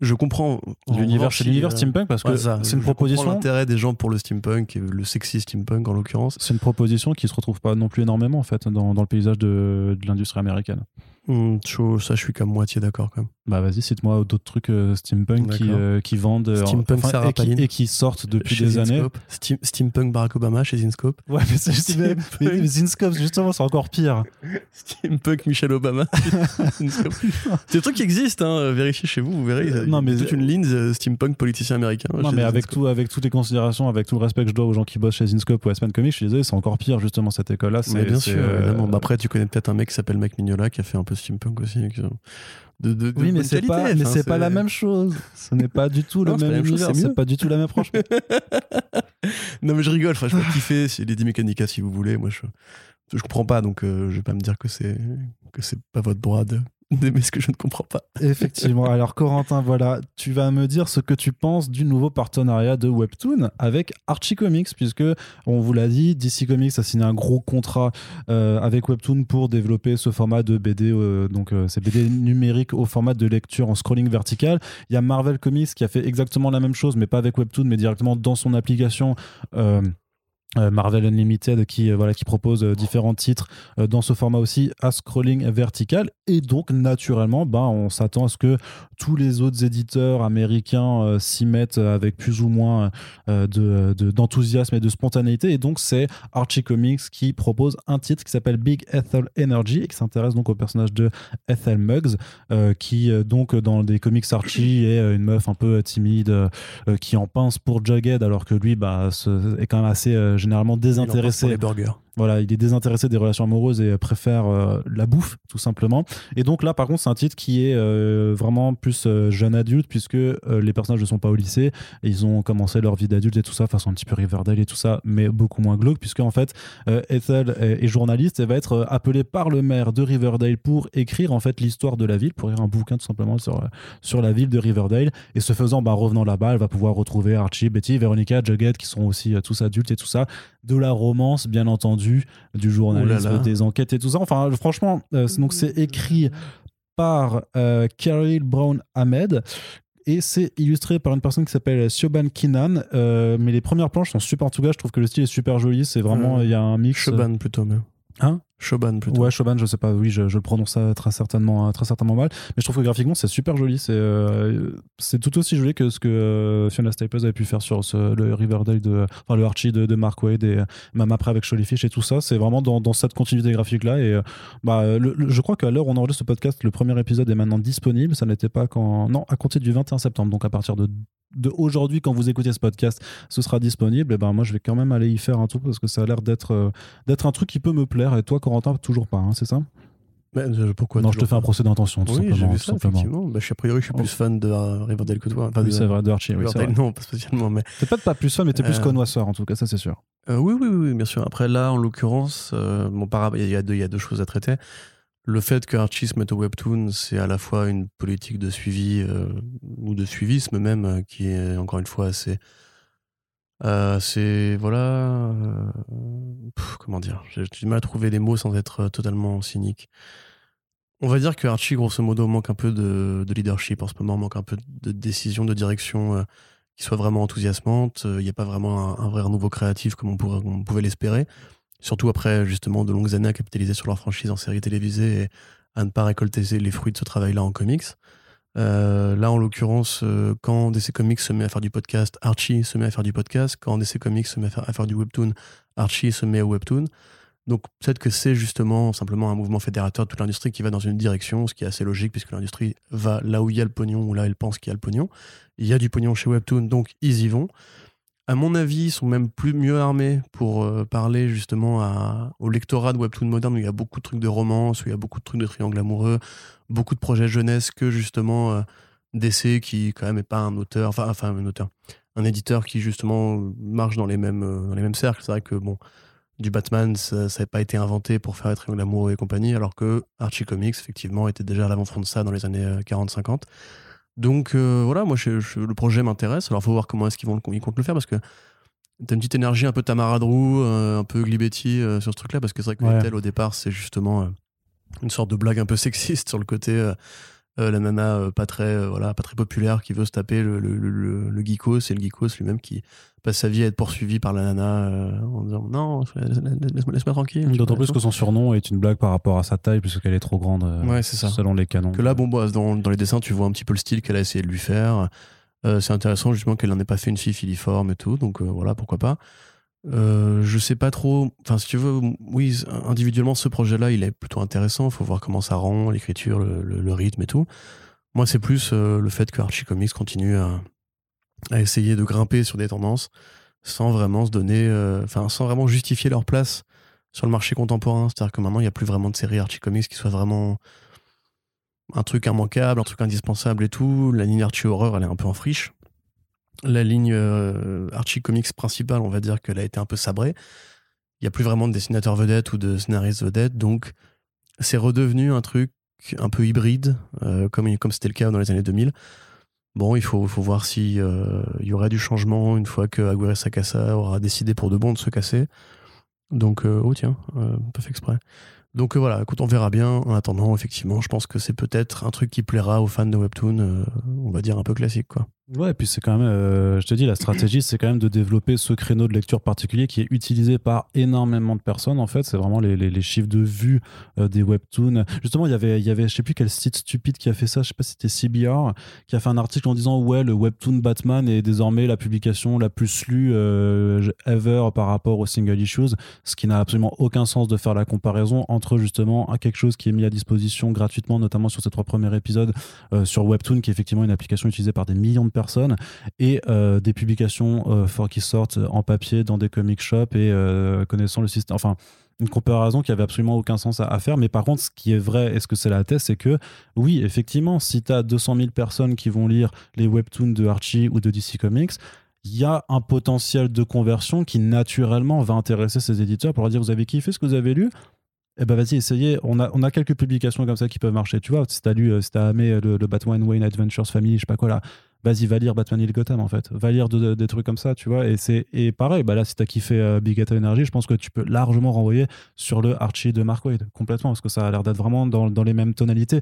[SPEAKER 2] Je comprends en
[SPEAKER 1] l'univers, l'univers
[SPEAKER 2] euh,
[SPEAKER 1] steampunk parce que
[SPEAKER 2] ouais,
[SPEAKER 1] c'est une
[SPEAKER 2] je
[SPEAKER 1] proposition.
[SPEAKER 2] l'intérêt des gens pour le steampunk, et le sexy steampunk en l'occurrence.
[SPEAKER 1] C'est une proposition qui se retrouve pas non plus énormément en fait dans, dans le paysage de, de l'industrie américaine.
[SPEAKER 2] Chaud, ça je suis comme moitié d'accord quand même.
[SPEAKER 1] Bah vas-y, cite-moi d'autres trucs euh, steampunk qui, euh, qui vendent euh,
[SPEAKER 2] Steampunk
[SPEAKER 1] enfin,
[SPEAKER 2] Sarah
[SPEAKER 1] et, qui,
[SPEAKER 2] Palin.
[SPEAKER 1] et qui sortent depuis
[SPEAKER 2] Chez
[SPEAKER 1] des années.
[SPEAKER 2] Steam- steampunk Barack Obama chez Zinscope.
[SPEAKER 1] Ouais, mais c'est
[SPEAKER 2] Steampunk.
[SPEAKER 1] mais, mais Zinscope, justement, c'est encore pire.
[SPEAKER 2] Steampunk Michelle Obama. C'est des trucs qui existent, hein, vérifiez chez vous, vous verrez. a
[SPEAKER 1] Non, mais-
[SPEAKER 2] toute une ligne euh, steampunk politicien américain.
[SPEAKER 1] Non, mais avec,
[SPEAKER 2] Zinscope.
[SPEAKER 1] tout, avec toutes les considérations, avec tout le respect que je dois aux gens qui bossent chez Zinscope ou Aspen Comics, je suis désolé, c'est encore pire justement cette école-là.
[SPEAKER 2] Mais bien sûr,
[SPEAKER 1] euh,
[SPEAKER 2] évidemment. Bah, après, tu connais peut-être un mec qui s'appelle Mike Mignola qui a fait un peu steampunk aussi. De, de
[SPEAKER 1] Oui, mais c'est pas, mais
[SPEAKER 2] enfin,
[SPEAKER 1] c'est pas la même chose. Ce n'est pas du tout le
[SPEAKER 2] Non,
[SPEAKER 1] même
[SPEAKER 2] même
[SPEAKER 1] univers.
[SPEAKER 2] c'est
[SPEAKER 1] pas du tout la même approche.
[SPEAKER 2] Non, mais je rigole. Enfin, je peux kiffer. C'est Lady Mechanica si vous voulez. Moi, je, je comprends pas. Donc, euh, je vais pas me dire que c'est que c'est pas votre droit de- d'aimer ce que je ne comprends pas.
[SPEAKER 1] Effectivement. Alors, Corentin, voilà, tu vas me dire ce que tu penses du nouveau partenariat de Webtoon avec Archie Comics, puisque on vous l'a dit, DC Comics a signé un gros contrat euh, avec Webtoon pour développer ce format de BD, euh, donc euh, c'est BD numérique au format de lecture en scrolling vertical. Il y a Marvel Comics qui a fait exactement la même chose, mais pas avec Webtoon, mais directement dans son application. Euh, Marvel Unlimited qui, euh, propose euh, différents titres dans ce format aussi à scrolling vertical. Et donc naturellement ben, on s'attend à ce que tous les autres éditeurs américains s'y mettent avec plus ou moins de- de- d'enthousiasme et de spontanéité. Et donc c'est Archie Comics qui propose un titre qui s'appelle Big Ethel Energy et qui s'intéresse donc au personnage de Ethel Muggs qui donc dans des comics Archie est une meuf un peu timide qui en pince pour Jughead alors que lui bah, est quand même assez généralement
[SPEAKER 2] Il en passe
[SPEAKER 1] désintéressé
[SPEAKER 2] pour les burgers.
[SPEAKER 1] Voilà, il est désintéressé des relations amoureuses et préfère euh, la bouffe, tout simplement. Et donc là, par contre, c'est un titre qui est euh, vraiment plus euh, jeune adulte, puisque euh, les personnages ne sont pas au lycée, et ils ont commencé leur vie d'adulte et tout ça, façon un petit peu Riverdale et tout ça, mais beaucoup moins glauque, puisque en fait, euh, Ethel est, est journaliste et va être euh, appelée par le maire de Riverdale pour écrire en fait l'histoire de la ville, pour écrire un bouquin tout simplement sur, euh, sur la ville de Riverdale. Et ce faisant, bah, revenant là-bas, elle va pouvoir retrouver Archie, Betty, Veronica, Jughead, qui sont aussi euh, tous adultes et tout ça, de la romance, bien entendu, du journalisme,
[SPEAKER 2] là là.
[SPEAKER 1] des enquêtes et tout ça. Enfin, franchement, euh, c'est- donc c'est écrit par euh, Carol Brown Ahmed. Et c'est illustré par une personne qui s'appelle Siobhan Kinan. Euh, mais les premières planches sont super. En tout cas, je trouve que le style est super joli. C'est vraiment,
[SPEAKER 2] Euh,
[SPEAKER 1] il y a un mix.
[SPEAKER 2] Shoban plutôt, mais.
[SPEAKER 1] Hein?
[SPEAKER 2] Shoban plutôt.
[SPEAKER 1] Ouais, Shoban, je sais pas, oui, je, le prononce ça très certainement, euh, très certainement mal, mais je trouve que graphiquement c'est super joli. C'est euh, tout aussi joli que ce que euh, Fiona Staples avait pu faire sur le Riverdale, de, enfin le Archie de, Mark Wade et euh, même après avec Fish et tout ça. C'est vraiment dans, dans cette continuité graphique là. Et euh, bah, je crois qu'à l'heure où on enregistre ce podcast, le premier épisode est maintenant disponible. Ça n'était pas quand. Non, à compter du 21 septembre, donc à partir de, aujourd'hui, quand vous écoutez ce podcast, ce sera disponible. Et ben moi je vais quand même aller y faire un tour parce que ça a l'air d'être euh, d'être un truc qui peut me plaire. Et toi, Toujours pas, hein, c'est ça?
[SPEAKER 2] Euh, pourquoi
[SPEAKER 1] Non, je te fais un procès d'intention, tout
[SPEAKER 2] Oui,
[SPEAKER 1] simplement.
[SPEAKER 2] vu
[SPEAKER 1] tout
[SPEAKER 2] ça,
[SPEAKER 1] simplement.
[SPEAKER 2] Bah, je suis, a priori, je suis plus fan de Riverdale que toi. Enfin,
[SPEAKER 1] Oui, c'est vrai, de Archie, oui, vrai.
[SPEAKER 2] non, pas spécialement, mais.
[SPEAKER 1] T'es peut-être pas plus fan, mais t'es plus
[SPEAKER 2] Euh,
[SPEAKER 1] connoisseur, en tout cas, ça c'est sûr.
[SPEAKER 2] Euh, oui, oui, oui, bien sûr. Après, là, en l'occurrence, euh, bon, il y, a deux- il y a deux choses à traiter. Le fait que Archie se mette au webtoon, c'est à la fois une politique de suivi ou de suivisme même, qui est encore une fois assez. Euh, c'est. Voilà. euh, comment dire? J'ai du mal à trouver les mots sans être euh, totalement cynique. On va dire que Archie, grosso modo, manque un peu de, de leadership en ce moment, manque un peu de décision, de direction. qui soit vraiment enthousiasmante. Il n'y a pas vraiment un, vrai renouveau créatif comme on, on pouvait l'espérer. Surtout après justement de longues années à capitaliser sur leur franchise en série télévisée et à ne pas récolter les fruits de ce travail-là en comics. Euh, là, en l'occurrence, euh, quand DC Comics se met à faire du podcast, Archie se met à faire du podcast. Quand DC Comics se met à faire, du webtoon, Archie se met au webtoon. Donc peut-être que c'est justement simplement un mouvement fédérateur de toute l'industrie qui va dans une direction, ce qui est assez logique puisque l'industrie va là où il y a le pognon ou là elle pense qu'il y a le pognon. Il y a du pognon chez Webtoon, donc ils y vont. À mon avis, sont même plus mieux armés pour euh, parler justement au lectorat de Webtoon moderne où il y a beaucoup de trucs de romance, où il y a beaucoup de trucs de triangle amoureux, beaucoup de projets jeunesse que justement euh, DC qui quand même est pas un auteur, enfin, un auteur, un éditeur qui justement marche dans les mêmes, euh, dans les mêmes cercles. C'est vrai que bon, du Batman, ça n'avait pas été inventé pour faire être l'amour et compagnie, alors que Archie Comics, effectivement, était déjà à l'avant-front de ça dans les années 40-50. Donc voilà, moi, le projet m'intéresse. Alors, il faut voir comment est-ce qu'ils vont ils comptent le faire, parce que T'as une petite énergie un peu Tamara un peu Glibetti sur ce truc-là, parce que c'est vrai que tel au départ, c'est justement une sorte de blague un peu sexiste sur le côté euh, la nana euh, pas très euh, voilà pas très populaire qui veut se taper le, le, le, le geekos et le geekos lui-même qui passe sa vie à être poursuivi par la nana en disant non laisse-moi tranquille.
[SPEAKER 1] D'autant plus que son surnom est une blague par rapport à sa taille puisqu'elle est trop grande
[SPEAKER 2] ouais, c'est ça.
[SPEAKER 1] selon les canons.
[SPEAKER 2] Que là bon bah, dans, dans, les dessins tu vois un petit peu le style qu'elle a essayé de lui faire. C'est intéressant justement qu'elle n'en ait pas fait une fille filiforme et tout donc voilà pourquoi pas euh, je sais pas trop. Enfin, si tu veux, oui, individuellement, ce projet-là, il est plutôt intéressant. Il faut voir comment ça rend, l'écriture, le, rythme et tout. Moi, c'est plus euh, le fait que Archie Comics continue à, essayer de grimper sur des tendances sans vraiment se donner, euh, enfin, sans vraiment justifier leur place sur le marché contemporain. C'est-à-dire que maintenant, il n'y a plus vraiment de séries Archie Comics qui soient vraiment un truc immanquable, un truc indispensable et tout. La ligne Archie Horror, elle est un peu en friche la ligne euh, Archie Comics principale, on va dire qu'elle a été un peu sabrée. Il n'y a plus vraiment de dessinateur vedette ou de scénariste vedette, donc c'est redevenu un truc un peu hybride, euh, comme, c'était le cas dans les années 2000. Bon, il faut, faut voir s'il euh, y aurait du changement une fois que Aguirre Sacasa aura décidé pour de bon de se casser. Donc, oh tiens, pas fait exprès. Donc voilà, écoute, on verra bien. En attendant, effectivement, je pense que c'est peut-être un truc qui plaira aux fans de Webtoon, on va dire un peu classique, quoi.
[SPEAKER 1] Ouais, et puis c'est quand même, euh, je te dis, la stratégie, c'est quand même de développer ce créneau de lecture particulier qui est utilisé par énormément de personnes. En fait, c'est vraiment les, les, chiffres de vues euh, des webtoons. Justement, il y avait, il y avait, je sais plus quel site stupide qui a fait ça. Je sais pas si c'était CBR qui a fait un article en disant ouais, le webtoon Batman est désormais la publication la plus lue euh, ever par rapport aux single issues, ce qui n'a absolument aucun sens de faire la comparaison entre justement quelque chose qui est mis à disposition gratuitement, notamment sur ces trois premiers épisodes sur Webtoon, qui est effectivement une application utilisée par des millions de personnes et euh, des publications euh, qui sortent en papier dans des comic shops et euh, connaissant le système. Enfin, une comparaison qui avait absolument aucun sens à, faire. Mais par contre, ce qui est vrai, et ce que c'est la thèse, c'est que oui, effectivement, si tu as 200 000 personnes qui vont lire les webtoons de Archie ou de DC Comics, il y a un potentiel de conversion qui naturellement va intéresser ces éditeurs pour leur dire vous avez kiffé ce que vous avez lu? Eh ben vas-y, essayez. On a, on a quelques publications comme ça qui peuvent marcher. Tu vois, si t'as lu, si t'as aimé le, le, Batman Wayne Adventures Family, je sais pas quoi là, vas-y, va lire Batman Hill Gotham en fait. Va lire des trucs comme ça, tu vois. Et, c'est, et pareil, bah là, si t'as kiffé euh, Big Data Energy, je pense que tu peux largement renvoyer sur le Archie de Mark Wade, complètement, parce que ça a l'air d'être vraiment dans, dans les mêmes tonalités.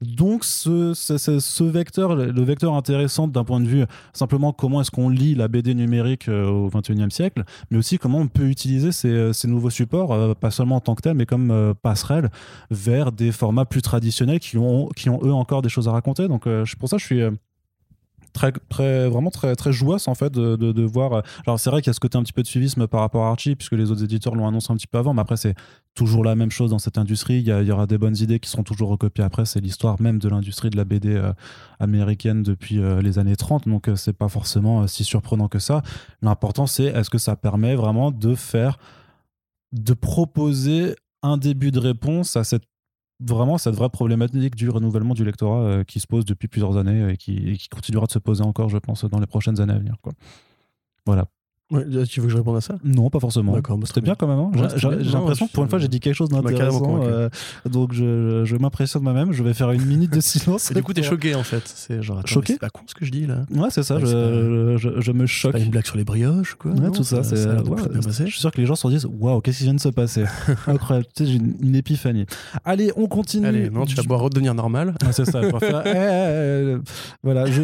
[SPEAKER 1] Donc, ce, ce, vecteur, le vecteur intéressant d'un point de vue simplement comment est-ce qu'on lit la BD numérique euh, au 21e siècle, mais aussi comment on peut utiliser ces, euh, ces nouveaux supports, pas seulement en tant que tel, mais comme passerelle vers des formats plus traditionnels qui ont, qui ont eux encore des choses à raconter. Donc, pour ça, je suis très, très, vraiment très, très jouasse en fait de, de, voir. Alors c'est vrai qu'il y a ce côté un petit peu de suivisme par rapport à Archie, puisque les autres éditeurs l'ont annoncé un petit peu avant, mais après c'est toujours la même chose dans cette industrie. Il y, aura des bonnes idées qui seront toujours recopiées après. C'est l'histoire même de l'industrie de la BD euh, américaine depuis euh, les années 30, donc euh, c'est pas forcément si surprenant que ça. L'important c'est est-ce que ça permet vraiment de faire, de proposer un début de réponse à cette vraiment cette vraie problématique du renouvellement du lectorat euh, qui se pose depuis plusieurs années et qui, qui, continuera de se poser encore, je pense, dans les prochaines années à venir. Voilà.
[SPEAKER 2] Ouais, tu veux que je réponde à ça?
[SPEAKER 1] Non, pas forcément. D'accord, bah, c'était bien quand même. Hein. j'ai l'impression que pour une fois, j'ai dit quelque chose bah, d'intéressant. Euh, donc, je, je m'impressionne moi-même. Je vais faire une minute de silence.
[SPEAKER 2] et du coup, t'es choqué en fait. C'est genre,
[SPEAKER 1] choqué
[SPEAKER 2] C'est pas con ce que je dis là.
[SPEAKER 1] Ouais, c'est ça. je, je, je, me choque.
[SPEAKER 2] Pas une blague sur les brioches, quoi.
[SPEAKER 1] Ouais, tout ça. c'est je suis sûr que les gens se disent Waouh, qu'est-ce qui vient de se passer? Incroyable. Tu sais, j'ai une, épiphanie. Allez, on continue.
[SPEAKER 2] Allez, non, tu vas boire redevenir normal.
[SPEAKER 1] c'est ça. Je vais faire. Eh, eh, eh, voilà, je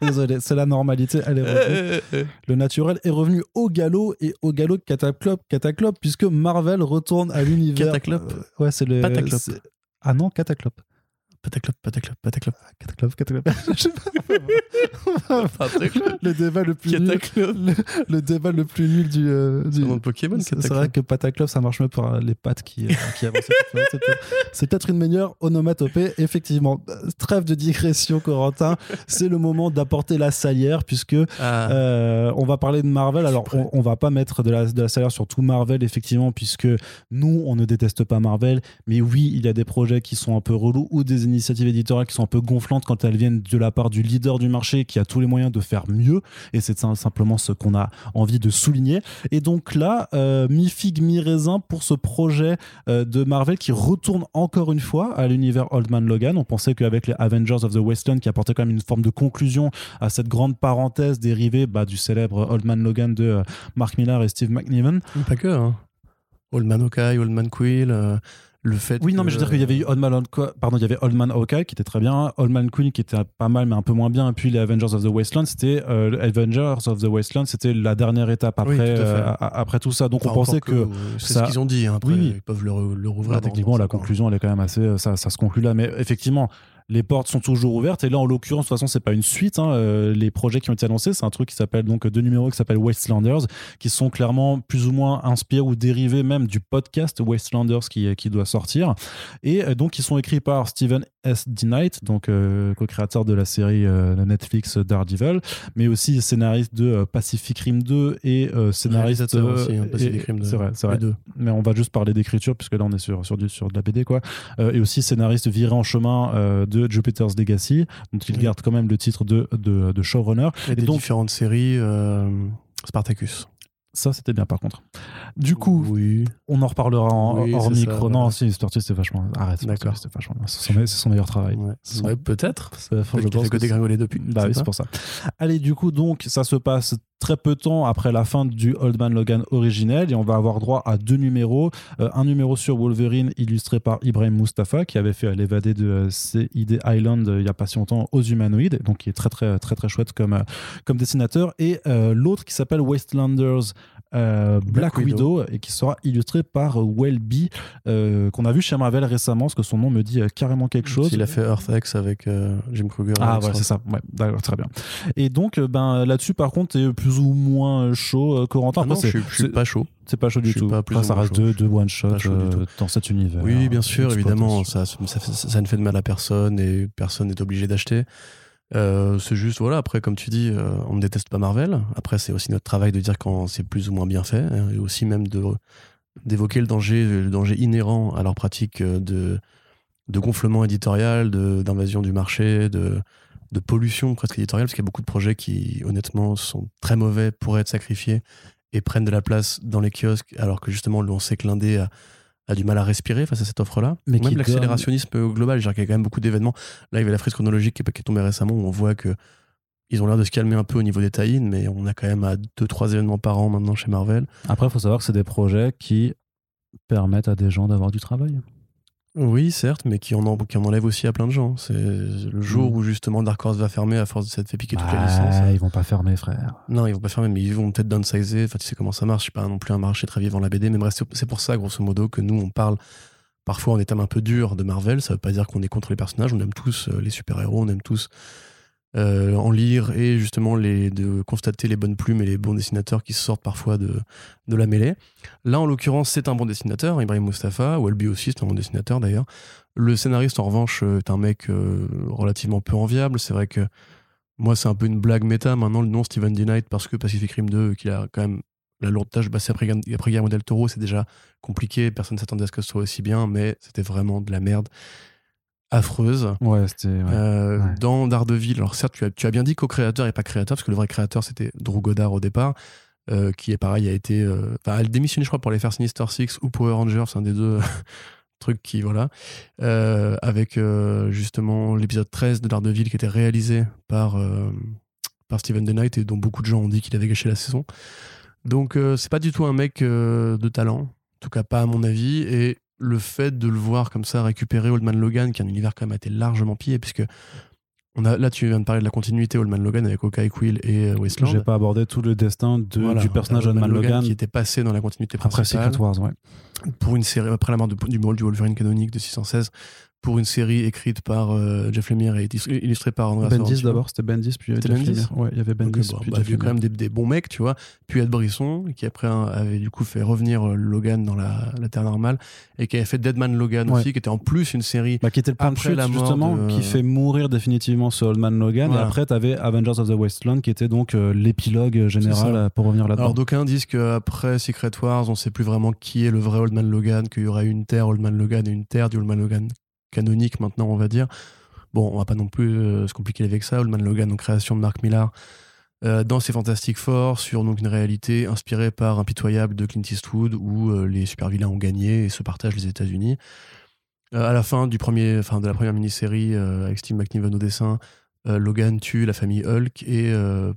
[SPEAKER 1] Désolé, c'est la normalité. Est Le naturel est revenu au galop et au galop cataclope, cataclope puisque Marvel retourne à l'univers.
[SPEAKER 2] Cataclope
[SPEAKER 1] euh, Ouais, c'est le. Ah non, cataclope.
[SPEAKER 2] Pataclope, pataclope, pataclope.
[SPEAKER 1] Cataclope, cataclope. le débat le plus nul. Le, le, débat le plus nul du. Euh, du...
[SPEAKER 2] de Pokémon,
[SPEAKER 1] C'est vrai que Pataclope, ça marche mieux pour les pattes qui, euh, qui avancent. C'est peut-être une meilleure onomatopée, effectivement. Trêve de digression, Corentin. C'est le moment d'apporter la salière, puisque ah. euh, on va parler de Marvel. Alors, on, on, va pas mettre de la, de la salière sur tout Marvel, effectivement, puisque nous, on ne déteste pas Marvel. Mais oui, il y a des projets qui sont un peu relous ou des initiatives éditoriales qui sont un peu gonflantes quand elles viennent de la part du leader du marché qui a tous les moyens de faire mieux. Et c'est simplement ce qu'on a envie de souligner. Et donc là, euh, mi figue mi raisin pour ce projet euh, de Marvel qui retourne encore une fois à l'univers Old Man Logan. On pensait qu'avec les Avengers of the Westland, qui apportait quand même une forme de conclusion à cette grande parenthèse dérivée bah, du célèbre Old Man Logan de euh, Mark Millar et Steve McNiven.
[SPEAKER 2] Pas que. Hein. Old Man Hawkeye, Old Man Quill. Euh, le fait
[SPEAKER 1] oui non mais je veux dire qu'il y avait eu Old Man pardon il y avait Old Man Hawkeye qui était très bien Old Man Queen qui était pas mal mais un peu moins bien et puis les Avengers of the Wasteland c'était euh, Avengers of the Wasteland c'était la dernière étape après après tout ça. Donc on pensait que,
[SPEAKER 2] c'est ce qu'ils ont dit hein. après ils peuvent le, le rouvrir
[SPEAKER 1] techniquement la conclusion elle est quand même assez ça, ça se conclut là mais effectivement les portes sont toujours ouvertes. Et là, en l'occurrence, de toute façon, c'est pas une suite. Hein. Euh, les projets qui ont été annoncés, c'est un truc qui s'appelle donc deux numéros qui s'appellent Wastelanders, qui sont clairement plus ou moins inspirés ou dérivés même du podcast Wastelanders qui, qui doit sortir. Et euh, donc, ils sont écrits par Steven S. D. Knight, donc euh, co-créateur de la série Netflix Daredevil, mais aussi scénariste de Pacific Rim 2 et scénariste
[SPEAKER 2] aussi, hein, Pacific Rim 2.
[SPEAKER 1] C'est vrai, c'est vrai. Mais on va juste parler d'écriture puisque là on est sur sur du sur de la BD quoi. et aussi scénariste viré en chemin de Jupiter's Legacy, dont il garde quand même le titre de, de, de showrunner.
[SPEAKER 2] Et, des différentes séries, euh, Spartacus.
[SPEAKER 1] Ça, c'était bien par contre. Du coup, oui. on en reparlera en, hors micro. non, si, Spartacus, c'était vachement. Arrête,
[SPEAKER 2] D'accord.
[SPEAKER 1] C'était vachement. C'est son, meilleur travail.
[SPEAKER 2] Ouais. peut-être. Je pense que dégringoler depuis.
[SPEAKER 1] Bah oui, c'est pour ça. Allez, du coup, donc, ça se passe très peu de temps après la fin du Old Man Logan originel et on va avoir droit à deux numéros. Euh, un numéro sur Wolverine illustré par Ibrahim Mustafa qui avait fait l'évadé de euh, CID Island euh, il y a pas si longtemps aux humanoïdes, donc qui est très très très très chouette comme, comme dessinateur. Et l'autre qui s'appelle Wastelanders Black, Widow. et qui sera illustré par Welby qu'on a vu chez Marvel récemment parce que son nom me dit carrément quelque chose.
[SPEAKER 2] Il a fait Earth X avec Jim Kruger.
[SPEAKER 1] Ah ouais c'est ça, ouais, d'accord, très bien. Et donc ben là-dessus par contre c'est plus ou moins chaud, euh, Corentin.
[SPEAKER 2] Ah je, suis pas chaud.
[SPEAKER 1] C'est pas chaud du tout. Pas ça reste deux, deux one shot euh, dans cet univers.
[SPEAKER 2] Oui, bien sûr, évidemment. Ça, ça, ça, ne fait de mal à personne et personne n'est obligé d'acheter. Euh, c'est juste, voilà, après, comme tu dis, on ne déteste pas Marvel. Après, c'est aussi notre travail de dire quand c'est plus ou moins bien fait. Hein, et aussi même d'évoquer le danger, le danger inhérent à leur pratique de, de gonflement éditorial, d'invasion du marché, de, de pollution presque éditoriale, parce qu'il y a beaucoup de projets qui, honnêtement, sont très mauvais, pourraient être sacrifiés et prennent de la place dans les kiosques, alors que justement, on sait que l'indé a, du mal à respirer face à cette offre-là. Mais Même l'accélérationnisme global, il y a quand même beaucoup d'événements. Là, il y avait la frise chronologique qui est, qui est tombée récemment, où on voit que ils ont l'air de se calmer un peu au niveau des tie mais on a quand même à 2-3 événements par an maintenant chez Marvel.
[SPEAKER 1] Après, il faut savoir que c'est des projets qui permettent à des gens d'avoir du travail.
[SPEAKER 2] Oui, certes, mais qui en, en, qui en enlève aussi à plein de gens. C'est le jour mm. où justement Dark Horse va fermer à force de s'être fait piquer toute la licence.
[SPEAKER 1] Ils vont pas fermer, frère.
[SPEAKER 2] Non, ils vont pas fermer, mais ils vont peut-être downsizer. Enfin, tu sais comment ça marche. Je suis pas non plus un marché très vivant la BD, mais bref, c'est pour ça, grosso modo, que nous, on parle parfois en des un peu durs de Marvel. Ça veut pas dire qu'on est contre les personnages. On aime tous euh, les super-héros, on aime tous euh, en lire et justement de constater les bonnes plumes et les bons dessinateurs qui sortent parfois de, la mêlée. Là, en l'occurrence, c'est un bon dessinateur, Ibrahim Mustafa, Welby aussi, c'est un bon dessinateur d'ailleurs. Le scénariste, en revanche, est un mec euh, relativement peu enviable. C'est vrai que moi, c'est un peu une blague méta maintenant, le nom Steven D. Knight, parce que Pacific Rim 2, qu'il a quand même la lourde tâche, bah, après, après Guillermo del Toro, c'est déjà compliqué, personne ne s'attendait à ce que ce soit aussi bien, mais c'était vraiment de la merde affreuse.
[SPEAKER 1] Ouais, c'était. Euh,
[SPEAKER 2] dans Daredevil, alors certes, tu as, tu as bien dit co-créateur et pas créateur, parce que le vrai créateur, c'était Drew Goddard au départ, euh, qui est pareil, a été. Euh, elle démissionné, je crois, pour aller faire Sinister Six ou Power Rangers, un des deux trucs qui. Voilà. avec justement l'épisode 13 de Daredevil qui était réalisé par, par Steven The Knight et dont beaucoup de gens ont dit qu'il avait gâché la saison. Donc, c'est pas du tout un mec de talent, en tout cas pas à mon avis, et le fait de le voir comme ça récupérer Old Man Logan, qui est un univers quand même été largement pillé, puisque on a, là, tu viens de parler de la continuité Old Man Logan avec Hawkeye, Quill et euh, Wasteland.
[SPEAKER 1] J'ai pas abordé tout le destin de, du personnage Old Man, Logan,
[SPEAKER 2] qui était passé dans la continuité principale.
[SPEAKER 1] Après Secret Wars, ouais.
[SPEAKER 2] Pour une série, après la mort du, du, du Wolverine canonique de 616, pour une série écrite par euh, Jeff Lemire et illustrée par Andrea
[SPEAKER 1] Bendis d'abord, c'était Bendis, puis Jeff Lemire. Ouais, il y avait Bendis.
[SPEAKER 2] Okay, bon, bah, quand même des, des, bons mecs, tu vois. Puis Ed Brisson, qui après avait du coup fait revenir euh, Logan dans la, la Terre normale, et qui avait fait Deadman Logan aussi, qui était en plus une série.
[SPEAKER 1] Bah, qui était le point de la justement, qui fait mourir définitivement ce Old Man Logan. Et après, tu avais Avengers of the Westland, qui était donc euh, l'épilogue général pour revenir là-dedans.
[SPEAKER 2] Alors d'aucuns disent qu'après Secret Wars, on sait plus vraiment qui est le vrai Old Man Logan, qu'il y aurait une Terre Old Man Logan et une Terre du Old Man Logan canonique maintenant, on va dire. Bon, on va pas non plus euh, se compliquer avec ça. Old Man Logan, en création de Mark Millar, euh, dans ses Fantastic Four, sur donc une réalité inspirée par Impitoyable de Clint Eastwood, où euh, les super-vilains ont gagné et se partagent les États-Unis. À la fin du premier, enfin, de la première mini-série, avec Steve McNiven au dessin, Logan tue la famille Hulk et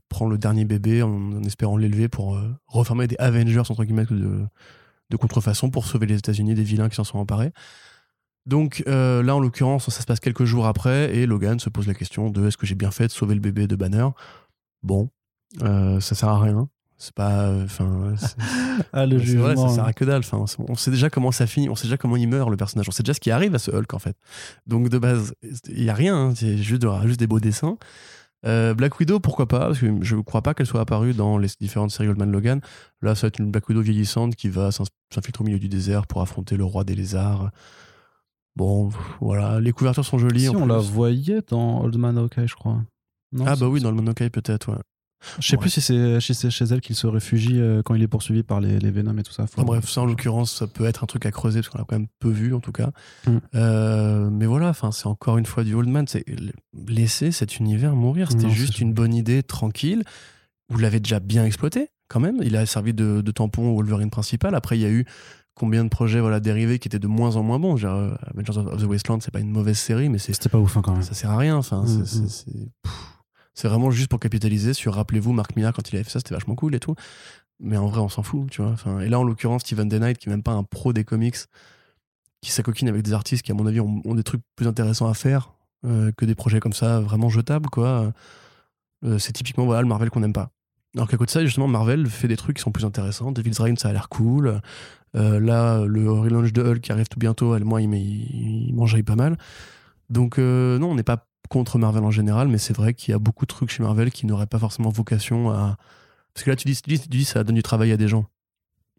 [SPEAKER 2] prend le dernier bébé en, espérant l'élever pour reformer des Avengers, entre guillemets, de, de contrefaçon pour sauver les États-Unis des vilains qui s'en sont emparés. Donc euh, là, en l'occurrence, ça se passe quelques jours après et Logan se pose la question de est-ce que j'ai bien fait de sauver le bébé de Banner? Bon, euh, ça sert à rien. C'est pas. Enfin. c'est-
[SPEAKER 1] Ah, le
[SPEAKER 2] vrai, ça sert à que dalle. Enfin, on- sait déjà comment ça finit, on sait déjà comment il meurt le personnage, on sait déjà ce qui arrive à ce Hulk en fait. Donc de base, il y a rien, hein, c'est juste, juste des beaux dessins. Euh, Black Widow, pourquoi pas? Parce que je ne crois pas qu'elle soit apparue dans les différentes séries Old Man Logan. Là, ça va être une Black Widow vieillissante qui va s'infiltrer au milieu du désert pour affronter le roi des lézards. Bon, voilà, les couvertures sont jolies.
[SPEAKER 1] Si,
[SPEAKER 2] en
[SPEAKER 1] on la voyait dans Old Man Hawkeye, je crois. Non,
[SPEAKER 2] Ah bah oui, dans le Monokai peut-être, ouais.
[SPEAKER 1] Je sais
[SPEAKER 2] Ouais.
[SPEAKER 1] plus si c'est chez, elle qu'il se réfugie euh, quand il est poursuivi par les, les Venom et tout ça. Faut-
[SPEAKER 2] bref, ça en l'occurrence, ça peut être un truc à creuser parce qu'on l'a quand même peu vu en tout cas.
[SPEAKER 1] Mm.
[SPEAKER 2] Euh, mais voilà, c'est encore une fois du Old Man. C'est laisser cet univers mourir. C'était juste une bonne idée, tranquille. Vous l'avez déjà bien exploité quand même. Il a servi de, de tampon au Wolverine principal. Après, il y a eu combien de projets voilà dérivés qui étaient de moins en moins bons. Genre, Avengers of the Wasteland, c'est pas une mauvaise série, mais
[SPEAKER 1] C'était pas ouf hein, quand même.
[SPEAKER 2] ça sert à rien. Enfin,
[SPEAKER 1] Mm,
[SPEAKER 2] c'est-
[SPEAKER 1] mm.
[SPEAKER 2] c'est- c'est vraiment juste pour capitaliser sur. Rappelez-vous, Mark Millar quand il avait fait ça, c'était vachement cool et tout. Mais en vrai, on s'en fout, tu vois. Enfin, et là, en l'occurrence, Steven Day Knight, qui est même pas un pro des comics, qui s'acoquine avec des artistes qui, à mon avis, ont, ont des trucs plus intéressants à faire euh, que des projets comme ça, vraiment jetables, quoi. Euh, c'est typiquement voilà, le Marvel qu'on n'aime pas. Alors qu'à côté de ça, justement, Marvel fait des trucs qui sont plus intéressants. Devil's Reign, ça a l'air cool. Euh, là, le relaunch de Hulk qui arrive tout bientôt, elle, moi, il, il, pas mal. Donc, euh, non, on n'est pas contre Marvel en général, mais c'est vrai qu'il y a beaucoup de trucs chez Marvel qui n'auraient pas forcément vocation à. Parce que là, tu dis, tu dis, tu dis ça donne du travail à des gens.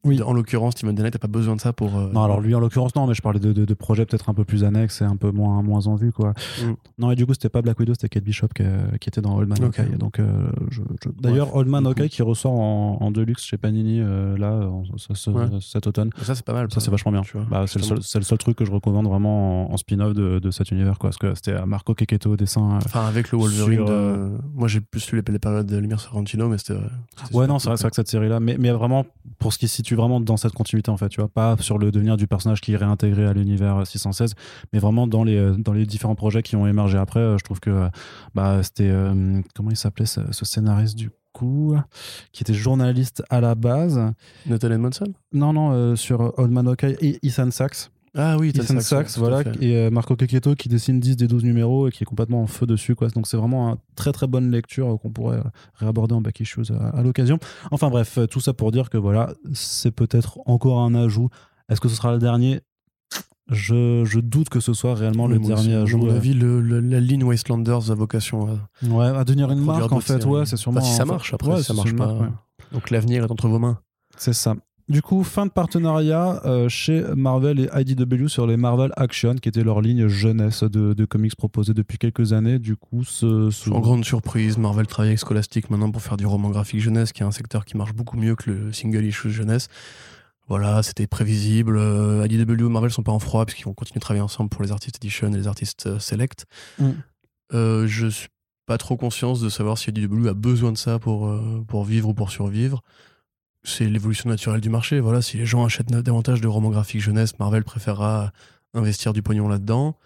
[SPEAKER 1] Oui.
[SPEAKER 2] En l'occurrence, Steven Knight n'a pas besoin de ça pour. euh,
[SPEAKER 1] Non, alors lui en l'occurrence, non, mais je parlais de, de, de projets peut-être un peu plus annexes et un peu moins, moins en vue, quoi.
[SPEAKER 2] Mm.
[SPEAKER 1] Non, et du coup, c'était pas Black Widow, c'était Kate Bishop qui, qui était dans Old Man
[SPEAKER 2] Ok.
[SPEAKER 1] Hawkeye. Donc, euh, je- je- D'ailleurs, Old Man. Hawkeye qui ressort en, en deluxe chez Panini, euh, là, en- ce- ce-
[SPEAKER 2] Ouais.
[SPEAKER 1] cet automne.
[SPEAKER 2] Ça, c'est pas mal.
[SPEAKER 1] Ça, c'est vachement bien.
[SPEAKER 2] Tu vois,
[SPEAKER 1] Bah, c'est, le seul, c'est le seul truc que je recommande vraiment en, en spin-off de, de cet univers, quoi. Parce que c'était Marco Keketto au dessin. euh.
[SPEAKER 2] Enfin, avec le Wolverine.
[SPEAKER 1] Sur,
[SPEAKER 2] de-
[SPEAKER 1] euh,
[SPEAKER 2] Moi, j'ai plus lu les, les périodes de Lumière Sorrentino, mais c'était. euh,
[SPEAKER 1] Ouais, non, c'est vrai,
[SPEAKER 2] cool,
[SPEAKER 1] c'est vrai que cette série-là, mais, mais vraiment pour ce qui se situe vraiment dans cette continuité, en fait, tu vois, pas sur le devenir du personnage qui est réintégré à l'univers 616, mais vraiment dans les, euh, dans les différents projets qui ont émergé après. euh, Je trouve que euh, bah, c'était. euh, comment il s'appelait ce, ce scénariste du coup Qui était journaliste à la base.
[SPEAKER 2] Nathan Edmondson?
[SPEAKER 1] Non, non, euh, sur Old Man Hawkeye et Ethan Sachs.
[SPEAKER 2] Ah oui,
[SPEAKER 1] Ethan Sachs, voilà, et euh, Marco Keketto qui dessine 10 des 12 numéros et qui est complètement en feu dessus, quoi. Donc c'est vraiment une très très bonne lecture euh, qu'on pourrait euh, réaborder en back issues à, à l'occasion. Enfin bref, tout ça pour dire que voilà, c'est peut-être encore un ajout. Est-ce que ce sera le dernier? Je, je doute que ce soit réellement le dernier
[SPEAKER 2] aussi. À
[SPEAKER 1] ajout.
[SPEAKER 2] mon avis, le- le- la ligne Wastelanders a vocation à.
[SPEAKER 1] ouais, à devenir une marque en fait, ouais, c'est sûrement.
[SPEAKER 2] Enfin, si ça marche, après,
[SPEAKER 1] ouais,
[SPEAKER 2] si ça marche pas.
[SPEAKER 1] marque, ouais.
[SPEAKER 2] Donc l'avenir est entre vos mains.
[SPEAKER 1] C'est ça. Du coup, fin de partenariat euh, chez Marvel et IDW sur les Marvel Action, qui était leur ligne jeunesse de, de comics proposée depuis quelques années. Du coup, ce, ce-
[SPEAKER 2] En grande surprise, Marvel travaille avec Scholastic maintenant pour faire du roman graphique jeunesse, qui est un secteur qui marche beaucoup mieux que le single issue jeunesse. Voilà, c'était prévisible. Euh, IDW et Marvel sont pas en froid puisqu'ils vont continuer de travailler ensemble pour les artistes edition et les artistes euh, select.
[SPEAKER 1] Mm.
[SPEAKER 2] Euh, je suis pas trop conscience de savoir si IDW a besoin de ça pour, pour vivre ou pour survivre. C'est l'évolution naturelle du marché. Voilà, si les gens achètent davantage de romans graphiques jeunesse, Marvel préférera investir du pognon là-dedans.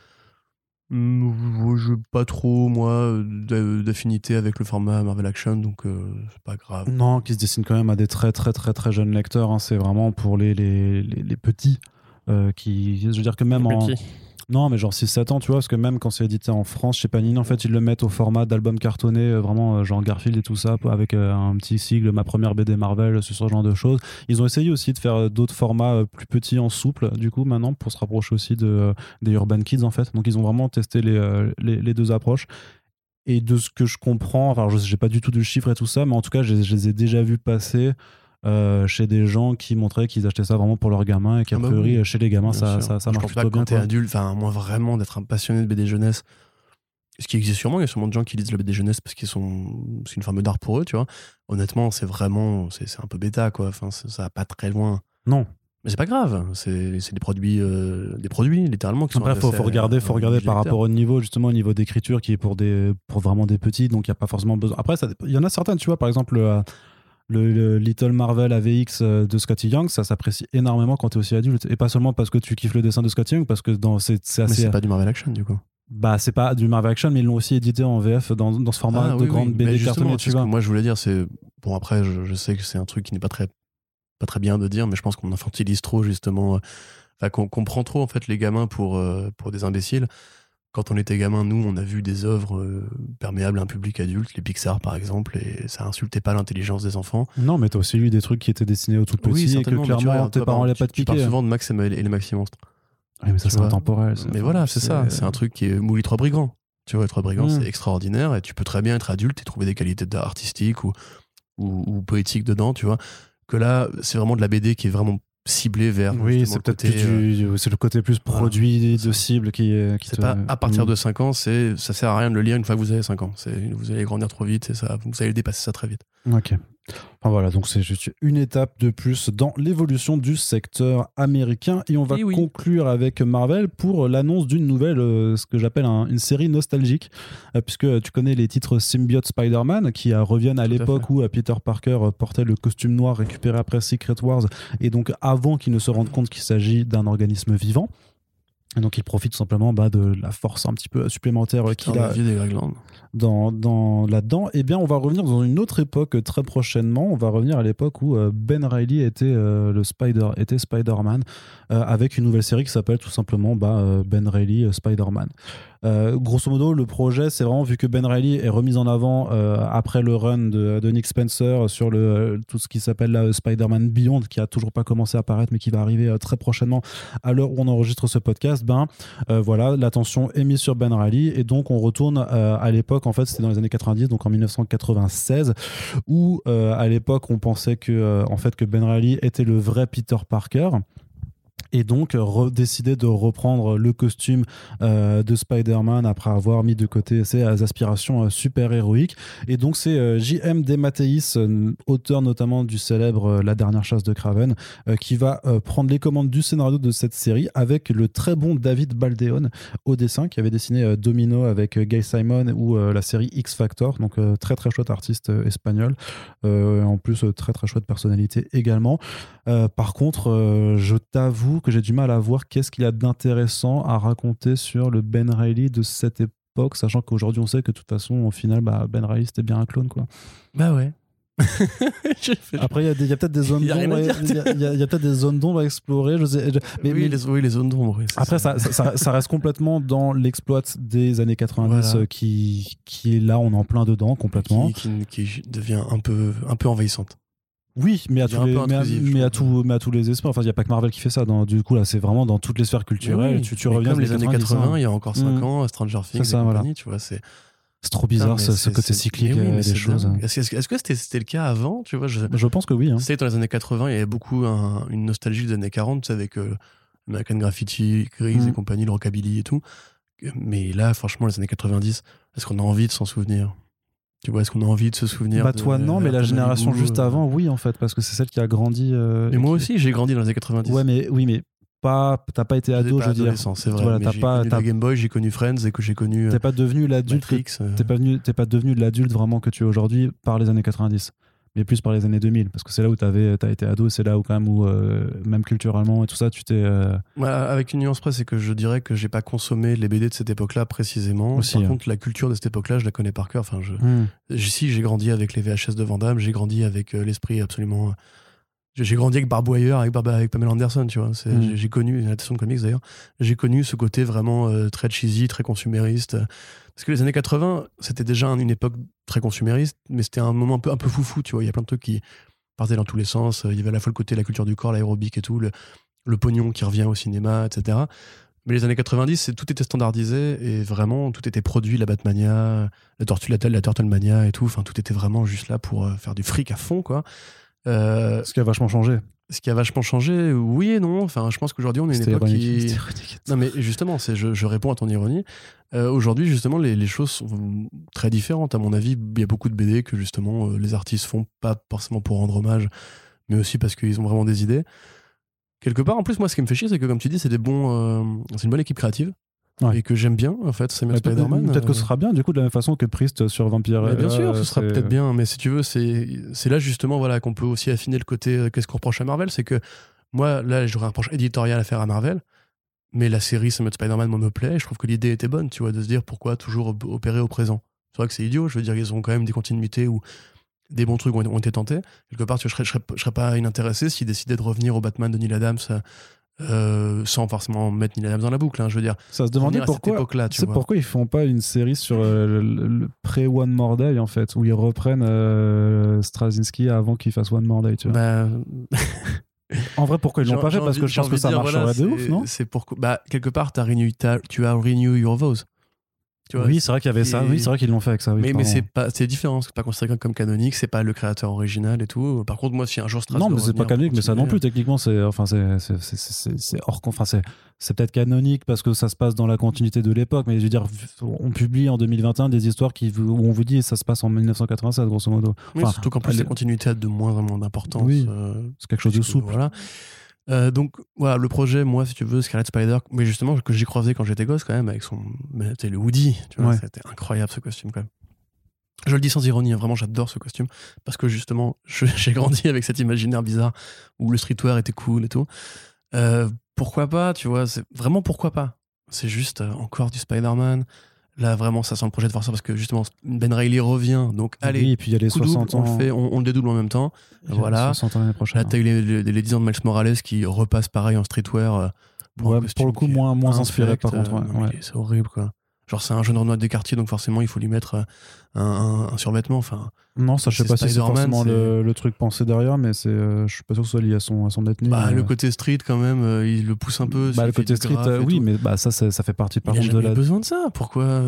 [SPEAKER 2] Mm, Je pas trop, moi, d'a- d'affinité avec le format Marvel Action, donc euh, c'est pas grave.
[SPEAKER 1] Non, qui se dessine quand même à des très très très très jeunes lecteurs. hein. C'est vraiment pour les, les, les, les petits. euh, qui, je veux dire que même en. Non, mais genre 6-7 ans, tu vois, parce que même quand c'est édité en France, chez Panini, en fait, ils le mettent au format d'album cartonné, euh, vraiment euh, genre Garfield et tout ça, avec euh, un petit sigle, ma première BD Marvel, ce genre de choses. Ils ont essayé aussi de faire d'autres formats plus petits en souple, du coup, maintenant, pour se rapprocher aussi de, des Urban Kids, en fait. Donc, ils ont vraiment testé les, les, deux approches. Et de ce que je comprends, enfin, je n'ai pas du tout de chiffres et tout ça, mais en tout cas, je les ai déjà vus passer. Euh, chez des gens qui montraient qu'ils achetaient ça vraiment pour leurs gamins et qu'a
[SPEAKER 2] Ah bah
[SPEAKER 1] priori
[SPEAKER 2] oui.
[SPEAKER 1] chez les gamins
[SPEAKER 2] Bien
[SPEAKER 1] ça, ça, ça
[SPEAKER 2] Je
[SPEAKER 1] marche
[SPEAKER 2] pense pas
[SPEAKER 1] plutôt
[SPEAKER 2] quand
[SPEAKER 1] bien
[SPEAKER 2] t'es adulte, enfin, à moins vraiment d'être un passionné de BD jeunesse, ce qui existe sûrement, il y a sûrement de gens qui lisent la BD jeunesse parce qu'ils sont, c'est une forme d'art pour eux, tu vois. Honnêtement, c'est vraiment, c'est un peu bêta, quoi. Enfin, ça va pas très loin.
[SPEAKER 1] Non.
[SPEAKER 2] Mais c'est pas grave, c'est des produits, euh, des produits littéralement qui sont
[SPEAKER 1] Après, faut, faut regarder, faut regarder par rapport au niveau, justement, au niveau d'écriture qui est pour des, pour vraiment des petits, donc il n'y a pas forcément besoin. Après, il y en a certaines, tu vois, par exemple, le, le- le Little Marvel AVX euh, de Scotty Young, ça s'apprécie énormément quand tu es aussi adulte. Et pas seulement parce que tu kiffes le dessin de Scotty Young, parce que dans, c'est, c'est
[SPEAKER 2] Mais
[SPEAKER 1] assez.
[SPEAKER 2] c'est pas du Marvel Action du coup.
[SPEAKER 1] Bah, c'est pas du Marvel Action, mais ils l'ont aussi édité en VF dans, dans ce format
[SPEAKER 2] Ah,
[SPEAKER 1] de
[SPEAKER 2] oui,
[SPEAKER 1] grande
[SPEAKER 2] oui.
[SPEAKER 1] BD tu vois.
[SPEAKER 2] moi je voulais dire, c'est bon après, je, je sais que c'est un truc qui n'est pas très pas très bien de dire, mais je pense qu'on infantilise trop justement, euh, enfin qu'on qu'on prend trop en fait les gamins pour euh, pour des imbéciles. Quand on était gamin, nous, on a vu des œuvres euh, perméables à un public adulte, les Pixar par exemple, et ça insultait pas l'intelligence des enfants.
[SPEAKER 1] Non, mais t'as aussi lu des trucs qui étaient destinés aux tout petits et que
[SPEAKER 2] tu
[SPEAKER 1] clairement
[SPEAKER 2] vois,
[SPEAKER 1] tes parents
[SPEAKER 2] par
[SPEAKER 1] n'allaient pas te
[SPEAKER 2] tu, tu parles
[SPEAKER 1] piquer.
[SPEAKER 2] souvent de Max et, et les Maxi Monstres.
[SPEAKER 1] Oui, mais ça, c'est intemporel. ça.
[SPEAKER 2] Mais voilà, c'est ça. C'est un truc qui est Mouli Trois Brigands. Tu vois, les Trois Brigands, c'est extraordinaire et tu peux très bien être adulte et trouver des qualités d'art artistiques ou, ou, ou poétiques dedans, tu vois. Que là, c'est vraiment de la BD qui est vraiment ciblée vers.
[SPEAKER 1] Oui, c'est
[SPEAKER 2] le
[SPEAKER 1] peut-être
[SPEAKER 2] côté, euh,
[SPEAKER 1] plus du, c'est le côté plus produit de cible qui est. qui
[SPEAKER 2] C'est pas à partir
[SPEAKER 1] Mm.
[SPEAKER 2] de 5 ans, c'est ça sert à rien de le lire une fois que vous avez 5 ans. C'est vous allez grandir trop vite et ça vous allez dépasser ça très vite.
[SPEAKER 1] Ok. Enfin voilà, donc c'est juste une étape de plus dans l'évolution du secteur américain. Et on va
[SPEAKER 2] Eh oui.
[SPEAKER 1] conclure avec Marvel pour l'annonce d'une nouvelle, euh, ce que j'appelle un- une série nostalgique, euh, puisque tu connais les titres Symbiote Spider-Man qui euh, reviennent à l'époque où Peter Parker portait le costume noir récupéré après Secret Wars, et donc avant qu'il ne se rende compte qu'il s'agit d'un organisme vivant. Et donc il profite tout simplement bah, de la force un petit peu supplémentaire euh, qu'il a
[SPEAKER 2] la vie des Greg Land.
[SPEAKER 1] dans, dans, là-dedans, eh bien, on va revenir dans une autre époque euh, très prochainement. On va revenir à l'époque où euh, Ben Reilly était euh, le Spider, était Spider-Man, euh, avec une nouvelle série qui s'appelle tout simplement bah, Ben Reilly Spider-Man. Euh, grosso modo, le projet, c'est vraiment vu que Ben Reilly est remis en avant euh, après le run de, Nick Spencer sur euh, tout ce qui s'appelle là, Spider-Man Beyond, qui a toujours pas commencé à apparaître, mais qui va arriver euh, très prochainement à l'heure où on enregistre ce podcast. Ben, euh, voilà, l'attention est mise sur Ben Reilly et donc on retourne euh, à l'époque, en fait, c'était dans les années 90, donc en 1996, où euh, à l'époque on pensait euh, que Ben Reilly était le vrai Peter Parker. Et donc, euh, décidé de reprendre le costume euh, de Spider-Man après avoir mis de côté ses aspirations euh, super-héroïques. Et donc, c'est euh, J.M. DeMatteis, auteur notamment du célèbre La dernière chasse de Craven, qui va prendre les commandes du scénario de cette série avec le très bon David Baldeón au dessin, qui avait dessiné Domino avec Guy Simon ou la série X Factor. Donc, très très chouette artiste espagnol. En plus, très très chouette personnalité également. Par contre, je t'avoue que j'ai du mal à voir qu'est-ce qu'il y a d'intéressant à raconter sur le Ben Reilly de cette époque, sachant qu'aujourd'hui on sait que de toute façon, au final, bah, Ben Reilly c'était bien un clone. Quoi.
[SPEAKER 2] Bah ouais.
[SPEAKER 1] Après, il y a, y peut-être des zones
[SPEAKER 2] Il y a rien
[SPEAKER 1] d'ombre il y a- il y a- il y a peut-être des zones d'ombre à explorer. Je sais, je- mais,
[SPEAKER 2] oui,
[SPEAKER 1] mais-
[SPEAKER 2] les, oui, les zones d'ombre. oui,
[SPEAKER 1] après, ça, ça, ça- ça reste complètement dans l'exploit des années 90
[SPEAKER 2] Voilà.
[SPEAKER 1] euh, qui, qui est là, on est en plein dedans complètement.
[SPEAKER 2] qui, qui- qui devient un peu, un peu envahissante.
[SPEAKER 1] Oui, mais à, tous les, mais, à,
[SPEAKER 2] intrusif, je
[SPEAKER 1] mais à
[SPEAKER 2] trouve.
[SPEAKER 1] tout- mais à tous les esprits. Enfin, il n'y a pas que Marvel qui fait ça. Dans, du coup, là, c'est vraiment dans toutes les sphères culturelles.
[SPEAKER 2] Oui,
[SPEAKER 1] tu, reviens
[SPEAKER 2] comme les années 80,
[SPEAKER 1] hein.
[SPEAKER 2] il y a encore 5
[SPEAKER 1] Mm.
[SPEAKER 2] ans, Stranger Things
[SPEAKER 1] ça,
[SPEAKER 2] et
[SPEAKER 1] voilà.
[SPEAKER 2] compagnie, tu vois, c'est
[SPEAKER 1] C'est trop bizarre ce,
[SPEAKER 2] c'est-
[SPEAKER 1] côté
[SPEAKER 2] c'est-
[SPEAKER 1] cyclique
[SPEAKER 2] oui,
[SPEAKER 1] euh, des
[SPEAKER 2] c'est
[SPEAKER 1] choses.
[SPEAKER 2] dingue. Est-ce que c'était le cas avant Tu vois, je,
[SPEAKER 1] Je pense que oui. hein.
[SPEAKER 2] c'était dans les années 80, il y avait beaucoup un- une nostalgie des années 40, tu sais, avec euh, American Graffiti, Grease
[SPEAKER 1] Mm.
[SPEAKER 2] et compagnie, le rockabilly et tout. Mais là, franchement, les années 90, est-ce qu'on a envie de s'en souvenir? Tu vois, est-ce qu'on a envie de se souvenir
[SPEAKER 1] Bah
[SPEAKER 2] de
[SPEAKER 1] toi non, mais la génération juste
[SPEAKER 2] euh,
[SPEAKER 1] avant, oui en fait, parce que c'est celle qui a grandi. euh, et
[SPEAKER 2] moi
[SPEAKER 1] qui-
[SPEAKER 2] aussi, j'ai grandi dans les années 90.
[SPEAKER 1] Ouais, mais oui, mais pas. T'as pas été ado,
[SPEAKER 2] pas
[SPEAKER 1] je veux dire.
[SPEAKER 2] c'est vrai.
[SPEAKER 1] Voilà, t'as pas-
[SPEAKER 2] connu la Game Boy, j'ai connu Friends et que j'ai connu euh,
[SPEAKER 1] T'es pas devenu l'adulte. T'es pas venu. Pas devenu de l'adulte vraiment que tu es aujourd'hui par les années 90, mais plus par les années 2000, parce que c'est là où t'avais, t'as été ado, c'est là où quand même où euh, même culturellement et tout ça, tu t'es. euh,
[SPEAKER 2] Ouais, avec une nuance près, c'est que je dirais que j'ai pas consommé les BD de cette époque-là précisément.
[SPEAKER 1] Aussi,
[SPEAKER 2] Par
[SPEAKER 1] hein.
[SPEAKER 2] contre, la culture de cette époque-là, je la connais par cœur. Enfin, je,
[SPEAKER 1] hmm.
[SPEAKER 2] Si, j'ai grandi avec les VHS de Van Damme, j'ai grandi avec euh, l'esprit absolument. J'ai grandi avec Barbouilleur, avec, Barba- avec Pamela Anderson, tu vois. C'est-
[SPEAKER 1] Mm.
[SPEAKER 2] J'ai connu, une adaptation de comics d'ailleurs, j'ai connu ce côté vraiment euh, très cheesy, très consumériste. Parce que les années 80, c'était déjà un- une époque très consumériste, mais c'était un moment un peu, un peu foufou, tu vois. Il y a plein de trucs qui partaient dans tous les sens. Il y avait à la fois le côté de la culture du corps, l'aérobic et tout, le, le pognon qui revient au cinéma, etc. Mais les années 90, c'est- tout était standardisé et vraiment tout était produit, la Batmania, la Tortue, la, la Turtlemania et tout. Enfin, tout était vraiment juste là pour euh, faire du fric à fond, quoi. Euh,
[SPEAKER 1] Ce qui a vachement changé.
[SPEAKER 2] ce qui a vachement changé, oui et non. Enfin, je pense qu'aujourd'hui, on est une époque
[SPEAKER 1] ironique.
[SPEAKER 2] qui.
[SPEAKER 1] Ironique.
[SPEAKER 2] Non, mais justement, c'est, je, je réponds à ton ironie. Euh, aujourd'hui, justement, les, les choses sont très différentes. À mon avis, il y a beaucoup de BD que, justement, euh, les artistes font pas forcément pour rendre hommage, mais aussi parce qu'ils ont vraiment des idées. quelque part, en plus, moi, ce qui me fait chier, c'est que, comme tu dis, c'est des bons, euh, c'est une bonne équipe créative.
[SPEAKER 1] Ouais.
[SPEAKER 2] Et que j'aime bien, en fait,
[SPEAKER 1] Ouais, peut-
[SPEAKER 2] Spider-Man.
[SPEAKER 1] Peut-être que
[SPEAKER 2] euh,
[SPEAKER 1] ce sera bien, du coup, de la même façon que Priest sur Vampire.
[SPEAKER 2] mais bien
[SPEAKER 1] euh,
[SPEAKER 2] sûr, ce sera
[SPEAKER 1] c'est-
[SPEAKER 2] peut-être bien, mais si tu veux, c'est c'est là justement voilà, qu'on peut aussi affiner le côté euh, qu'est-ce qu'on reproche à Marvel. C'est que moi, là, j'aurais un reproche éditorial à faire à Marvel, mais la série Summit Spider-Man, moi, me plaît. Je trouve que l'idée était bonne, tu vois, de se dire pourquoi toujours op- opérer au présent. C'est vrai que c'est idiot, je veux dire, ils ont quand même des continuités où des bons trucs ont, ont été tentés. Quelque part, tu vois, je, serais, je, serais, je serais pas inintéressé s'ils décidaient de revenir au Batman de Neil Adams euh, sans forcément mettre Neil Adams dans la boucle. hein, je veux dire,
[SPEAKER 1] Ça se demandait pourquoi. C'est pourquoi ils font pas une série sur euh, le, le pré-One More Day, en fait, où ils reprennent euh, Straczynski avant qu'il fasse One More Day, tu vois.
[SPEAKER 2] Bah,
[SPEAKER 1] en vrai, pourquoi ils l'ont pas fait? Parce que je pense que ça marcherait
[SPEAKER 2] voilà,
[SPEAKER 1] de ouf, non?
[SPEAKER 2] C'est pourquoi. Bah, quelque part, t'as renew, tu as renew your vows. Tu vois,
[SPEAKER 1] Oui, c'est vrai qu'il y avait ça. Oui, c'est vrai qu'ils l'ont fait avec ça. oui,
[SPEAKER 2] mais, mais c'est pas c'est différent, c'est pas considéré comme canonique, c'est pas le créateur original et tout. Par contre, moi, si un jour Strasbourg
[SPEAKER 1] Non, mais c'est pas canonique, mais ça non plus. Techniquement, c'est enfin c'est c'est- c'est- c'est- c'est hors. Enfin, c'est c'est peut-être canonique parce que ça se passe dans la continuité de l'époque. Mais je veux dire, on publie en 2021 des histoires qui où on vous dit ça se passe en 1987, grosso modo.
[SPEAKER 2] Oui, surtout qu'en plus, la continuité a de moins en moins d'importance.
[SPEAKER 1] Oui,
[SPEAKER 2] euh,
[SPEAKER 1] C'est quelque chose de souple.
[SPEAKER 2] Voilà. Euh, donc voilà, le projet, moi, si tu veux, Scarlet Spider, mais justement que j'ai croisé quand j'étais gosse quand même avec son, c'était le Woody, tu vois,
[SPEAKER 1] Ouais.
[SPEAKER 2] c'était incroyable ce costume quand même. Je le dis sans ironie, hein, vraiment j'adore ce costume parce que justement j'ai grandi avec cet imaginaire bizarre où le streetwear était cool et tout. Euh, pourquoi pas, tu vois, c'est vraiment pourquoi pas? C'est juste euh, encore du Spider-Man. Là vraiment ça sent le projet de voir ça parce que justement Ben Reilly revient, donc allez,
[SPEAKER 1] oui, et puis il y a les
[SPEAKER 2] coup double,
[SPEAKER 1] 60
[SPEAKER 2] on
[SPEAKER 1] ans.
[SPEAKER 2] le fait, on, on le dédouble en même temps. voilà.
[SPEAKER 1] 60 ans l'année prochaine.
[SPEAKER 2] Là, t'as eu les, les, les 10 ans de Miles Morales qui repassent pareil en streetwear. euh,
[SPEAKER 1] Ouais, pour le coup, moins, moins inspiré par contre.
[SPEAKER 2] euh,
[SPEAKER 1] ouais, ouais.
[SPEAKER 2] C'est horrible, quoi. Genre, c'est un jeune Renoir des quartiers, donc forcément, il faut lui mettre euh, un, un- un survêtement. Enfin,
[SPEAKER 1] Non, ça, je sais pas si c'est forcément le, le truc pensé derrière, mais c'est, euh, je suis pas sûr que ce soit lié à son, à son ethnie.
[SPEAKER 2] bah,
[SPEAKER 1] mais,
[SPEAKER 2] le
[SPEAKER 1] euh,
[SPEAKER 2] côté street, quand même, euh, il le pousse un peu.
[SPEAKER 1] bah, le côté street, euh, oui,
[SPEAKER 2] tout.
[SPEAKER 1] mais bah, ça, ça fait partie par
[SPEAKER 2] il a
[SPEAKER 1] contre de la.
[SPEAKER 2] besoin de ça. Pourquoi,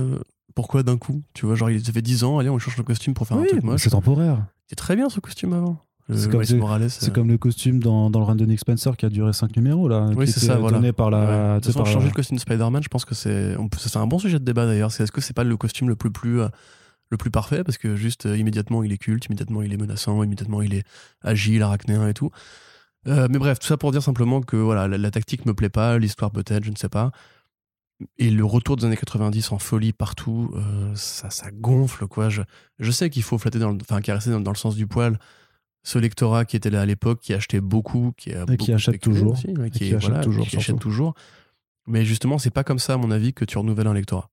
[SPEAKER 2] pourquoi d'un coup Tu vois, genre, il ça fait 10 ans, allez, on change le costume pour faire
[SPEAKER 1] Oui,
[SPEAKER 2] un truc moche.
[SPEAKER 1] c'est temporaire.
[SPEAKER 2] C'est très bien ce costume avant.
[SPEAKER 1] C'est comme. C'est
[SPEAKER 2] euh,
[SPEAKER 1] comme le costume dans, dans le Nick Spencer qui a duré 5 numéros, là.
[SPEAKER 2] Oui, c'est ça, voilà.
[SPEAKER 1] par la.
[SPEAKER 2] Ouais. De toute façon, changer le costume de Spider-Man, je pense que c'est c'est un bon sujet de débat d'ailleurs. C'est est-ce que c'est pas le costume le plus plus euh, le plus parfait? Parce que juste euh, immédiatement il est culte, immédiatement il est menaçant, immédiatement il est agile, arachnéen et tout. Euh, mais bref, tout ça pour dire simplement que voilà, la, la tactique me plaît pas, l'histoire peut-être, je ne sais pas. Et le retour des années 90 en folie partout, euh, ça, ça gonfle quoi. Je, je sais qu'il faut flatter dans le, enfin caresser dans, dans le sens du poil ce lectorat qui était là à l'époque, qui achetait beaucoup, qui a
[SPEAKER 1] Et qui achète toujours.
[SPEAKER 2] aussi,
[SPEAKER 1] Et
[SPEAKER 2] qui,
[SPEAKER 1] achète
[SPEAKER 2] voilà,
[SPEAKER 1] toujours,
[SPEAKER 2] qui achète
[SPEAKER 1] surtout.
[SPEAKER 2] toujours. Mais justement, c'est pas comme ça, à mon avis, que tu renouvelles un lectorat.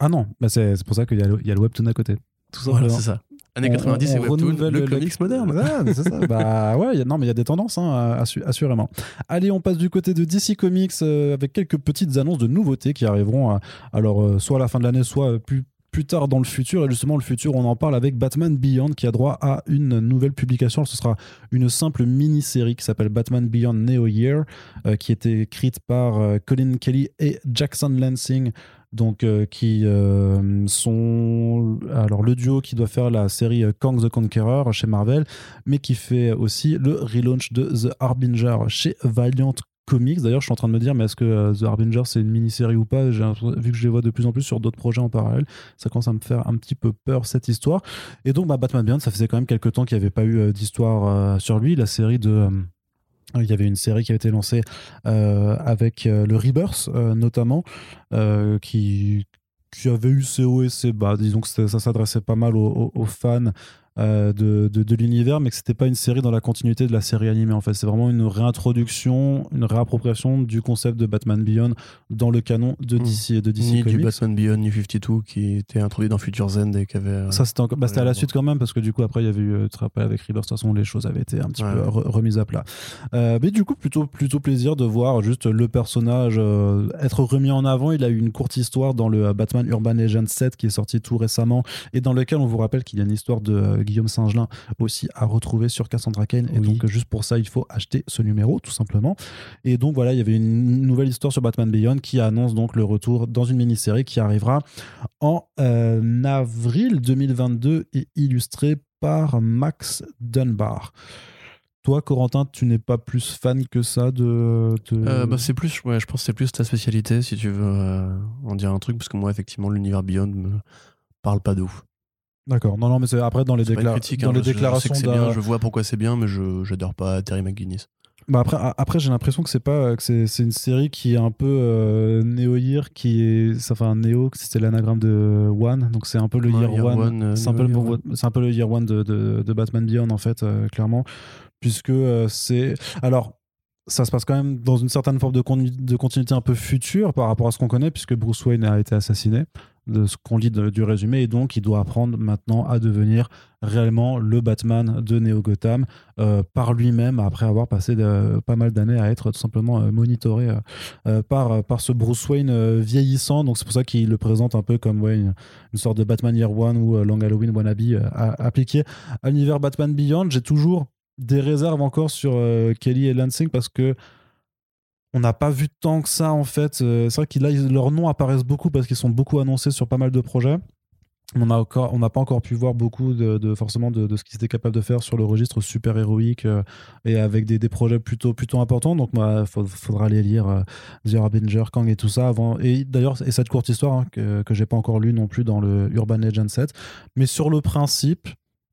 [SPEAKER 1] Ah non, bah c'est pour ça qu'il y, a le- il y a le webtoon à côté. Tout
[SPEAKER 2] Voilà,
[SPEAKER 1] simplement.
[SPEAKER 2] c'est ça. Années
[SPEAKER 1] On-
[SPEAKER 2] 90,
[SPEAKER 1] on
[SPEAKER 2] c'est Webtoon, le
[SPEAKER 1] le-
[SPEAKER 2] comics moderne.
[SPEAKER 1] C'est ça. bah ouais, a- non, mais il y a des tendances, hein, assu- assurément. Allez, on passe du côté de DC Comics euh, avec quelques petites annonces de nouveautés qui arriveront, euh, alors euh, soit à la fin de l'année, soit plus plus tard dans le futur. Et justement le futur on en parle avec Batman Beyond qui a droit à une nouvelle publication. Ce sera une simple mini-série qui s'appelle Batman Beyond Neo Year euh, qui était écrite par euh, Colin Kelly et Jackson Lansing. Donc euh, qui sont alors le duo qui doit faire la série Kang the Conqueror chez Marvel mais qui fait aussi le relaunch de The Harbinger chez Valiant Comics. D'ailleurs, je suis en train de me dire, mais est-ce que euh, The Harbinger c'est une mini-série ou pas? Vu que je les vois de plus en plus sur d'autres projets en parallèle, ça commence à me faire un petit peu peur cette histoire. Et donc, bah, Batman Beyond, ça faisait quand même quelques temps qu'il n'y avait pas eu euh, d'histoire euh, sur lui. La série de. il y avait une série qui avait été lancée avec le Rebirth, notamment, qui, qui avait eu ses hauts et ses bas. Disons que ça s'adressait pas mal aux, fans de, de, de l'univers, mais que c'était pas une série dans la continuité de la série animée. En fait, c'est vraiment une réintroduction, une réappropriation du concept de Batman Beyond dans le canon de
[SPEAKER 2] Mm.
[SPEAKER 1] DC et de DC
[SPEAKER 2] Ni du. Batman Beyond, ni 52 qui était introduit dans Future End et qui avait. euh,
[SPEAKER 1] Ça, c'était, bah, c'était à la suite quand même, parce que du coup, après, il y avait eu, euh, te rappelles, avec Rebirth, de toute façon, les choses avaient été un petit
[SPEAKER 2] Ouais.
[SPEAKER 1] peu re- remises à plat. Euh, mais du coup, plutôt, plutôt plaisir de voir juste le personnage euh, être remis en avant. Il a eu une courte histoire dans le euh, Batman Urban Legend 7 qui est sorti tout récemment et dans lequel on vous rappelle qu'il y a une histoire de euh, Guillaume Singelin aussi à retrouver sur Cassandra Kane. Et
[SPEAKER 2] Oui.
[SPEAKER 1] donc, juste pour ça, il faut acheter ce numéro, tout simplement. Et donc, voilà, il y avait une nouvelle histoire sur Batman Beyond qui annonce donc le retour dans une mini-série qui arrivera en euh, avril 2022 et illustré par Max Dunbar. Toi, Corentin, tu n'es pas plus fan que ça de. de-
[SPEAKER 2] Euh, bah, c'est plus, ouais, je pense que c'est plus ta spécialité si tu veux euh, en dire un truc, parce que moi, effectivement, l'univers Beyond me parle pas de ouf.
[SPEAKER 1] D'accord. Non, non, mais après dans les, décla-
[SPEAKER 2] critique,
[SPEAKER 1] dans
[SPEAKER 2] hein,
[SPEAKER 1] les
[SPEAKER 2] je- je sais
[SPEAKER 1] déclarations d'un-
[SPEAKER 2] bien, je vois pourquoi c'est bien, mais je j'adore pas Terry McGuinness.
[SPEAKER 1] Bah après, après j'ai l'impression que c'est pas que c'est une série qui est un peu euh, Neo Year, qui est ça fait un Neo, c'était l'anagramme de One, donc c'est un peu le
[SPEAKER 2] Ouais,
[SPEAKER 1] Year,
[SPEAKER 2] Year
[SPEAKER 1] One.
[SPEAKER 2] One, euh,
[SPEAKER 1] c'est un peu le
[SPEAKER 2] Year
[SPEAKER 1] bon- c'est un peu le Year One de, de, de Batman Beyond en fait, euh, clairement, puisque euh, c'est alors. Ça se passe quand même dans une certaine forme de, con- de continuité un peu future par rapport à ce qu'on connaît, puisque Bruce Wayne a été assassiné, de ce qu'on lit du résumé, et donc il doit apprendre maintenant à devenir réellement le Batman de Neo Gotham euh, par lui-même après avoir passé de- pas mal d'années à être tout simplement euh, monitoré euh, euh, par, par ce Bruce Wayne euh, vieillissant. Donc c'est pour ça qu'il le présente un peu comme une, sorte de Batman Year One ou euh, Long Halloween wannabe euh, appliqué à l'univers Batman Beyond. J'ai toujours des réserves encore sur euh, Kelly et Lansing parce que on n'a pas vu tant que ça en fait. Euh, c'est vrai que là, ils- leurs noms apparaissent beaucoup parce qu'ils sont beaucoup annoncés sur pas mal de projets. On n'a pas encore pu voir beaucoup de, forcément de, ce qu'ils étaient capables de faire sur le registre super héroïque euh, et avec des, projets plutôt plutôt importants. Donc, il faudra aller lire euh, The Harbinger, Kang et tout ça avant. Et d'ailleurs, et cette courte histoire hein, que que j'ai pas encore lue non plus dans le Urban Legend 7. Mais sur le principe,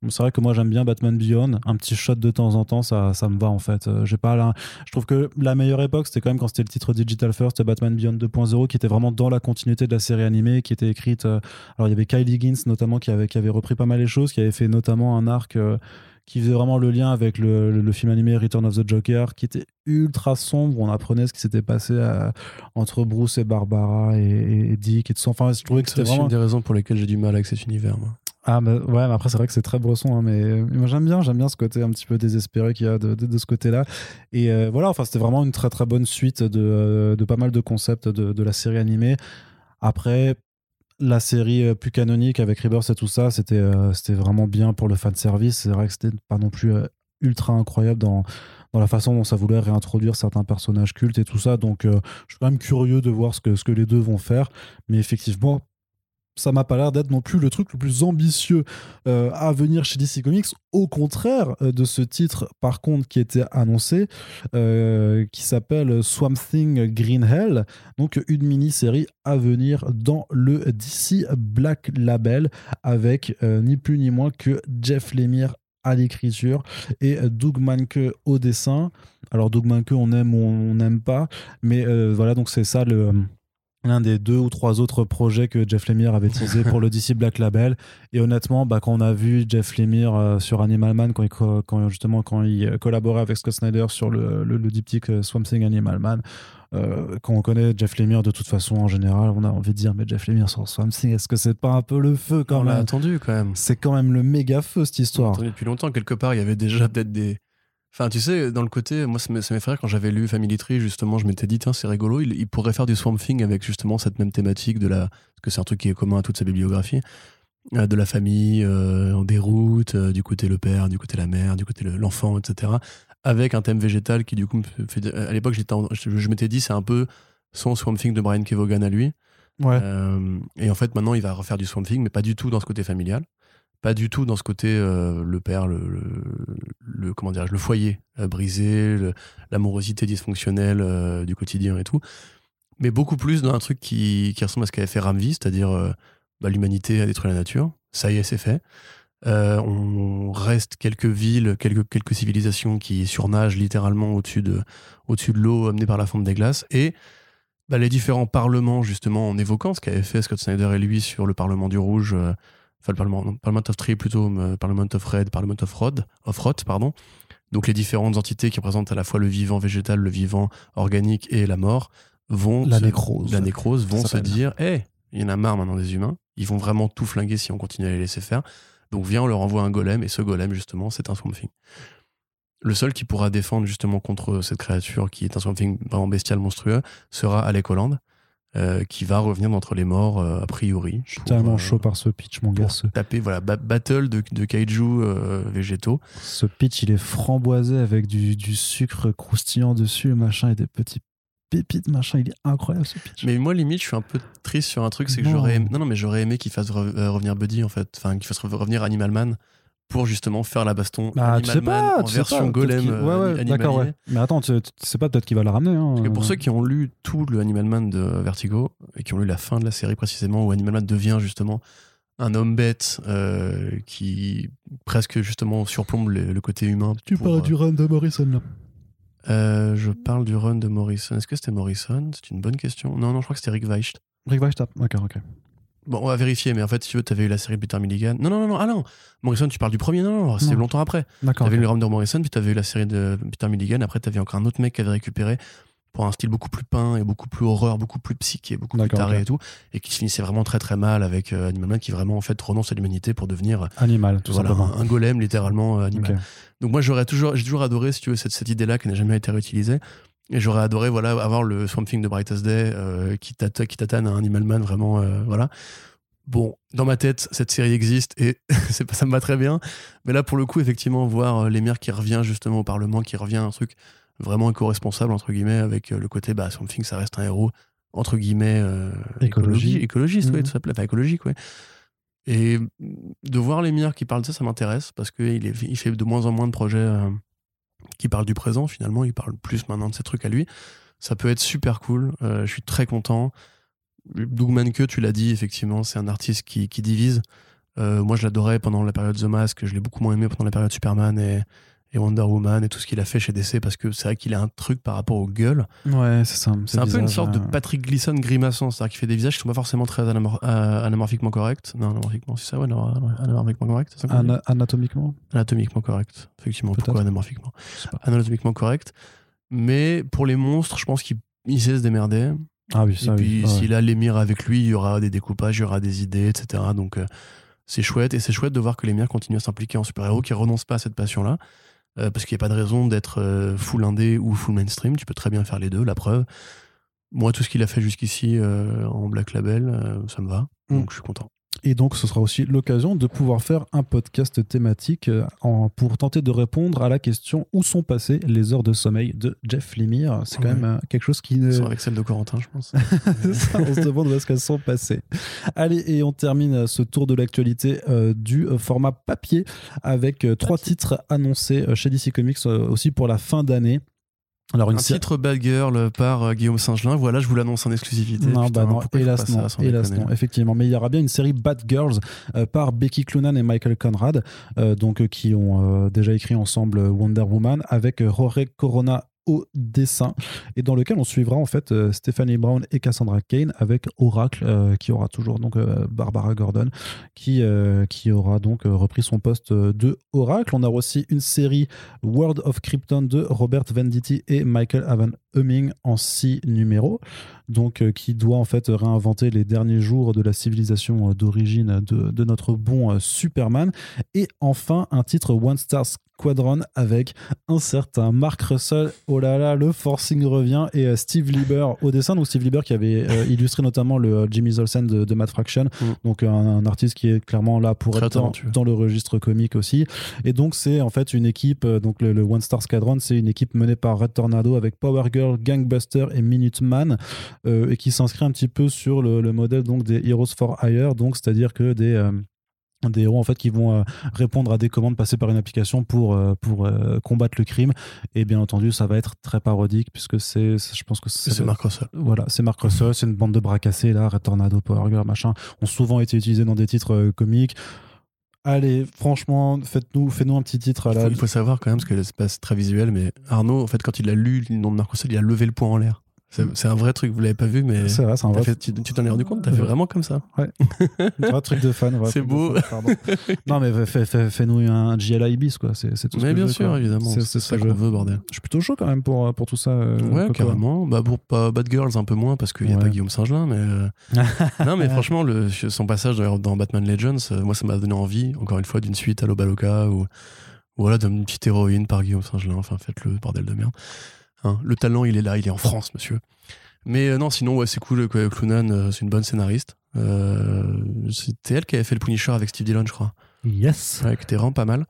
[SPEAKER 1] c'est vrai que moi j'aime bien Batman Beyond. Un petit shot de temps en temps, ça, ça me va en fait. Euh, j'ai pas. Je trouve que la meilleure époque, c'était quand même quand c'était le titre Digital First, Batman Beyond 2.0, qui était vraiment dans la continuité de la série animée, qui était écrite. euh, alors il y avait Kylie Higgins notamment qui avait, qui avait repris pas mal les choses, qui avait fait notamment un arc. euh, qui faisait vraiment le lien avec le, le- le film animé Return of the Joker, qui était ultra sombre. On apprenait ce qui s'était passé entre Bruce et Barbara et, Dick et tout ça. Enfin, je trouvais que
[SPEAKER 2] C'est
[SPEAKER 1] c'était vraiment
[SPEAKER 2] une des raisons pour lesquelles j'ai du mal avec cet univers. Moi.
[SPEAKER 1] Ah bah, ouais, mais après c'est vrai que c'est très bresson, hein, mais euh, moi j'aime bien, j'aime bien ce côté un petit peu désespéré qu'il y a de, de- ce côté-là. Et euh, voilà, enfin c'était vraiment une très très bonne suite de, euh, pas mal de concepts de, la série animée. Après, la série plus canonique avec Rebirth et tout ça, c'était c'était vraiment bien pour le fan service. C'est vrai que c'était pas non plus ultra incroyable dans dans la façon dont ça voulait réintroduire certains personnages cultes et tout ça. Donc, je suis quand même curieux de voir ce que, ce que les deux vont faire. Mais effectivement, ça m'a pas l'air d'être non plus le truc le plus ambitieux euh, à venir chez DC Comics. Au contraire euh, de ce titre, par contre, qui était annoncé, euh, qui s'appelle Swamp Thing Green Hell, donc une mini-série à venir dans le DC Black Label avec ni plus ni moins que Jeff Lemire à l'écriture et Doug Manke au dessin. Alors Doug Manke, on aime ou on n'aime pas, mais voilà, donc c'est ça le l'un des deux ou trois autres projets que Jeff Lemire avait teasé pour le DC Black Label. Et honnêtement, bah, quand on a vu Jeff Lemire euh, sur Animal Man, quand, il quand justement quand il collaborait avec Scott Snyder sur le, le, le diptyque euh, Swamp Thing Animal Man, euh, quand on connaît Jeff Lemire de toute façon en général, on a envie de dire mais Jeff Lemire sur Swamp Thing, est-ce que c'est pas un peu le feu quand
[SPEAKER 2] on l'a attendu quand même.
[SPEAKER 1] C'est quand même le méga feu cette
[SPEAKER 2] On
[SPEAKER 1] histoire.
[SPEAKER 2] attendu depuis longtemps. Quelque part, il y avait déjà peut-être des. Enfin, tu sais, dans le côté, moi, ça m'est- ça m'effraie quand j'avais lu Family Tree, justement, je m'étais dit, tiens, c'est rigolo, il, il pourrait faire du Swamp Thing avec justement cette même thématique de la. Parce que c'est un truc qui est commun à toute sa bibliographie. euh, De la famille, euh, en déroute, euh, du côté le père, du côté la mère, du côté le- l'enfant, etc. Avec un thème végétal qui, du coup, me fait. À l'époque, je, je m'étais dit, c'est un peu son Swamp Thing de Brian Kevogan à lui.
[SPEAKER 1] Ouais.
[SPEAKER 2] Euh, et en fait, maintenant, il va refaire du Swamp Thing, mais pas du tout dans ce côté familial. Pas du tout dans ce côté euh, le père, le, foyer euh, brisé, l'amorosité dysfonctionnelle euh, du quotidien et tout. Mais beaucoup plus dans un truc qui, qui ressemble à ce qu'avait fait Ramvi, c'est-à-dire bah, l'humanité a détruit la nature. Ça y est, c'est fait. On reste quelques villes, quelques, civilisations qui surnagent littéralement au-dessus de, au-dessus de l'eau amenée par la fonte des glaces. Et bah, les différents parlements, justement, en évoquant ce qu'avait fait Scott Snyder et lui sur le Parlement du Rouge, enfin le Parlement, non, of Tree plutôt, mais Parlement of Red, Parlement of Rod, of Rot, pardon. Donc les différentes entités qui représentent à la fois le vivant végétal, le vivant organique et la mort vont
[SPEAKER 1] La
[SPEAKER 2] se-
[SPEAKER 1] nécrose.
[SPEAKER 2] la nécrose vont se dire, hé, il y en a marre maintenant des humains, ils vont vraiment tout flinguer si on continue à les laisser faire. Donc viens, on leur envoie un golem et ce golem justement, c'est un Swamp Thing. Le seul qui pourra défendre justement contre cette créature qui est un Swamp Thing vraiment bestial, monstrueux, sera Alec Holland, euh, qui va revenir d'entre les morts euh, a priori.
[SPEAKER 1] Je suis tellement
[SPEAKER 2] euh,
[SPEAKER 1] chaud par ce pitch, mon gars. Ce,
[SPEAKER 2] taper voilà ba- battle de, de kaiju végétaux
[SPEAKER 1] ce pitch, il est framboisé avec du, du sucre croustillant dessus, machin, et des petits pépites, machin. Il est incroyable ce pitch.
[SPEAKER 2] mais moi limite je suis un peu triste sur un truc c'est que j'aurais aimé, non non mais j'aurais aimé qu'il fasse re- revenir Buddy en fait enfin qu'il fasse re- revenir Animal Man pour justement faire la baston
[SPEAKER 1] Bah, tu sais
[SPEAKER 2] Man
[SPEAKER 1] pas,
[SPEAKER 2] en
[SPEAKER 1] tu sais
[SPEAKER 2] version
[SPEAKER 1] pas,
[SPEAKER 2] golem euh,
[SPEAKER 1] Ouais, ouais,
[SPEAKER 2] animalier.
[SPEAKER 1] d'accord, ouais. Mais attends, tu, tu sais pas, peut-être qu'il va la ramener. Hein.
[SPEAKER 2] Parce que pour ceux qui ont lu tout le Animal Man de Vertigo et qui ont lu la fin de la série précisément où Animal Man devient justement un homme bête euh, qui presque justement surplombe le, le côté humain.
[SPEAKER 1] Tu
[SPEAKER 2] pour,
[SPEAKER 1] parles
[SPEAKER 2] euh,
[SPEAKER 1] du run de Morrison là.
[SPEAKER 2] Euh, je parle du run de Morrison. Est-ce que c'était Morrison? C'est une bonne question. Non, non, je crois que c'était Rick Weicht.
[SPEAKER 1] Rick Weicht, d'accord, ok.
[SPEAKER 2] Bon, on va vérifier, mais en fait, si tu veux, t'avais eu la série de Peter Milligan. Non, non, non, non, ah non Morrison, tu parles du premier, non, non, c'était
[SPEAKER 1] Non.
[SPEAKER 2] longtemps après.
[SPEAKER 1] D'accord.
[SPEAKER 2] T'avais
[SPEAKER 1] ok.
[SPEAKER 2] eu le de Morrison, puis t'avais eu la série de Peter Milligan. Après, t'avais encore un autre mec qui avait récupéré pour un style beaucoup plus peint et beaucoup plus horreur, beaucoup plus psyché, beaucoup plus taré et tout, et qui se finissait vraiment très très mal avec euh, Animal Man qui vraiment en fait renonce à l'humanité pour devenir euh,
[SPEAKER 1] Animal, tout
[SPEAKER 2] voilà,
[SPEAKER 1] simplement.
[SPEAKER 2] un, un golem littéralement euh, animal. Donc moi j'aurais toujours, j'ai toujours adoré si tu veux cette, cette idée-là qui n'a jamais été réutilisée. Et j'aurais adoré voilà avoir le Swamp Thing de Brightest Day euh, qui tata- qui tatane à Animal Man vraiment euh, voilà. Bon, dans ma tête, cette série existe et ça me va très bien. Mais là, pour le coup, effectivement, voir euh, l'émir qui revient justement au Parlement, qui revient à un truc vraiment éco-responsable, entre guillemets, avec euh, le côté, bah, Swamp Thing, ça reste un héros, entre guillemets, euh,
[SPEAKER 1] Écologie.
[SPEAKER 2] écologiste, ouais,
[SPEAKER 1] Mhm.
[SPEAKER 2] tout s'appelait, enfin, écologique, ouais. Et de voir l'émir qui parle de ça, ça m'intéresse parce qu'il il fait de moins en moins de projets qui parlent du présent, finalement. Il parle plus maintenant de ses trucs à lui. Ça peut être super cool. Euh, je suis très content. Doug Manke, tu l'as dit, effectivement, c'est un artiste qui, qui divise. Euh, moi, je l'adorais pendant la période The Mask. Je l'ai beaucoup moins aimé pendant la période Superman et, et Wonder Woman et tout ce qu'il a fait chez DC parce que c'est vrai qu'il a un truc par rapport aux gueules.
[SPEAKER 1] Ouais, c'est ça.
[SPEAKER 2] C'est un peu une sorte de Patrick Gleason grimaçant, c'est-à-dire qu'il fait des visages qui sont pas forcément très anamor- euh, anamorphiquement corrects. Non, anamorphiquement, c'est ça, ouais, non, anamorphiquement correct, ça
[SPEAKER 1] ana- anatomiquement?
[SPEAKER 2] Anatomiquement correct, effectivement. Pourquoi anamorphiquement? Anatomiquement correct. Mais pour les monstres, je pense qu'il il sait se démerder.
[SPEAKER 1] Ah oui, ça
[SPEAKER 2] et puis, s'il a l'émir avec lui, il y aura des découpages, il y aura des idées, etc. Donc, euh, c'est chouette. Et c'est chouette de voir que l'émir continue à s'impliquer en super-héros, qui renonce pas à cette passion-là. Euh, parce qu'il n'y a pas de raison d'être euh, full indé ou full mainstream. Tu peux très bien faire les deux, la preuve. Moi, tout ce qu'il a fait jusqu'ici euh, en Black Label, euh, ça me va.
[SPEAKER 1] Mm.
[SPEAKER 2] Donc, je suis content.
[SPEAKER 1] Et donc, ce sera aussi l'occasion de pouvoir faire un podcast thématique euh, en- pour tenter de répondre à la question où sont passées les heures de sommeil de Jeff Lemire? C'est quand
[SPEAKER 2] Ouais.
[SPEAKER 1] même euh, quelque chose qui ne.
[SPEAKER 2] Avec celle de Corentin, je pense.
[SPEAKER 1] Ça, on se demande où est-ce qu'elles sont passées. Allez, et on termine euh, ce tour de l'actualité euh, du format papier avec euh, trois titres annoncés chez DC Comics euh, aussi pour la fin d'année. Alors, une
[SPEAKER 2] un
[SPEAKER 1] série-
[SPEAKER 2] titre Bad Girl par euh, Guillaume Saint-Gelin. Voilà, je vous l'annonce en exclusivité.
[SPEAKER 1] Non,
[SPEAKER 2] Putain,
[SPEAKER 1] bah non, hélas non, hélas non, effectivement. Mais il y aura bien une série Bad Girls euh, par Becky Cloonan et Michael Conrad, euh, donc euh, qui ont déjà écrit ensemble Wonder Woman avec Jorge Corona au dessin et dans lequel on suivra en fait euh, Stephanie Brown et Cassandra Kane avec Oracle euh, qui aura toujours donc euh, Barbara Gordon qui qui aura donc repris son poste de Oracle. On aura aussi une série World of Krypton de Robert Venditti et Michael Avan Humming en six numéros donc euh, qui doit en fait réinventer les derniers jours de la civilisation euh, d'origine de, de notre bon euh, Superman. Et enfin un titre One Star Squadron avec un certain Mark Russell. Oh là là le forcing revient. Et Steve Lieber au dessin. Donc Steve Lieber qui avait illustré notamment le Jimmy Olsen de, de Mad Fraction.
[SPEAKER 2] Mm.
[SPEAKER 1] donc un, un artiste qui est clairement là pour
[SPEAKER 2] Très
[SPEAKER 1] être dans, le registre comique aussi. Et donc c'est en fait une équipe donc le, le One Star Squadron c'est une équipe menée par Red Tornado avec Power Girl Gangbuster et Minuteman euh, et qui s'inscrit un petit peu sur le, le modèle donc des Heroes for Hire, donc c'est-à-dire que des euh, des héros en fait qui vont euh, répondre à des commandes passées par une application pour euh, pour combattre le crime et bien entendu ça va être très parodique puisque c'est je pense que c'est
[SPEAKER 2] Marc Russell.
[SPEAKER 1] voilà, c'est Mark Russell, c'est une bande de bras cassés là, Red Tornado, Power Girl, machin, ont souvent été utilisés dans des titres comiques. Allez, franchement, faites-nous faites-nous un petit titre à
[SPEAKER 2] Il
[SPEAKER 1] la
[SPEAKER 2] faut, il faut savoir quand même, parce que c'est pas très visuel, mais Arnaud, en fait, quand il a lu le nom de Russell, il a levé le poing en l'air. C'est un vrai truc, vous l'avez pas vu, mais
[SPEAKER 1] C'est vrai, c'est un
[SPEAKER 2] t'as
[SPEAKER 1] vrai,
[SPEAKER 2] fait- tu t'en es rendu compte, t'as fait
[SPEAKER 1] Ouais.
[SPEAKER 2] vraiment comme ça?
[SPEAKER 1] un vrai truc de fan.
[SPEAKER 2] C'est beau.
[SPEAKER 1] fan, non, mais fais- fais- fais-nous un GLA Ibis, quoi. C'est tout ce
[SPEAKER 2] Mais
[SPEAKER 1] que
[SPEAKER 2] bien sûr,
[SPEAKER 1] quoi.
[SPEAKER 2] évidemment,
[SPEAKER 1] C'est-
[SPEAKER 2] ça qu'on
[SPEAKER 1] je-
[SPEAKER 2] veut, bordel.
[SPEAKER 1] Je suis plutôt chaud quand même pour, pour tout ça. euh,
[SPEAKER 2] Ouais,
[SPEAKER 1] Coco.
[SPEAKER 2] carrément. Bah, pour pas Bad Girls, un peu moins, parce qu'il n'y a
[SPEAKER 1] Ouais.
[SPEAKER 2] pas Guillaume Saint-Gelin, mais. euh, non, mais franchement, le, son passage dans, Batman Legends, euh, moi, ça m'a donné envie, encore une fois, d'une suite à l'Obaloka ou, ou voilà, d'une petite héroïne par Guillaume Saint-Gelin. Enfin, faites-le, bordel de merde. Hein, le talent, il est là, il est en France, monsieur. Mais euh, non, sinon, ouais, c'est cool. Clunan, euh, c'est une bonne scénariste. Euh, C'était elle qui avait fait le Punisher avec Steve Dillon, je crois.
[SPEAKER 1] Yes.
[SPEAKER 2] Ouais, qui était vraiment pas mal.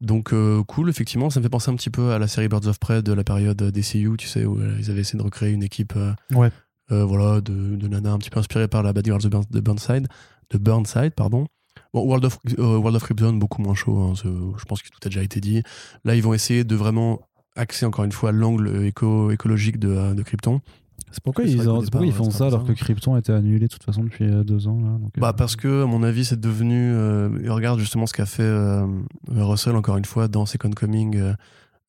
[SPEAKER 2] Donc euh, cool, effectivement, ça me fait penser un petit peu à la série Birds of Prey de la période DCU, tu sais, où euh, ils avaient essayé de recréer une équipe euh,
[SPEAKER 1] Ouais.
[SPEAKER 2] voilà, de, de nana un petit peu inspirée par la Bad Girls de, Burn- de Burnside, de Burnside, pardon. Bon, World of, World of Krypton, beaucoup moins chaud, hein, je pense que tout a déjà été dit. Là, ils vont essayer de vraiment axer encore une fois l'angle éco écologique de, euh, de Krypton.
[SPEAKER 1] C'est pourquoi,
[SPEAKER 2] C'est
[SPEAKER 1] ils, ont- c'est pourquoi ils
[SPEAKER 2] départ,
[SPEAKER 1] font
[SPEAKER 2] c'est
[SPEAKER 1] ça alors que Krypton était annulé de toute façon depuis euh, deux ans. Là, donc, euh,
[SPEAKER 2] Bah parce que à mon avis c'est devenu euh, regarde justement ce qu'a fait euh, Russell encore une fois dans Second Coming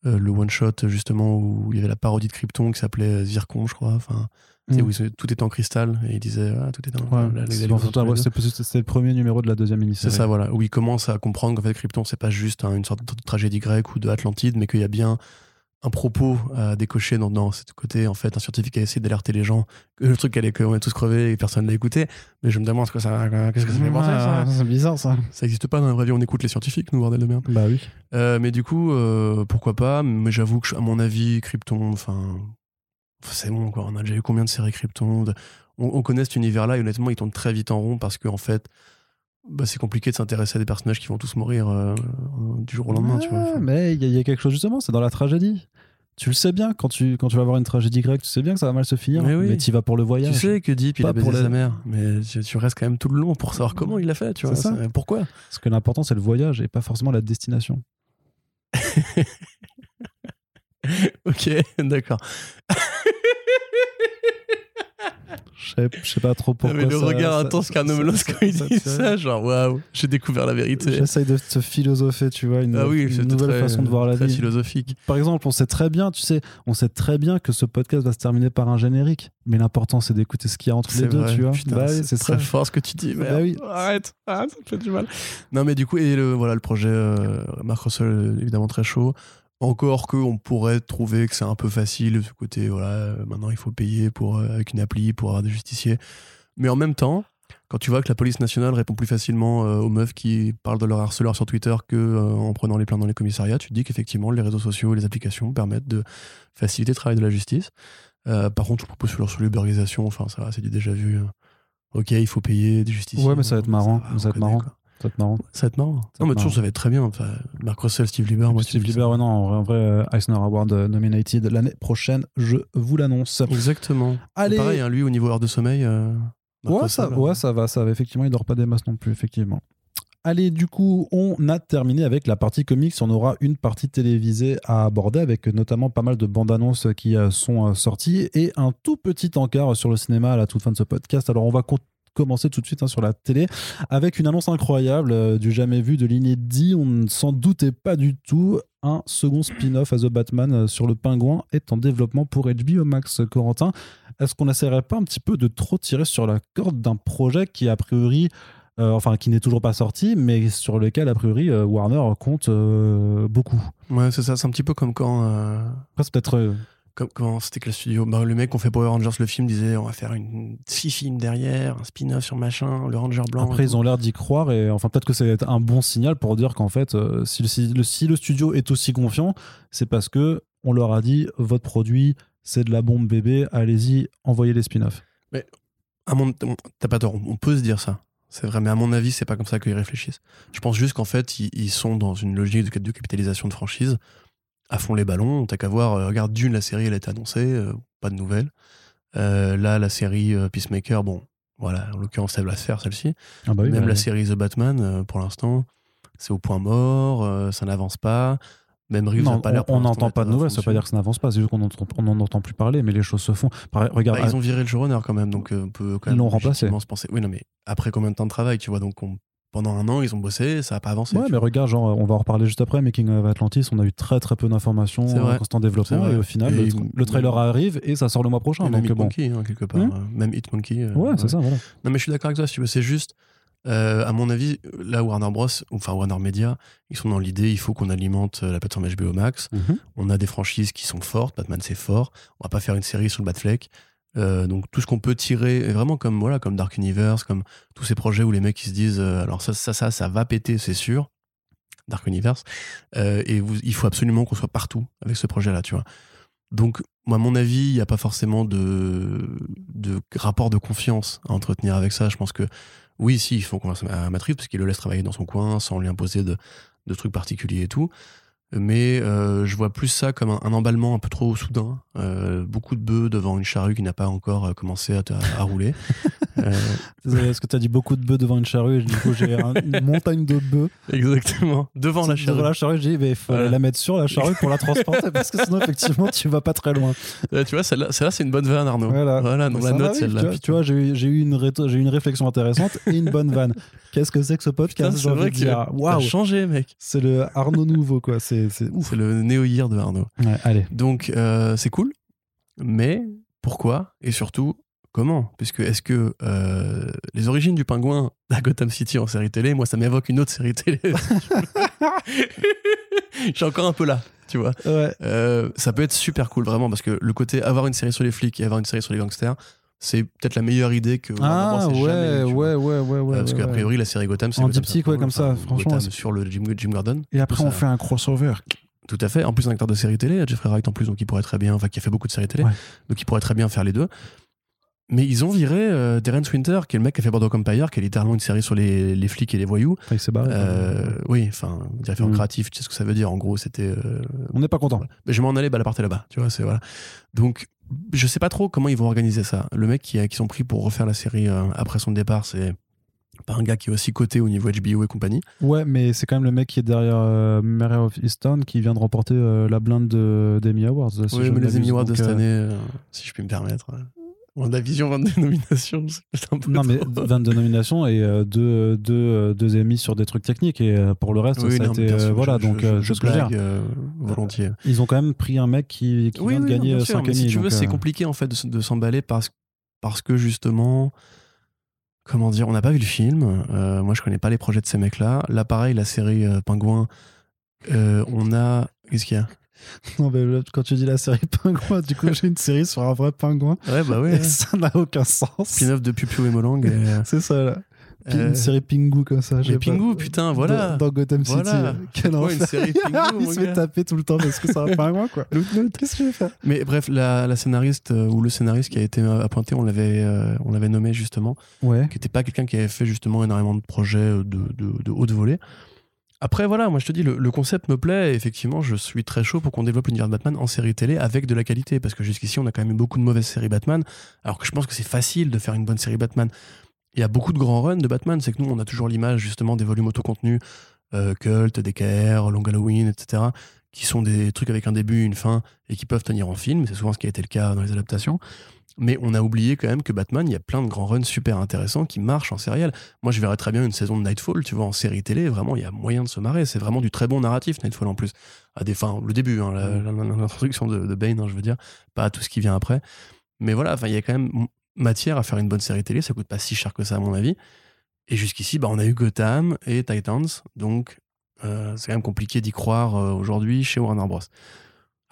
[SPEAKER 2] le one shot justement où il y avait la parodie de Krypton qui s'appelait Zircon, je crois. Enfin,
[SPEAKER 1] Mm.
[SPEAKER 2] où tout est en cristal et il disait ah, tout est en.
[SPEAKER 1] Ouais, c'est c'est c'est- c'est c'est le premier numéro de la deuxième
[SPEAKER 2] c'est
[SPEAKER 1] émission.
[SPEAKER 2] ça, voilà, où il commence à comprendre qu'en fait Krypton c'est pas juste hein, une sorte de tragédie grecque ou de Atlantide, mais qu'il y a bien un propos à décocher dans, dans ce côté en fait un scientifique a essayé d'alerter les gens que le truc allait qu'on est tous crevés et personne l'a écouté mais je me demande ce que ça qu'est-ce que ça fait penser ça
[SPEAKER 1] c'est bizarre ça.
[SPEAKER 2] ça existe pas dans la vraie vie on écoute les scientifiques nous bordel de merde
[SPEAKER 1] Bah oui.
[SPEAKER 2] Euh, mais du coup, euh, pourquoi pas? Mais j'avoue que, à mon avis, Krypton, enfin, c'est bon, quoi. On a déjà eu combien de séries Krypton? De- on, on connaît cet univers-là et honnêtement, il tourne très vite en rond parce qu'en fait, bah, c'est compliqué de s'intéresser à des personnages qui vont tous mourir euh, du jour au lendemain, tu vois. Enfin,
[SPEAKER 1] mais il y, a- il y a quelque chose justement, c'est dans la tragédie. Tu le sais bien, quand tu, quand tu vas voir une tragédie grecque, tu sais bien que ça va mal se finir,
[SPEAKER 2] Mais oui.
[SPEAKER 1] mais tu vas pour le voyage.
[SPEAKER 2] tu sais que Deep, il a baisé
[SPEAKER 1] pour les-
[SPEAKER 2] sa mère, mais tu, tu restes quand même tout le long pour savoir comment il l'a fait, tu vois.
[SPEAKER 1] Ça.
[SPEAKER 2] Pourquoi?
[SPEAKER 1] Parce que l'important, c'est le voyage et pas forcément la destination.
[SPEAKER 2] Ok, d'accord.
[SPEAKER 1] Je sais, pas trop pourquoi.
[SPEAKER 2] mais le
[SPEAKER 1] ça-
[SPEAKER 2] regard
[SPEAKER 1] ça-
[SPEAKER 2] intense
[SPEAKER 1] ça-
[SPEAKER 2] Melos
[SPEAKER 1] ça-
[SPEAKER 2] quand il dit
[SPEAKER 1] ça-
[SPEAKER 2] ça, genre waouh, j'ai découvert la vérité.
[SPEAKER 1] J'essaye de te philosopher, tu vois, une,
[SPEAKER 2] Ah oui,
[SPEAKER 1] une nouvelle
[SPEAKER 2] très-
[SPEAKER 1] façon de voir la
[SPEAKER 2] très
[SPEAKER 1] vie.
[SPEAKER 2] philosophique.
[SPEAKER 1] Par exemple, on sait très bien, tu sais, on sait très bien que ce podcast va se terminer par un générique. Mais l'important, c'est d'écouter ce qu'il y a entre les deux, tu vois. Bah oui,
[SPEAKER 2] c'est très fort ce que tu dis.
[SPEAKER 1] Bah
[SPEAKER 2] merde.
[SPEAKER 1] oui.
[SPEAKER 2] Arrête, arrête, ça me fait du mal. Non, mais du coup, et le, voilà, le projet euh, Marc Russell, évidemment très chaud. Encore que on pourrait trouver que c'est un peu facile, ce côté, voilà, maintenant il faut payer pour, euh, avec une appli pour avoir des justiciers. Mais en même temps, quand tu vois que la police nationale répond plus facilement euh, aux meufs qui parlent de leur harceleur sur Twitter que euh, en prenant les plaintes dans les commissariats, tu te dis qu'effectivement les réseaux sociaux et les applications permettent de faciliter le travail de la justice. Euh, par contre, je propose sur, sur l'uberisation, enfin ça va, c'est du déjà vu. Ok, il faut payer des justiciers.
[SPEAKER 1] Ouais, mais ça va être marrant,
[SPEAKER 2] va,
[SPEAKER 1] ça va être marrant.
[SPEAKER 2] quoi.
[SPEAKER 1] Ça va être marrant.
[SPEAKER 2] Ça va être marrant. Non, mais toujours, ça va être très bien. Enfin, Mark Russell, Steve Lieber, moi,
[SPEAKER 1] Steve Lieber, ouais, non, en vrai, euh, Eisner Award euh, nominated l'année prochaine, je vous l'annonce.
[SPEAKER 2] Exactement.
[SPEAKER 1] Allez.
[SPEAKER 2] Pareil, hein, lui, au niveau heure de sommeil. euh,
[SPEAKER 1] Ouais ça, ouais, ça va, ça va. Effectivement, il dort pas des masses non plus, effectivement. Allez, du coup, on a terminé avec la partie comics. On aura une partie télévisée à aborder avec notamment pas mal de bandes annonces qui sont sorties et un tout petit encart sur le cinéma à la toute fin de ce podcast. Alors, on va commencer tout de suite hein, sur la télé avec une annonce incroyable euh, du jamais vu, de l'inédit. On ne s'en doutait pas du tout. Un second spin-off à The Batman euh, sur le pingouin est en développement pour HBO Max. Corentin, est-ce qu'on n'essaierait pas un petit peu de trop tirer sur la corde d'un projet qui, a priori, euh, enfin, qui n'est toujours pas sorti, mais sur lequel, a priori, euh, Warner compte euh, beaucoup?
[SPEAKER 2] Ouais, c'est ça. C'est un petit peu comme quand. euh,
[SPEAKER 1] Après, c'est peut-être.
[SPEAKER 2] Comme quand c'était quel studio? Bah, Le mec qui ont fait Power Rangers, le film, disait on va faire une, six films derrière, un spin-off sur machin, le Ranger blanc.
[SPEAKER 1] Après, ils ont l'air d'y croire et enfin peut-être que c'est un bon signal pour dire qu'en fait, euh, si, le, si le- si le studio est aussi confiant, c'est parce que on leur a dit votre produit c'est de la bombe bébé, allez-y, envoyez les spin-offs.
[SPEAKER 2] À mon- T'as pas tort, on peut se dire ça. C'est vrai, mais à mon avis, c'est pas comme ça qu'ils réfléchissent. Je pense juste qu'en fait, ils, ils sont dans une logique de, de capitalisation de franchise, à fond les ballons. T'as qu'à voir, euh, regarde Dune, la série, elle a été annoncée, euh, pas de nouvelles. Euh, là, la série Peacemaker, bon, voilà, en l'occurrence, elle va se faire celle-ci.
[SPEAKER 1] Ah bah oui,
[SPEAKER 2] Même
[SPEAKER 1] bah,
[SPEAKER 2] la série The Batman, pour l'instant, c'est au point mort, ça n'avance pas. Même Reeves
[SPEAKER 1] non,
[SPEAKER 2] n'a pas
[SPEAKER 1] on n'entend pas de nouvelles, ça veut pas dire que ça n'avance pas, c'est juste qu'on n'en entend plus parler, mais les choses se font. Regarde,
[SPEAKER 2] Bah, ils ont viré le showrunner quand même, donc on peut quand
[SPEAKER 1] Ils
[SPEAKER 2] même
[SPEAKER 1] l'ont remplacé.
[SPEAKER 2] se penser. Oui, non, mais après combien de temps de travail, tu vois Donc on- pendant un an, ils ont bossé, ça n'a pas avancé.
[SPEAKER 1] Ouais, mais
[SPEAKER 2] vois.
[SPEAKER 1] regarde, genre, on va en reparler juste après, Making of Atlantis, on a eu très très peu d'informations, euh, constant développement, et au final,
[SPEAKER 2] Et
[SPEAKER 1] le, trailer
[SPEAKER 2] même-
[SPEAKER 1] arrive et ça sort le mois prochain.
[SPEAKER 2] Et même
[SPEAKER 1] Donc
[SPEAKER 2] Hit
[SPEAKER 1] bon.
[SPEAKER 2] Monkey, hein, quelque part.
[SPEAKER 1] Hmm.
[SPEAKER 2] euh, même Hit Monkey. euh,
[SPEAKER 1] Ouais, c'est ça, voilà.
[SPEAKER 2] Non, mais je suis d'accord avec toi, si tu veux. C'est juste, euh, à mon avis, là, Warner Bros, enfin Warner Media, ils sont dans l'idée, il faut qu'on alimente euh, la plateforme HBO Max. On a des franchises qui sont fortes. Batman, c'est fort. On va pas faire une série sur le Batfleck. Euh, donc tout ce qu'on peut tirer, vraiment comme voilà, comme Dark Universe, comme tous ces projets où les mecs ils se disent, euh, alors ça, ça, ça, ça va péter, c'est sûr. Dark Universe. Euh, et il faut absolument qu'on soit partout avec ce projet-là, tu vois. Donc, moi, à mon avis, il n'y a pas forcément de, de rapport de confiance à entretenir avec ça. Je pense que oui, si, il faut qu'on à Matrix, parce qu'il le laisse travailler dans son coin sans lui imposer de, de trucs particuliers et tout. Mais euh, je vois plus ça comme un, emballement un peu trop soudain. Euh, beaucoup de bœufs devant une charrue qui n'a pas encore euh, commencé à rouler. Euh,
[SPEAKER 1] Désolé, parce que tu as dit beaucoup de bœufs devant une charrue et du coup j'ai un- une montagne de bœufs
[SPEAKER 2] exactement. Devant la charrue.
[SPEAKER 1] Devant la charrue, j'ai dit, il faut
[SPEAKER 2] Voilà.
[SPEAKER 1] la mettre sur la charrue pour la transporter parce que sinon, effectivement, tu vas pas très loin.
[SPEAKER 2] Euh, tu vois, celle-là, c'est une bonne vanne, Arnaud.
[SPEAKER 1] Voilà.
[SPEAKER 2] dans
[SPEAKER 1] Ça
[SPEAKER 2] la note, celle-là.
[SPEAKER 1] Tu vois, tu vois, j'ai eu, une, réto- j'ai eu une réflexion intéressante et une bonne vanne. Qu'est-ce que c'est que ce podcast
[SPEAKER 2] c'est vrai t'as
[SPEAKER 1] Waouh,
[SPEAKER 2] changé, mec.
[SPEAKER 1] c'est le Arnaud nouveau, quoi. C'est, c'est ouf.
[SPEAKER 2] C'est le néo-year de Arnaud.
[SPEAKER 1] Ouais, allez.
[SPEAKER 2] Donc, euh, c'est cool. Mais pourquoi Et surtout, comment? Puisque est-ce que euh, les origines du pingouin à Gotham City en série télé, moi, ça m'évoque une autre série télé. Je suis encore un peu là, tu vois.
[SPEAKER 1] Ouais.
[SPEAKER 2] Euh, ça peut être super cool, vraiment, parce que le côté avoir une série sur les flics et avoir une série sur les gangsters, c'est peut-être la meilleure idée que.
[SPEAKER 1] Ah, ouais,
[SPEAKER 2] jamais
[SPEAKER 1] ouais, ouais, ouais, ouais.
[SPEAKER 2] Parce qu'a priori, la série Gotham, c'est
[SPEAKER 1] En
[SPEAKER 2] Gotham
[SPEAKER 1] diptyque, ouais, comme ça,
[SPEAKER 2] enfin,
[SPEAKER 1] franchement,
[SPEAKER 2] Gotham sur le Jim, Jim Gordon.
[SPEAKER 1] Et après,
[SPEAKER 2] Ça-
[SPEAKER 1] on fait un crossover.
[SPEAKER 2] Tout à fait. En plus, un acteur de série télé, Jeffrey Wright en plus, donc il pourrait très bien, enfin, qui a fait beaucoup de séries télé, donc il pourrait très bien faire les deux. Mais ils ont viré euh, Terrence Winter, qui est le mec qui a fait Bordeaux Empire, qui est littéralement une série sur les, les flics et les voyous.
[SPEAKER 1] Enfin, il s'est barré.
[SPEAKER 2] Euh, oui, enfin, directeur
[SPEAKER 1] Mm.
[SPEAKER 2] créatif, tu sais ce que ça veut dire. En gros, c'était. euh,
[SPEAKER 1] On n'est pas content.
[SPEAKER 2] voilà. Mais je m'en allais, bah, la partie là-bas. Tu vois, c'est voilà. Donc, je sais pas trop comment ils vont organiser ça. Le mec qui, qui sont pris pour refaire la série euh, après son départ, c'est pas un gars qui est aussi coté au niveau HBO et compagnie.
[SPEAKER 1] Ouais, mais c'est quand même le mec qui est derrière euh, Mary of Easton qui vient de remporter euh, la blinde de- d'Emmy Awards. si
[SPEAKER 2] oui, mais les Emmy. Awards de cette année, euh, si je puis me permettre. Euh, On a vision 22 nominations. un peu
[SPEAKER 1] Non, mais
[SPEAKER 2] trop.
[SPEAKER 1] 22 nominations et euh, deux, deux, euh, deux sur des trucs techniques. Et euh, pour le reste,
[SPEAKER 2] Oui,
[SPEAKER 1] ça a
[SPEAKER 2] non,
[SPEAKER 1] été. euh,
[SPEAKER 2] sûr,
[SPEAKER 1] voilà,
[SPEAKER 2] je-
[SPEAKER 1] donc
[SPEAKER 2] je,
[SPEAKER 1] euh,
[SPEAKER 2] je
[SPEAKER 1] je
[SPEAKER 2] blague, euh, volontiers.
[SPEAKER 1] Ils ont quand même pris un mec qui, qui
[SPEAKER 2] Oui,
[SPEAKER 1] vient de
[SPEAKER 2] oui, non,
[SPEAKER 1] gagner
[SPEAKER 2] sûr,
[SPEAKER 1] 5
[SPEAKER 2] mais
[SPEAKER 1] Emmy.
[SPEAKER 2] si tu veux, c'est
[SPEAKER 1] euh,
[SPEAKER 2] compliqué en fait de, s'emballer parce, parce que justement, comment dire, on n'a pas vu le film. Euh, moi, je connais pas les projets de ces mecs-là. Là, pareil, la série euh, Pingouin, euh, on a. Qu'est-ce qu'il y a?
[SPEAKER 1] Non, mais quand tu dis la série Pingouin, du coup, j'ai une série sur un vrai pingouin.
[SPEAKER 2] Ouais, bah ouais.
[SPEAKER 1] Et ça n'a aucun sens.
[SPEAKER 2] Spin-off de Pupiou et Molang. et, euh,
[SPEAKER 1] C'est ça, là. Pi-
[SPEAKER 2] euh,
[SPEAKER 1] Une série Pingu comme ça.
[SPEAKER 2] mais
[SPEAKER 1] sais pas.
[SPEAKER 2] Pingu, putain, voilà.
[SPEAKER 1] Dans, dans Gotham City.
[SPEAKER 2] Voilà.
[SPEAKER 1] Quel
[SPEAKER 2] Ouais, une série Pingu,
[SPEAKER 1] Il se fait taper tout le temps parce que c'est un pingouin, quoi. Qu'est-ce que je vais faire?
[SPEAKER 2] Mais bref, la, la scénariste euh, ou le scénariste qui a été euh, appointé, on l'avait euh, on l'avait nommé justement,
[SPEAKER 1] Ouais.
[SPEAKER 2] qui n'était pas quelqu'un qui avait fait justement énormément de projets euh, de, de, de haute volée. Après, voilà, moi je te dis, le, concept me plaît. effectivement, je suis très chaud pour qu'on développe l'univers de Batman en série télé avec de la qualité. Parce que jusqu'ici, on a quand même eu beaucoup de mauvaises séries Batman. Alors que je pense que c'est facile de faire une bonne série Batman. Il y a beaucoup de grands runs de Batman. C'est que nous, on a toujours l'image justement des volumes autocontenus, euh, Cult, DKR, Long Halloween, etc. Qui sont des trucs avec un début, une fin et qui peuvent tenir en film. C'est souvent ce qui a été le cas dans les adaptations. Mais on a oublié quand même que Batman, il y a plein de grands runs super intéressants qui marchent en sérial. Moi, je verrais très bien une saison de Nightfall, tu vois, en série télé. Vraiment, il y a moyen de se marrer. C'est vraiment du très bon narratif, Nightfall en plus. À des fins, le début, hein, la- l'introduction de, de Bane, hein, je veux dire, pas tout ce qui vient après. Mais voilà, il y a quand même matière à faire une bonne série télé. Ça coûte pas si cher que ça, à mon avis. Et jusqu'ici, bah, on a eu Gotham et Titans. Donc, euh, c'est quand même compliqué d'y croire euh, aujourd'hui chez Warner Bros.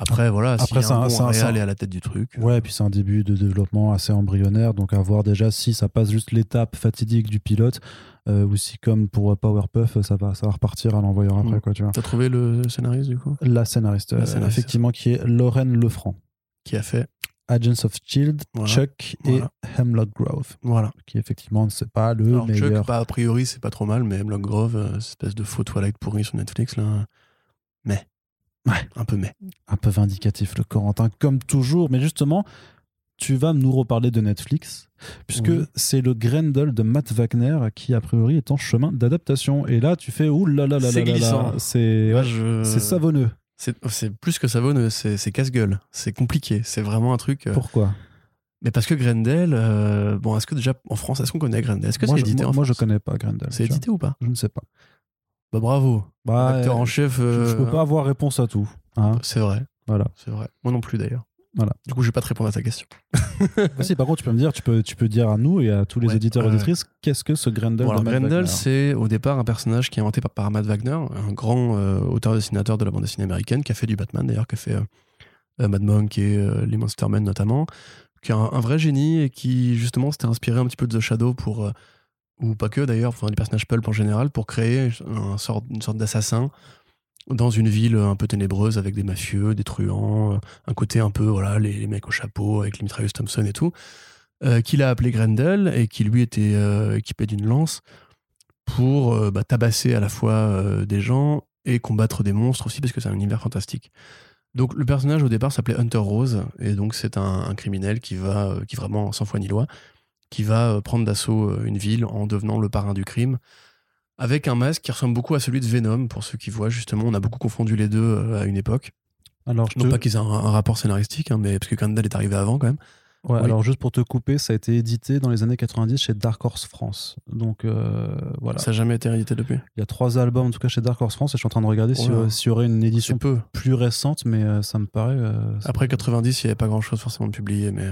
[SPEAKER 2] Après, voilà,
[SPEAKER 1] Après, c'est un-
[SPEAKER 2] un bon
[SPEAKER 1] un-
[SPEAKER 2] est à la tête du truc.
[SPEAKER 1] Ouais, et puis c'est un début de développement assez embryonnaire, donc à voir déjà si ça passe juste l'étape fatidique du pilote, euh, ou si comme pour Powerpuff, ça va, ça va repartir à l'envoyer après,
[SPEAKER 2] Mm.
[SPEAKER 1] quoi, tu vois.
[SPEAKER 2] T'as trouvé le scénariste, du coup?
[SPEAKER 1] La scénariste,
[SPEAKER 2] La
[SPEAKER 1] euh,
[SPEAKER 2] scénariste.
[SPEAKER 1] effectivement, qui est Lorraine Lefranc.
[SPEAKER 2] Qui a fait
[SPEAKER 1] Agents of Shield,
[SPEAKER 2] Voilà.
[SPEAKER 1] Chuck
[SPEAKER 2] Voilà.
[SPEAKER 1] et Hemlock Grove,
[SPEAKER 2] Voilà.
[SPEAKER 1] qui effectivement ne c'est pas le
[SPEAKER 2] Alors,
[SPEAKER 1] meilleur.
[SPEAKER 2] Chuck, pas a priori, c'est pas trop mal, mais Hemlock Grove, euh, espèce de faux Twilight pourri sur Netflix, là. Mais.
[SPEAKER 1] Ouais.
[SPEAKER 2] Un peu mais.
[SPEAKER 1] Un peu vindicatif, le Corentin, comme toujours. Mais justement, tu vas nous reparler de Netflix, puisque
[SPEAKER 2] Oui.
[SPEAKER 1] c'est le Grendel de Matt Wagner qui, a priori, est en chemin d'adaptation. Et là, tu fais ouh là là là
[SPEAKER 2] C'est
[SPEAKER 1] là là ouais,
[SPEAKER 2] je-
[SPEAKER 1] savonneux.
[SPEAKER 2] C'est plus que savonneux, c'est casse-gueule. C'est compliqué. C'est vraiment un truc. euh,
[SPEAKER 1] Pourquoi?
[SPEAKER 2] Mais parce que Grendel, euh, bon, est-ce que déjà en France, est-ce qu'on connaît Grendel? Est-ce que
[SPEAKER 1] Moi,
[SPEAKER 2] c'est
[SPEAKER 1] je,
[SPEAKER 2] édité
[SPEAKER 1] moi,
[SPEAKER 2] en
[SPEAKER 1] moi, je
[SPEAKER 2] France?
[SPEAKER 1] connais pas Grendel.
[SPEAKER 2] C'est édité ou pas?
[SPEAKER 1] Je ne sais pas.
[SPEAKER 2] Bah bravo.
[SPEAKER 1] Bah,
[SPEAKER 2] Acteur
[SPEAKER 1] euh,
[SPEAKER 2] en chef.
[SPEAKER 1] je, je peux
[SPEAKER 2] euh,
[SPEAKER 1] pas avoir réponse à tout. hein.
[SPEAKER 2] C'est vrai.
[SPEAKER 1] Voilà.
[SPEAKER 2] C'est vrai. Moi non plus d'ailleurs.
[SPEAKER 1] Voilà.
[SPEAKER 2] Du coup, je vais pas te répondre à ta question.
[SPEAKER 1] Ah, si, par contre, tu peux me dire, tu peux, tu peux dire à nous et à tous les
[SPEAKER 2] Ouais,
[SPEAKER 1] auditeurs et auditrices, qu'est-ce que ce Grendel
[SPEAKER 2] Bon, alors, Grendel, c'est au départ un personnage qui est inventé par, par Matt Wagner, un grand euh, auteur-dessinateur de la bande dessinée américaine, qui a fait du Batman d'ailleurs, qui a fait euh, euh, Mad Monk et euh, les Monstermen notamment, qui est un, un vrai génie et qui justement s'était inspiré un petit peu de The Shadow pour, euh, ou pas que d'ailleurs, enfin, du personnage pulp en général, pour créer un sort, une sorte d'assassin dans une ville un peu ténébreuse avec des mafieux, des truands, euh, un côté un peu, voilà, les, mecs au chapeau avec les mitrailleuses Thompson et tout, euh, qu'il a appelé Grendel et qui lui était euh, équipé d'une lance pour euh, bah, tabasser à la fois des gens et combattre des monstres aussi parce que c'est un univers fantastique. Donc le personnage au départ s'appelait Hunter Rose et donc c'est un, un criminel qui va, qui vraiment sans foi ni loi, qui va euh, prendre d'assaut euh, une ville en devenant le parrain du crime, avec un masque qui ressemble beaucoup à celui de Venom, pour ceux qui voient justement, on a beaucoup confondu les deux euh, à une époque.
[SPEAKER 1] Alors,
[SPEAKER 2] Non
[SPEAKER 1] je te-
[SPEAKER 2] pas qu'ils aient un, un rapport scénaristique, hein, mais parce que Grendel est arrivé avant quand même.
[SPEAKER 1] Ouais,
[SPEAKER 2] Oui.
[SPEAKER 1] alors juste pour te couper, ça a été édité dans les années 90 chez Dark Horse France. Donc euh, voilà,
[SPEAKER 2] Ça n'a jamais été réédité depuis.
[SPEAKER 1] il y a trois albums en tout cas chez Dark Horse France et je suis en train de regarder s'il y
[SPEAKER 2] Ouais.
[SPEAKER 1] aurait- s'il y aurait une édition
[SPEAKER 2] peu.
[SPEAKER 1] plus récente, mais ça me paraît. euh,
[SPEAKER 2] Après 90, il n'y avait pas grand chose forcément de publié. Mais...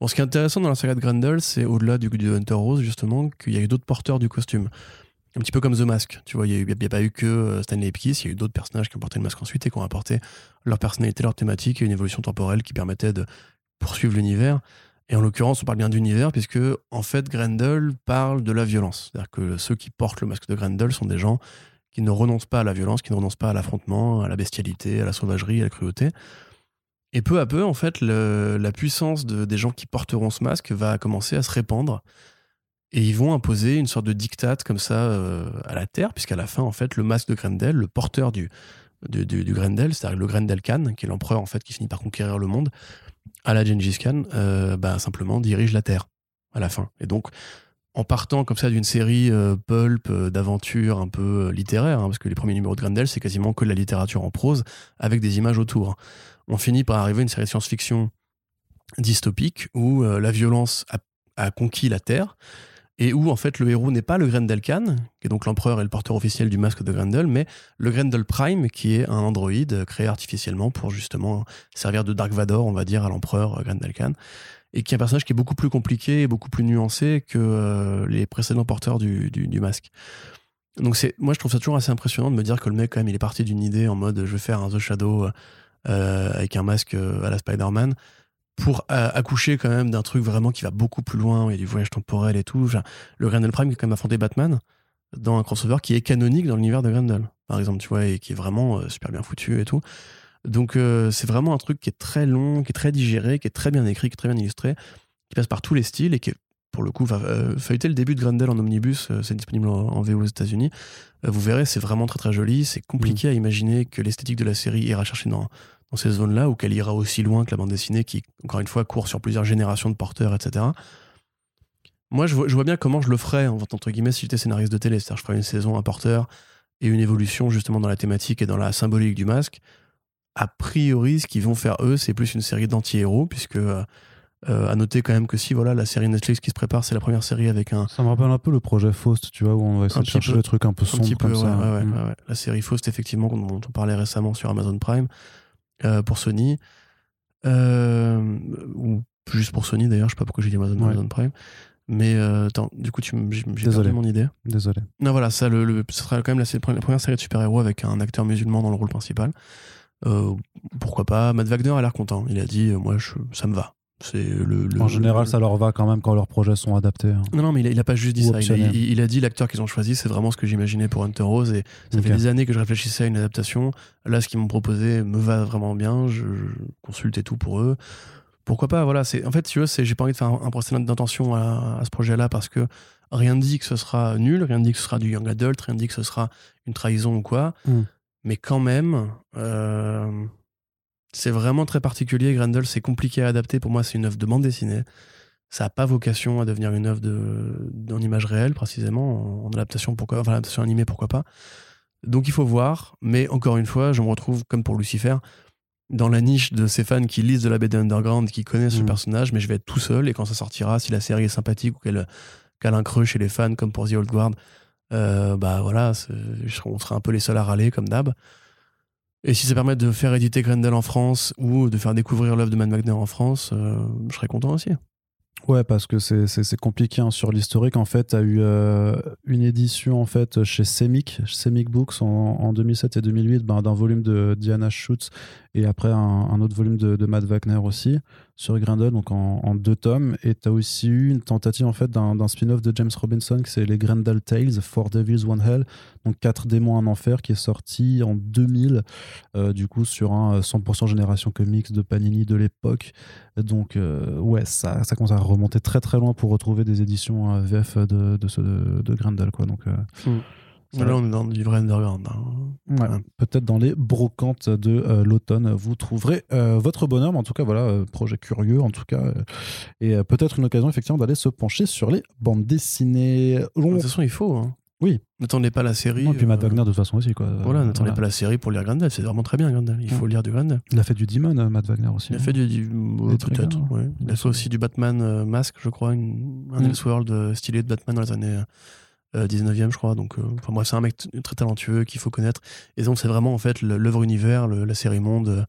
[SPEAKER 2] Bon, ce qui est intéressant dans la saga de Grendel, c'est au-delà du, du Hunter Rose, justement, qu'il y a eu d'autres porteurs du costume. Un petit peu comme The Mask. Tu vois, il n'y a, pas eu que euh, Stanley Ipkiss, il y a eu d'autres personnages qui ont porté le masque ensuite et qui ont apporté leur personnalité, leur thématique et une évolution temporelle qui permettait de poursuivre l'univers. Et en l'occurrence, on parle bien d'univers, puisque en fait, Grendel parle de la violence. C'est-à-dire que ceux qui portent le masque de Grendel sont des gens qui ne renoncent pas à la violence, qui ne renoncent pas à l'affrontement, à la bestialité, à la sauvagerie, à la cruauté. Et peu à peu, en fait, la puissance de- des gens qui porteront ce masque va commencer à se répandre. Et ils vont imposer une sorte de diktat comme ça euh, à la Terre, puisqu'à la fin, en fait, le masque de Grendel, le porteur du, Grendel, c'est-à-dire le Grendel Khan, qui est l'empereur en fait qui finit par conquérir le monde, à la Gengis Khan, euh, bah, simplement dirige la Terre à la fin. Et donc, en partant comme ça d'une série euh, pulp, d'aventures un peu littéraire, hein, parce que les premiers numéros de Grendel, c'est quasiment que de la littérature en prose, avec des images autour. On finit par arriver à une série de science-fiction dystopique où euh, la violence a, conquis la Terre et où en fait le héros n'est pas le Grendel Khan, qui est donc l'empereur et le porteur officiel du masque de Grendel, mais le Grendel Prime, qui est un androïde créé artificiellement pour justement servir de Dark Vador, on va dire, à l'empereur euh, Grendel Khan, et qui est un personnage qui est beaucoup plus compliqué et beaucoup plus nuancé que euh, les précédents porteurs du, masque. Donc moi je trouve ça toujours assez impressionnant de me dire que le mec quand même il est parti d'une idée en mode je vais faire un The Shadow avec un masque euh, à la Spider-Man pour euh, accoucher quand même d'un truc vraiment qui va beaucoup plus loin, il y a du voyage temporel et tout. Le Grendel Prime qui a quand même affronté Batman dans un crossover qui est canonique dans l'univers de Grendel, par exemple, tu vois, et qui est vraiment euh, super bien foutu et tout. Donc euh, c'est vraiment un truc qui est très long, qui est très digéré, qui est très bien écrit, qui est très bien illustré, qui passe par tous les styles et qui, pour le coup, euh, feuilleter le début de Grendel en omnibus, euh, c'est disponible en, VO aux États-Unis. Euh, vous verrez, c'est vraiment très très joli. C'est compliqué à imaginer que l'esthétique de la série ira chercher dans, dans ces zones-là, ou qu'elle ira aussi loin que la bande dessinée qui, encore une fois, court sur plusieurs générations de porteurs, etc. Moi, je vois, je vois bien comment je le ferais, en- entre guillemets, si j'étais scénariste de télé. C'est-à-dire, je ferais une saison, un porteur et une évolution justement dans la thématique et dans la symbolique du masque. A priori, ce qu'ils vont faire eux, c'est plus une série d'anti-héros, puisque euh, euh, à noter quand même que si voilà la série Netflix qui se prépare, c'est la première série avec un,
[SPEAKER 1] Ça me rappelle un peu le projet Faust, tu vois, où on va essayer
[SPEAKER 2] Un
[SPEAKER 1] de chercher
[SPEAKER 2] peu.
[SPEAKER 1] des trucs un peu
[SPEAKER 2] un
[SPEAKER 1] sombres
[SPEAKER 2] petit peu,
[SPEAKER 1] comme
[SPEAKER 2] ouais,
[SPEAKER 1] ça.
[SPEAKER 2] ouais, ouais,
[SPEAKER 1] Mm.
[SPEAKER 2] ouais, ouais. La série Faust, effectivement, dont on parlait récemment sur Amazon Prime euh, pour Sony. Euh, ou juste pour Sony d'ailleurs, je sais pas pourquoi j'ai dit Amazon, Prime. Mais attends, du coup, j'ai perdu mon idée.
[SPEAKER 1] Désolé.
[SPEAKER 2] Non, voilà, ça, le, le- ce sera quand même la, première série de super-héros avec un acteur musulman dans le rôle principal. Pourquoi pas Matt Wagner a l'air content. Il a dit, moi, je, ça me va. C'est le, le-
[SPEAKER 1] En général,
[SPEAKER 2] le-
[SPEAKER 1] ça leur va quand même quand leurs projets sont adaptés. hein.
[SPEAKER 2] Non, non, mais il a, il a pas juste dit
[SPEAKER 1] Ou
[SPEAKER 2] ça. Il a,
[SPEAKER 1] optionnel.
[SPEAKER 2] il- il a dit l'acteur qu'ils ont choisi, c'est vraiment ce que j'imaginais pour Hunter Rose. Et ça fait des années que je réfléchissais à une adaptation. Là, ce qu'ils m'ont proposé me va vraiment bien. Je, je consulte et tout pour eux. Pourquoi pas Voilà. C'est en fait, tu vois, j'ai pas envie de faire un, un procès d'intention à, à ce projet-là parce que rien ne dit que ce sera nul, rien ne dit que ce sera du young adult, rien ne dit que ce sera une trahison ou quoi.
[SPEAKER 1] Mm.
[SPEAKER 2] Mais quand même, euh, c'est vraiment très particulier. Grendel, c'est compliqué à adapter. Pour moi, c'est une œuvre de bande dessinée. Ça n'a pas vocation à devenir une œuvre de, en image réelle, précisément, en, en adaptation, pourquoi, enfin, adaptation animée, pourquoi pas. Donc il faut voir, mais encore une fois, je me retrouve, comme pour Lucifer, dans la niche de ces fans qui lisent de la BD underground, qui connaissent le
[SPEAKER 1] Mm.
[SPEAKER 2] personnage, mais je vais être tout seul, et quand ça sortira, si la série est sympathique ou qu'elle a un creux chez les fans, comme pour The Old Guard, euh, bah voilà, on sera un peu les seuls à râler, comme d'hab. Et si ça permet de faire éditer Grendel en France ou de faire découvrir l'œuvre de Man Wagner en France, euh, je serais content aussi.
[SPEAKER 1] Ouais, parce que c'est- compliqué hein. sur l'historique. En fait, tu as eu euh, une édition en fait chez Semic, Semic Books en, en 2007 et 2008 ben, d'un volume de Diana Schutz et après un, autre volume de, de Wagner aussi sur Grendel, donc en, deux tomes. Et tu as aussi eu une tentative en fait d'un spin-off de James Robinson qui c'est les Grendel Tales, Four Devils, One Hell, donc quatre démons en enfer qui est sorti en 2000, euh, du coup sur un euh, 100% génération comics de Panini de l'époque. Donc, euh, ouais, ça, commence à remonter très très loin pour retrouver des éditions euh, VF de, de, de, de Grendel. Quoi. Donc, euh,
[SPEAKER 2] Mm. Ça, là, on est dans du vrai underground. hein.
[SPEAKER 1] Ouais,
[SPEAKER 2] Ouais.
[SPEAKER 1] Peut-être dans les brocantes de euh, l'automne, vous trouverez euh, votre bonheur. Mais en tout cas, voilà, euh, projet curieux, en tout cas. euh, et euh, peut-être une occasion, effectivement, d'aller se pencher sur les bandes dessinées.
[SPEAKER 2] De
[SPEAKER 1] On-
[SPEAKER 2] toute façon, il faut. hein.
[SPEAKER 1] Oui.
[SPEAKER 2] N'attendez pas la série.
[SPEAKER 1] Non, et puis Matt
[SPEAKER 2] euh,
[SPEAKER 1] Wagner, de toute façon, aussi. Quoi.
[SPEAKER 2] Voilà, n'attendez
[SPEAKER 1] Voilà.
[SPEAKER 2] pas la série pour lire Grendel. C'est vraiment très bien, Grendel. Il faut lire du Grendel.
[SPEAKER 1] Il a fait du Demon, euh, Matt Wagner aussi.
[SPEAKER 2] Il a
[SPEAKER 1] hein.
[SPEAKER 2] fait du. du- Peut-être,
[SPEAKER 1] hein.
[SPEAKER 2] Il a fait aussi du Batman euh, Mask, je crois, une, un
[SPEAKER 1] Mm.
[SPEAKER 2] Elseworld euh, stylé de Batman dans les années euh, 19e, je crois. Donc, euh, enfin, moi, c'est un mec très talentueux qu'il faut connaître. Et donc, c'est vraiment, en fait, l'œuvre univers, le- la série monde, euh,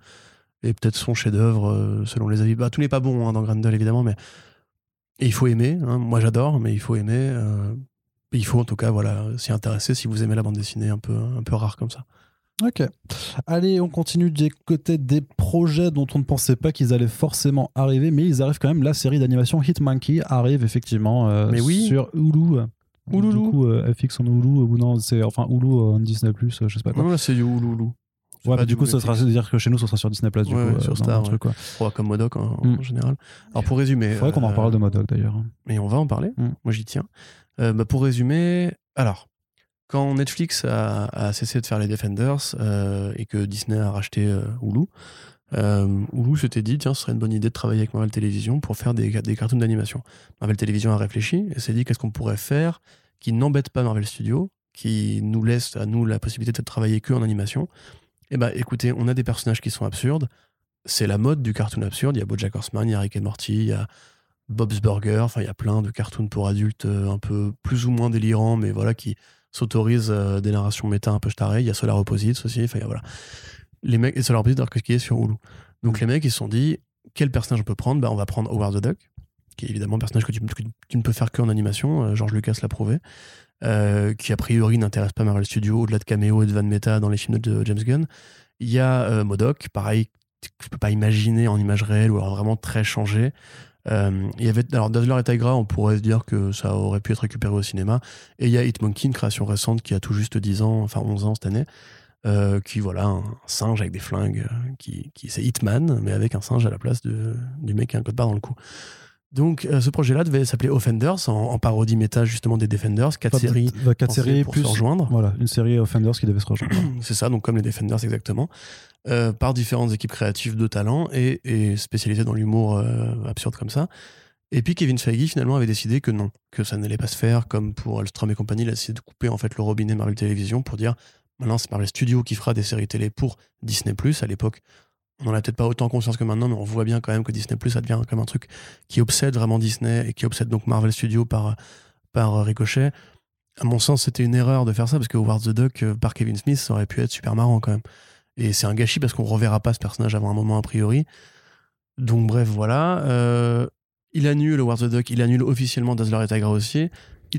[SPEAKER 2] et peut-être son chef-d'œuvre, euh, selon les avis. Bah, tout n'est pas bon hein, dans Grendel, évidemment, mais. Et il faut aimer. hein. Moi, j'adore, mais il faut aimer. euh, et il faut, en tout cas, voilà, s'y intéresser si vous aimez la bande dessinée un peu, un peu rare comme ça.
[SPEAKER 1] Ok. Allez, on continue des côtés des projets dont on ne pensait pas qu'ils allaient forcément arriver, mais ils arrivent quand même. La série d'animation Hitmonkey arrive effectivement euh,
[SPEAKER 2] Mais oui.
[SPEAKER 1] sur Hulu.
[SPEAKER 2] Hulu.
[SPEAKER 1] Du coup, euh, FX en Hulu, ou non, c'est enfin Hulu en Disney+, euh, je sais pas quoi.
[SPEAKER 2] Non, là, c'est du Ouloulou. C'est
[SPEAKER 1] Ouais, du coup, ça
[SPEAKER 2] Netflix.
[SPEAKER 1] sera dire que chez nous, ça sera sur Disney+, du
[SPEAKER 2] Ouais,
[SPEAKER 1] coup,
[SPEAKER 2] ouais,
[SPEAKER 1] euh,
[SPEAKER 2] sur
[SPEAKER 1] dans
[SPEAKER 2] Star,
[SPEAKER 1] le truc, quoi.
[SPEAKER 2] Ouais, comme Modoc en,
[SPEAKER 1] Mm.
[SPEAKER 2] en général. Alors pour résumer.
[SPEAKER 1] Faudrait qu'on en
[SPEAKER 2] euh,
[SPEAKER 1] parle de Modoc d'ailleurs. hein.
[SPEAKER 2] Mais on va en parler.
[SPEAKER 1] Mm.
[SPEAKER 2] Moi j'y tiens. Euh, bah, pour résumer, alors, quand Netflix a, a cessé de faire les Defenders euh, et que Disney a racheté euh, Hulu, euh, Hulu s'était dit tiens, ce serait une bonne idée de travailler avec Marvel Television pour faire des, des cartoons d'animation. Marvel Television a réfléchi et s'est dit qu'est-ce qu'on pourrait faire qui n'embête pas Marvel Studios, qui nous laisse à nous la possibilité de travailler que en animation? Et bah écoutez, on a des personnages qui sont absurdes. C'est la mode du cartoon absurde. Il y a BoJack Horseman, il y a Rick et Morty, il y a Bob's Burger. Enfin, il y a plein de cartoons pour adultes euh, un peu plus ou moins délirants, mais voilà, qui s'autorisent euh, des narrations méta un peu starées. Il y a Solar Opposites aussi. Enfin, voilà. Les mecs, et Opposites, alors que qui est sur Hulu. Donc les mecs, ils se sont dit, quel personnage on peut prendre? Bah, On va prendre Howard the Duck, qui est évidemment un personnage que tu, que tu ne peux faire qu'en animation. euh, George Lucas l'a prouvé. euh, qui a priori n'intéresse pas Marvel Studios au-delà de caméo et de van meta dans les films de James Gunn. Il y a euh, Modoc, pareil, je peux pas imaginer en image réelle ou alors vraiment très changé. Il y avait alors Dazzler et Tigra, on pourrait se dire que ça aurait pu être récupéré au cinéma. Et il y a Hitmonkey, une création récente qui a tout juste 10 ans, enfin 11 ans cette année, euh, qui voilà un singe avec des flingues, euh, qui, qui c'est Hitman, mais avec un singe à la place de, du mec qui a un code barre dans le cou. Donc euh, ce projet-là devait s'appeler Offenders, en, en parodie méta justement des Defenders, quatre séries
[SPEAKER 1] quatre séries
[SPEAKER 2] pour
[SPEAKER 1] plus
[SPEAKER 2] se rejoindre.
[SPEAKER 1] voilà une série Offenders qui devait se rejoindre.
[SPEAKER 2] C'est ça, donc comme les Defenders exactement, euh, par différentes équipes créatives de talent et, et spécialisées dans l'humour absurde comme ça. Et puis Kevin Feige finalement avait décidé que non, que ça n'allait pas se faire, comme pour Alstrom et compagnie, il a décidé de couper en fait le robinet Marvel Television pour dire maintenant c'est Marvel Studios qui fera des séries télé pour Disney+. À l'époque, on n'en a peut-être pas autant conscience que maintenant, mais on voit bien quand même que Disney+, ça devient comme un truc qui obsède vraiment Disney et qui obsède donc Marvel Studios par, par ricochet. À mon sens, c'était une erreur de faire ça parce que Howard the Duck euh, par Kevin Smith, ça aurait pu être super marrant quand même. Et c'est un gâchis parce qu'on reverra pas ce personnage avant un moment a priori. Donc bref, voilà. Euh, il annule Howard the Duck, il annule officiellement Dazzler et Tigra aussi.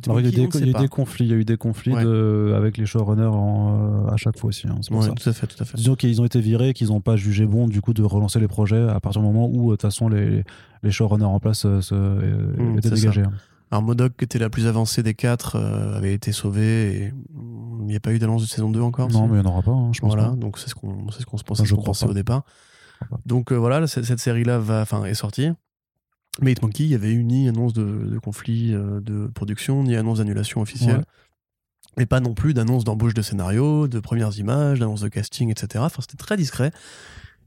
[SPEAKER 1] Alors, il y a des, il y a des conflits, il y a eu des conflits
[SPEAKER 2] Ouais.
[SPEAKER 1] de- avec les showrunners en, euh, à chaque fois aussi. hein, c'est pour
[SPEAKER 2] Ouais,
[SPEAKER 1] ça.
[SPEAKER 2] tout à fait, tout à fait.
[SPEAKER 1] Disons qu'ils ont été virés, qu'ils n'ont pas jugé bon du coup de relancer les projets à partir du moment où euh, de toute façon les, les showrunners en place euh, se, euh,
[SPEAKER 2] Mm,
[SPEAKER 1] étaient dégagés. hein.
[SPEAKER 2] Alors Modoc, qui était la plus avancée des quatre, euh, avait été sauvée et il n'y a pas eu d'annonce de saison 2 encore.
[SPEAKER 1] Non, mais il n'y en aura pas, hein, je pense
[SPEAKER 2] Voilà,
[SPEAKER 1] pas.
[SPEAKER 2] donc c'est ce qu'on c'est ce qu'on se pensait,
[SPEAKER 1] Enfin, je
[SPEAKER 2] au départ. Donc euh, voilà, là, cette, cette série-là est sortie. Mais Hitmonkey, il y avait eu ni annonce de, de conflit euh, de production, ni annonce d'annulation officielle.
[SPEAKER 1] Ouais.
[SPEAKER 2] Et pas non plus d'annonce d'embauche de scénario, de premières images, d'annonce de casting, etc. Enfin, c'était très discret.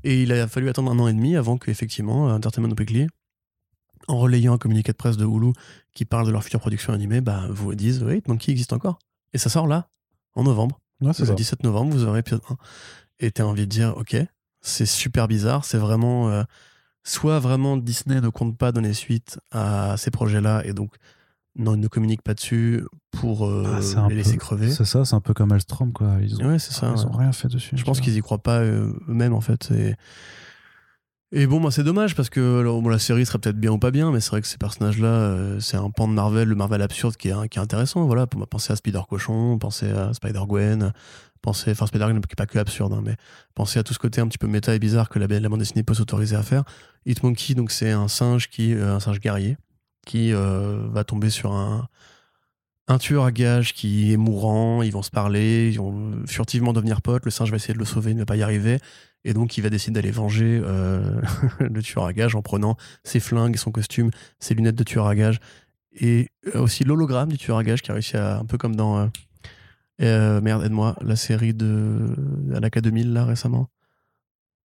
[SPEAKER 2] Et il a fallu attendre un an et demi avant qu'effectivement, Entertainment Weekly, en relayant un communiqué de presse de Hulu qui parle de leur future production animée, bah, vous disent Oui, Hitmonkey existe encore. Et ça sort là, en novembre.
[SPEAKER 1] Ouais, c'est
[SPEAKER 2] Le
[SPEAKER 1] ça.
[SPEAKER 2] 17 novembre, vous aurez épisode 1. Et t'as envie de dire, ok, c'est super bizarre. C'est vraiment. euh, soit vraiment Disney ne compte pas donner suite à ces projets-là et donc non, ne communique pas dessus pour euh,
[SPEAKER 1] Ah,
[SPEAKER 2] les laisser
[SPEAKER 1] peu-
[SPEAKER 2] crever.
[SPEAKER 1] C'est ça, c'est un peu comme Alstrom quoi. Ils ont,
[SPEAKER 2] Ouais, c'est ça.
[SPEAKER 1] ils
[SPEAKER 2] ouais.
[SPEAKER 1] ont rien fait dessus.
[SPEAKER 2] Je pense qu'ils y croient pas euh, eux-mêmes en fait. Et, et bon, moi c'est dommage parce que alors, bon, la série serait peut-être bien ou pas bien, mais c'est vrai que ces personnages-là, euh, c'est un pan de Marvel, le Marvel absurde qui est, qui est intéressant. Voilà, pour penser à Spider Cochon, penser à Spider Gwen, penser, enfin Spider Gwen qui est pas que absurde, hein, mais penser à tout ce côté un petit peu méta et bizarre que la, bande dessinée peut s'autoriser à faire. Hitmonkey, donc c'est un singe qui, euh, un singe guerrier, qui euh, va tomber sur un tueur à gages qui est mourant, ils vont se parler, ils vont furtivement devenir potes, le singe va essayer de le sauver, il ne va pas y arriver, et donc il va décider d'aller venger euh, le tueur à gages en prenant ses flingues, son costume, ses lunettes de tueur à gages, et aussi l'hologramme du tueur à gages qui a réussi à, un peu comme dans, euh, Et, euh, merde, aide-moi, la série de Anaka 2000 là récemment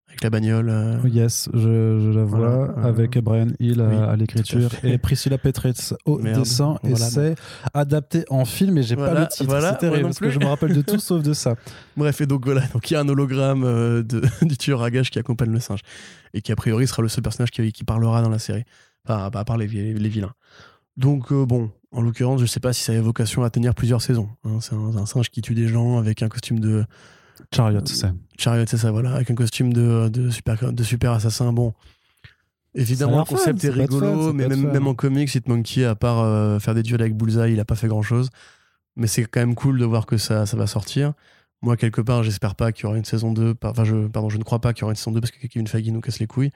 [SPEAKER 2] avec la bagnole. euh,
[SPEAKER 1] Yes, je, je la vois
[SPEAKER 2] Voilà, euh,
[SPEAKER 1] avec Brian Hill à,
[SPEAKER 2] oui,
[SPEAKER 1] à l'écriture
[SPEAKER 2] à
[SPEAKER 1] et Priscilla Petritz au
[SPEAKER 2] Merde,
[SPEAKER 1] dessin. Et c'est adapté en film et j'ai pas le titre.
[SPEAKER 2] voilà,
[SPEAKER 1] c'est terrible parce que je me rappelle de tout sauf de ça.
[SPEAKER 2] Bref, et donc voilà, donc il y a un hologramme euh, de, du tueur à gages qui accompagne le singe et qui a priori sera le seul personnage qui, qui parlera dans la série, enfin, à part les vilains. Donc euh, bon, en l'occurrence, je sais pas si ça a vocation à tenir plusieurs saisons. hein. C'est un, un singe qui tue des gens avec un costume de
[SPEAKER 1] Chariot, c'est.
[SPEAKER 2] chariot, c'est ça, voilà, avec un costume de, de super de super assassin. Bon, évidemment,
[SPEAKER 1] Ça
[SPEAKER 2] le concept
[SPEAKER 1] fun,
[SPEAKER 2] est
[SPEAKER 1] ça fun,
[SPEAKER 2] rigolo,
[SPEAKER 1] ça
[SPEAKER 2] mais même, en comics, Hitmonkey, à part euh, faire des duels avec Bullseye, il a pas fait grand chose. Mais c'est quand même cool de voir que ça, ça va sortir. Moi, quelque part, j'espère pas qu'il y aura une saison 2. par- Enfin, je, pardon, je ne crois pas qu'il y aura une saison 2 parce que Kevin Feige nous casse les couilles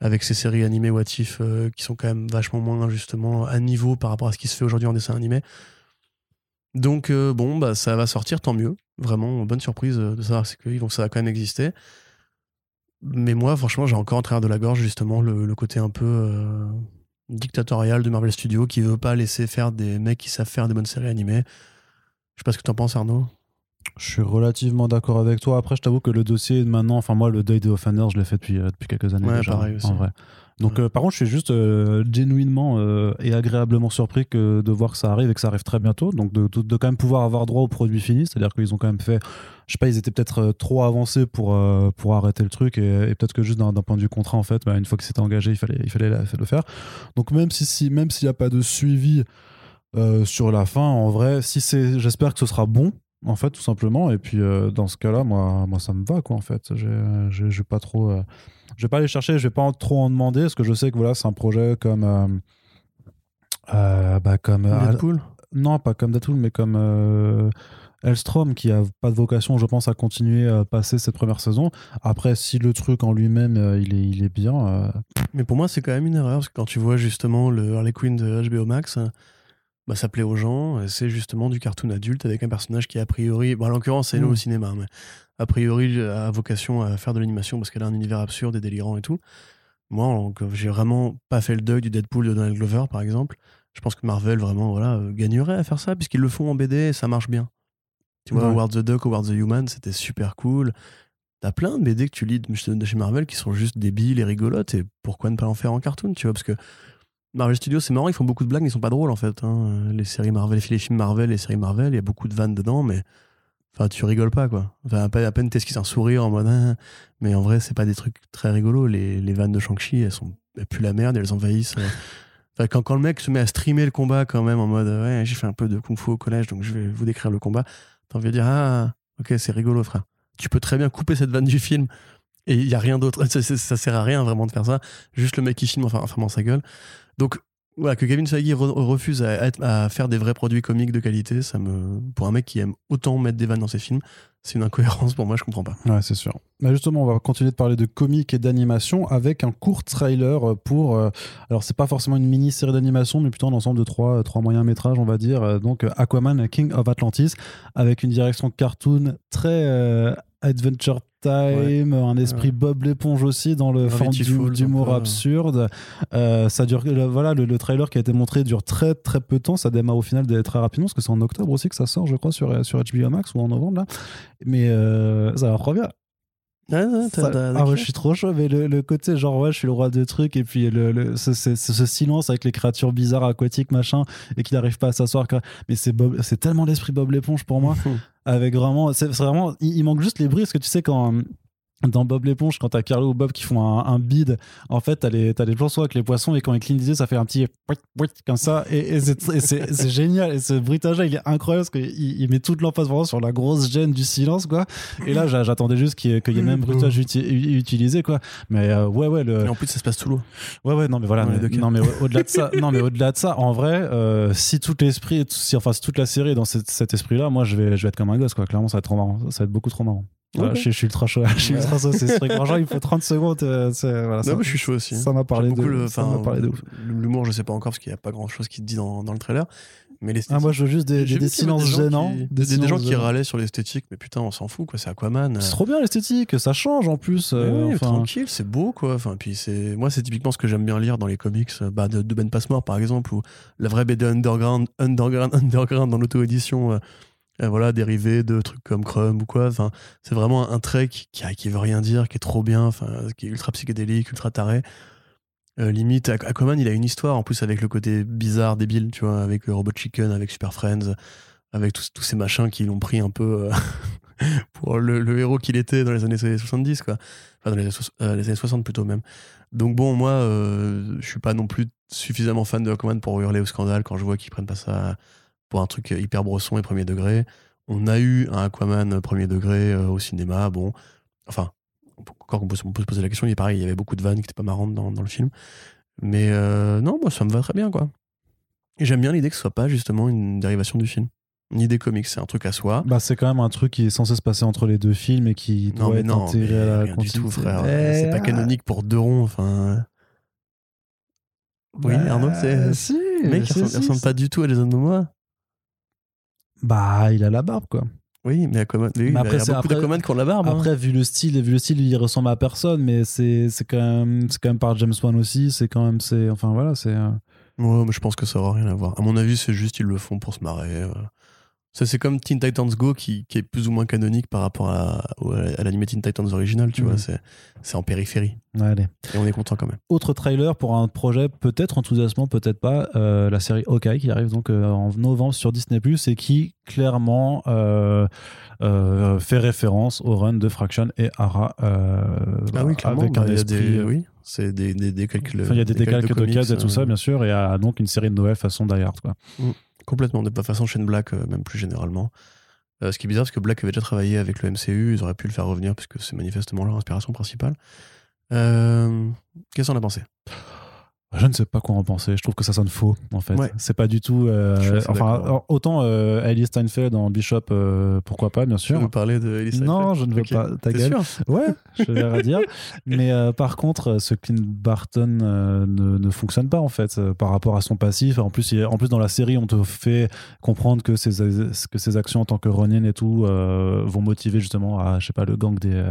[SPEAKER 2] avec ces séries animées What If euh, qui sont quand même vachement moins, justement, à niveau par rapport à ce qui se fait aujourd'hui en dessin animé. Donc, euh, bon, bah, ça va sortir, tant mieux. Vraiment, bonne surprise euh, de savoir que ça va quand même exister. Mais moi, franchement, j'ai encore en travers de la gorge, justement, le, côté un peu dictatorial de Marvel Studios qui veut pas laisser faire des mecs qui savent faire des bonnes séries animées. Je sais pas ce que t'en penses, Arnaud.
[SPEAKER 1] Je suis relativement d'accord avec toi. Après, je t'avoue que le dossier maintenant, enfin moi, le deuil des Offenders, je l'ai fait depuis, euh, depuis quelques années
[SPEAKER 2] Ouais,
[SPEAKER 1] déjà,
[SPEAKER 2] pareil aussi.
[SPEAKER 1] en vrai. Donc
[SPEAKER 2] Ouais.
[SPEAKER 1] euh, par contre, je suis juste euh, genuinement euh, et agréablement surpris que de voir que ça arrive et que ça arrive très bientôt. Donc de, de- de quand même pouvoir avoir droit au produit fini, c'est-à-dire qu'ils ont quand même fait, je sais pas, ils étaient peut-être trop avancés pour pour arrêter le truc et, et peut-être que juste d'un point de vue contrat en fait, bah, une fois que c'était engagé, il fallait il fallait la- le faire. Donc même si, si même s'il n'y a pas de suivi sur la fin, en vrai, si c'est, j'espère que ce sera bon en fait tout simplement. Et puis euh, dans ce cas-là moi moi ça me va quoi en fait. Je vais pas trop euh, je vais pas aller chercher je vais pas en- trop en demander parce que je sais que voilà c'est un projet comme euh, euh, bah comme
[SPEAKER 2] Deadpool?
[SPEAKER 1] Non pas comme Deadpool mais comme Elstrom qui a pas de vocation je pense à continuer à passer cette première saison. Après si le truc en lui-même euh, il est il est bien euh,
[SPEAKER 2] Mais pour moi, c'est quand même une erreur parce que quand tu vois justement le Harley Quinn de HBO Max, bah, ça plaît aux gens. C'est justement du cartoon adulte avec un personnage qui, a priori, bon, en l'occurrence, c'est nous
[SPEAKER 1] Mm.
[SPEAKER 2] au cinéma, mais a priori, a vocation à faire de l'animation parce qu'elle a un univers absurde et délirant et tout. Moi, j'ai vraiment pas fait le deuil du Deadpool de Donald Glover, par exemple. Je pense que Marvel, vraiment, voilà, euh, gagnerait à faire ça puisqu'ils le font en BD et ça marche bien. Tu vois,
[SPEAKER 1] Ouais.
[SPEAKER 2] Howard the Duck, Howard the Human, c'était super cool. T'as plein de BD que tu lis de chez Marvel qui sont juste débiles et rigolotes, et pourquoi ne pas en faire en cartoon, tu vois Parce que Marvel Studios, c'est marrant, ils font beaucoup de blagues, mais ils sont pas drôles en fait. hein. Les séries Marvel, les films Marvel, les séries Marvel, il y a beaucoup de vannes dedans, mais enfin, tu rigoles pas quoi. Enfin, à peine, t'esquisses un sourire en mode, Ah. mais en vrai, c'est pas des trucs très rigolos. Les, les vannes de Shang-Chi, elles sont elles la merde, elles envahissent. euh. Quand, quand le mec se met à streamer le combat quand même en mode, ouais, j'ai fait un peu de kung-fu au collège, donc je vais vous décrire le combat. T'as envie de dire, ah, ok, c'est rigolo, frère. Tu peux très bien couper cette vanne du film et il y a rien d'autre. Ça, ça- ça sert à rien vraiment de faire ça. Juste le mec qui filme en fermant sa gueule. Donc, voilà, que Kevin Feige re- refuse à, faire des vrais produits comiques de qualité, ça me, pour un mec qui aime autant mettre des vannes dans ses films, c'est une incohérence pour moi, je comprends pas.
[SPEAKER 1] Ouais, c'est sûr. Mais justement, on va continuer de parler de comics et d'animation avec un court trailer pour. euh, alors, c'est pas forcément une mini-série d'animation, mais plutôt un ensemble de trois, trois moyens métrages, on va dire. Euh, Donc, euh, Aquaman, King of Atlantis, avec une direction cartoon très euh, Adventure Time, un esprit
[SPEAKER 2] Ouais.
[SPEAKER 1] Bob l'éponge aussi dans le
[SPEAKER 2] un
[SPEAKER 1] d'humour absurde. Euh, ça dure. le- voilà, le, le trailer qui a été montré dure très très peu de temps. Ça démarre au final très rapidement, parce que c'est en octobre aussi que ça sort, je crois, sur, sur HBO Max ou en novembre là. Mais euh, ça va Ça- ah ouais, je suis trop chaud, mais le, le côté genre ouais, je suis le roi de trucs et puis le, le- ce, ce- ce- ce silence avec les créatures bizarres aquatiques machin et qu'il n'arrive pas à s'asseoir. Mais c'est Bob, c'est tellement l'esprit Bob l'éponge pour moi, avec vraiment, c'est vraiment, il, il manque juste les bruits parce que tu sais quand dans Bob l'éponge, quand t'as Carlo ou Bob qui font un, un bid, en fait, t'as les, t'as les plans avec les poissons et quand ils clignent des yeux, ça fait un petit comme ça. Et, et c'est génial. Et ce bruitage-là, il est incroyable parce qu'il il met toute l'emphase vraiment sur la grosse gêne du silence, quoi. Et là, j'a- j'attendais juste qu'il y ait, y même bruitage uti- utilisé, quoi. Mais euh, ouais, ouais, le,
[SPEAKER 2] Et en plus, ça se passe sous l'eau.
[SPEAKER 1] Ouais, ouais, non, mais voilà.
[SPEAKER 2] Est
[SPEAKER 1] mais- non, mais au- au-delà de ça, non, mais au-delà de ça, en vrai, euh, si tout l'esprit, si, enfin, si toute la série est dans cet, cet esprit-là, moi, je vais, je vais être comme un gosse, quoi. Clairement, ça va être trop marrant. Ça va être beaucoup trop marrant. Voilà,
[SPEAKER 2] Ok.
[SPEAKER 1] je, suis- je suis ultra chaud. Je suis ultra chaud. C'est ce truc. Franchement, il faut 30 secondes. euh, voilà, ça,
[SPEAKER 2] Non, mais je suis chaud aussi.
[SPEAKER 1] ça m'a parlé
[SPEAKER 2] J'aime
[SPEAKER 1] de,
[SPEAKER 2] beaucoup le-
[SPEAKER 1] ça m'a parlé de ouf.
[SPEAKER 2] L'humour, je sais pas encore parce qu'il n'y a pas grand chose qui te dit dans, dans le trailer. Mais
[SPEAKER 1] Ah, moi, je veux juste des, silences
[SPEAKER 2] gens
[SPEAKER 1] gênants.
[SPEAKER 2] qui-
[SPEAKER 1] Des,
[SPEAKER 2] des, gens qui râlaient sur l'esthétique, mais putain, on s'en fout, quoi. C'est Aquaman.
[SPEAKER 1] C'est trop bien l'esthétique. Ça change en plus. Euh, enfin,
[SPEAKER 2] tranquille, c'est beau quoi. Enfin, puis c'est moi, c'est typiquement ce que j'aime bien lire dans les comics euh, bah, de, de Ben Passmore par exemple, ou la vraie BD underground, underground, underground dans l'auto-édition euh, euh, voilà, dérivé de trucs comme Chrome ou quoi. Enfin, c'est vraiment un trait qui, qui, veut rien dire, qui est trop bien, enfin, qui est ultra psychédélique, ultra taré. Euh, limite, Aquaman, il a une histoire en plus avec le côté bizarre, débile, tu vois, avec Robot Chicken, avec Super Friends, avec tous, ces machins qui l'ont pris un peu pour le, héros qu'il était dans les années 70, quoi. Enfin, dans les, années 60 plutôt même. Donc bon, moi, euh, je suis pas non plus suffisamment fan de Aquaman pour hurler au scandale quand je vois qu'ils prennent pas ça pour un truc hyper brosson et premier degré. On a eu un Aquaman premier degré euh, au cinéma, bon, enfin, encore qu'on peut, se poser la question, il est pareil, il y avait beaucoup de vannes qui étaient pas marrantes dans, dans le film. Mais euh, non, moi, ça me va très bien, quoi. Et j'aime bien l'idée que ce soit pas justement une dérivation du film ni des comics, c'est un truc à soi.
[SPEAKER 1] Bah, c'est quand même un truc qui est censé se passer entre les deux films et qui
[SPEAKER 2] non,
[SPEAKER 1] doit
[SPEAKER 2] mais
[SPEAKER 1] être
[SPEAKER 2] non,
[SPEAKER 1] intégré
[SPEAKER 2] mais
[SPEAKER 1] à la
[SPEAKER 2] rien du tout, frère.
[SPEAKER 1] Mais,
[SPEAKER 2] C'est pas
[SPEAKER 1] ah,
[SPEAKER 2] canonique pour deux ronds, enfin. Oui,
[SPEAKER 1] bah,
[SPEAKER 2] Arnaud, c'est.
[SPEAKER 1] Si,
[SPEAKER 2] Le mec, il
[SPEAKER 1] si,
[SPEAKER 2] ressemble,
[SPEAKER 1] si,
[SPEAKER 2] ressemble
[SPEAKER 1] si.
[SPEAKER 2] pas du tout à Jason Momoa.
[SPEAKER 1] Bah, il a la barbe, quoi.
[SPEAKER 2] Oui, mais Aquaman, oui,
[SPEAKER 1] Mais
[SPEAKER 2] il
[SPEAKER 1] après,
[SPEAKER 2] y a beaucoup
[SPEAKER 1] après-
[SPEAKER 2] d'Aquaman qui ont la barbe. hein.
[SPEAKER 1] Après, vu le style, vu le style, il ressemble à personne, mais c'est quand même c'est quand même par James Wan aussi. C'est quand même c'est enfin voilà, c'est euh,
[SPEAKER 2] Ouais, mais je pense que ça aura rien à voir. À mon avis, c'est juste ils le font pour se marrer. euh. Ça, c'est comme Teen Titans Go qui, qui est plus ou moins canonique par rapport à, à l'anime Teen Titans original, tu
[SPEAKER 1] Mhm.
[SPEAKER 2] vois. C'est, en périphérie.
[SPEAKER 1] allez.
[SPEAKER 2] Et on est content quand même.
[SPEAKER 1] Autre trailer pour un projet peut-être enthousiasmant, peut-être pas, euh, la série Hawkeye qui arrive donc euh, en novembre sur Disney et qui clairement euh, fait référence au run de Fraction et Ara
[SPEAKER 2] Ah oui, clairement.
[SPEAKER 1] avec
[SPEAKER 2] bah,
[SPEAKER 1] un
[SPEAKER 2] a
[SPEAKER 1] esprit.
[SPEAKER 2] des, oui, c'est des, des, des calculs.
[SPEAKER 1] enfin, il y a des décalques de,
[SPEAKER 2] comics,
[SPEAKER 1] cases et tout ça, bien sûr, et à, donc une série de Noël façon Die Hard, quoi.
[SPEAKER 2] Complètement, de façon, Shane Black, euh, même plus généralement. Euh, ce qui est bizarre, parce que Black avait déjà travaillé avec le MCU, ils auraient pu le faire revenir, puisque c'est manifestement leur inspiration principale. Euh, Qu'est-ce qu'on a pensé?
[SPEAKER 1] Je ne sais pas quoi en penser. Je trouve que ça sonne faux, en fait.
[SPEAKER 2] Ouais.
[SPEAKER 1] C'est pas du tout. euh, enfin, alors, autant euh, Ellie Steinfeld en Bishop, euh, pourquoi pas, bien
[SPEAKER 2] Tu veux
[SPEAKER 1] sûr.
[SPEAKER 2] parler de Ellie
[SPEAKER 1] Non,
[SPEAKER 2] Steinfeld
[SPEAKER 1] je ne veux pas. Ta gueule.
[SPEAKER 2] sûr
[SPEAKER 1] Ouais, je vais rien dire. Mais euh, par contre, ce Clint Barton ne, ne fonctionne pas en fait par rapport à son passif. En plus, il en plus dans la série, on te fait comprendre que ses, que ses actions en tant que Ronin et tout vont motiver justement à, je sais pas, le gang des,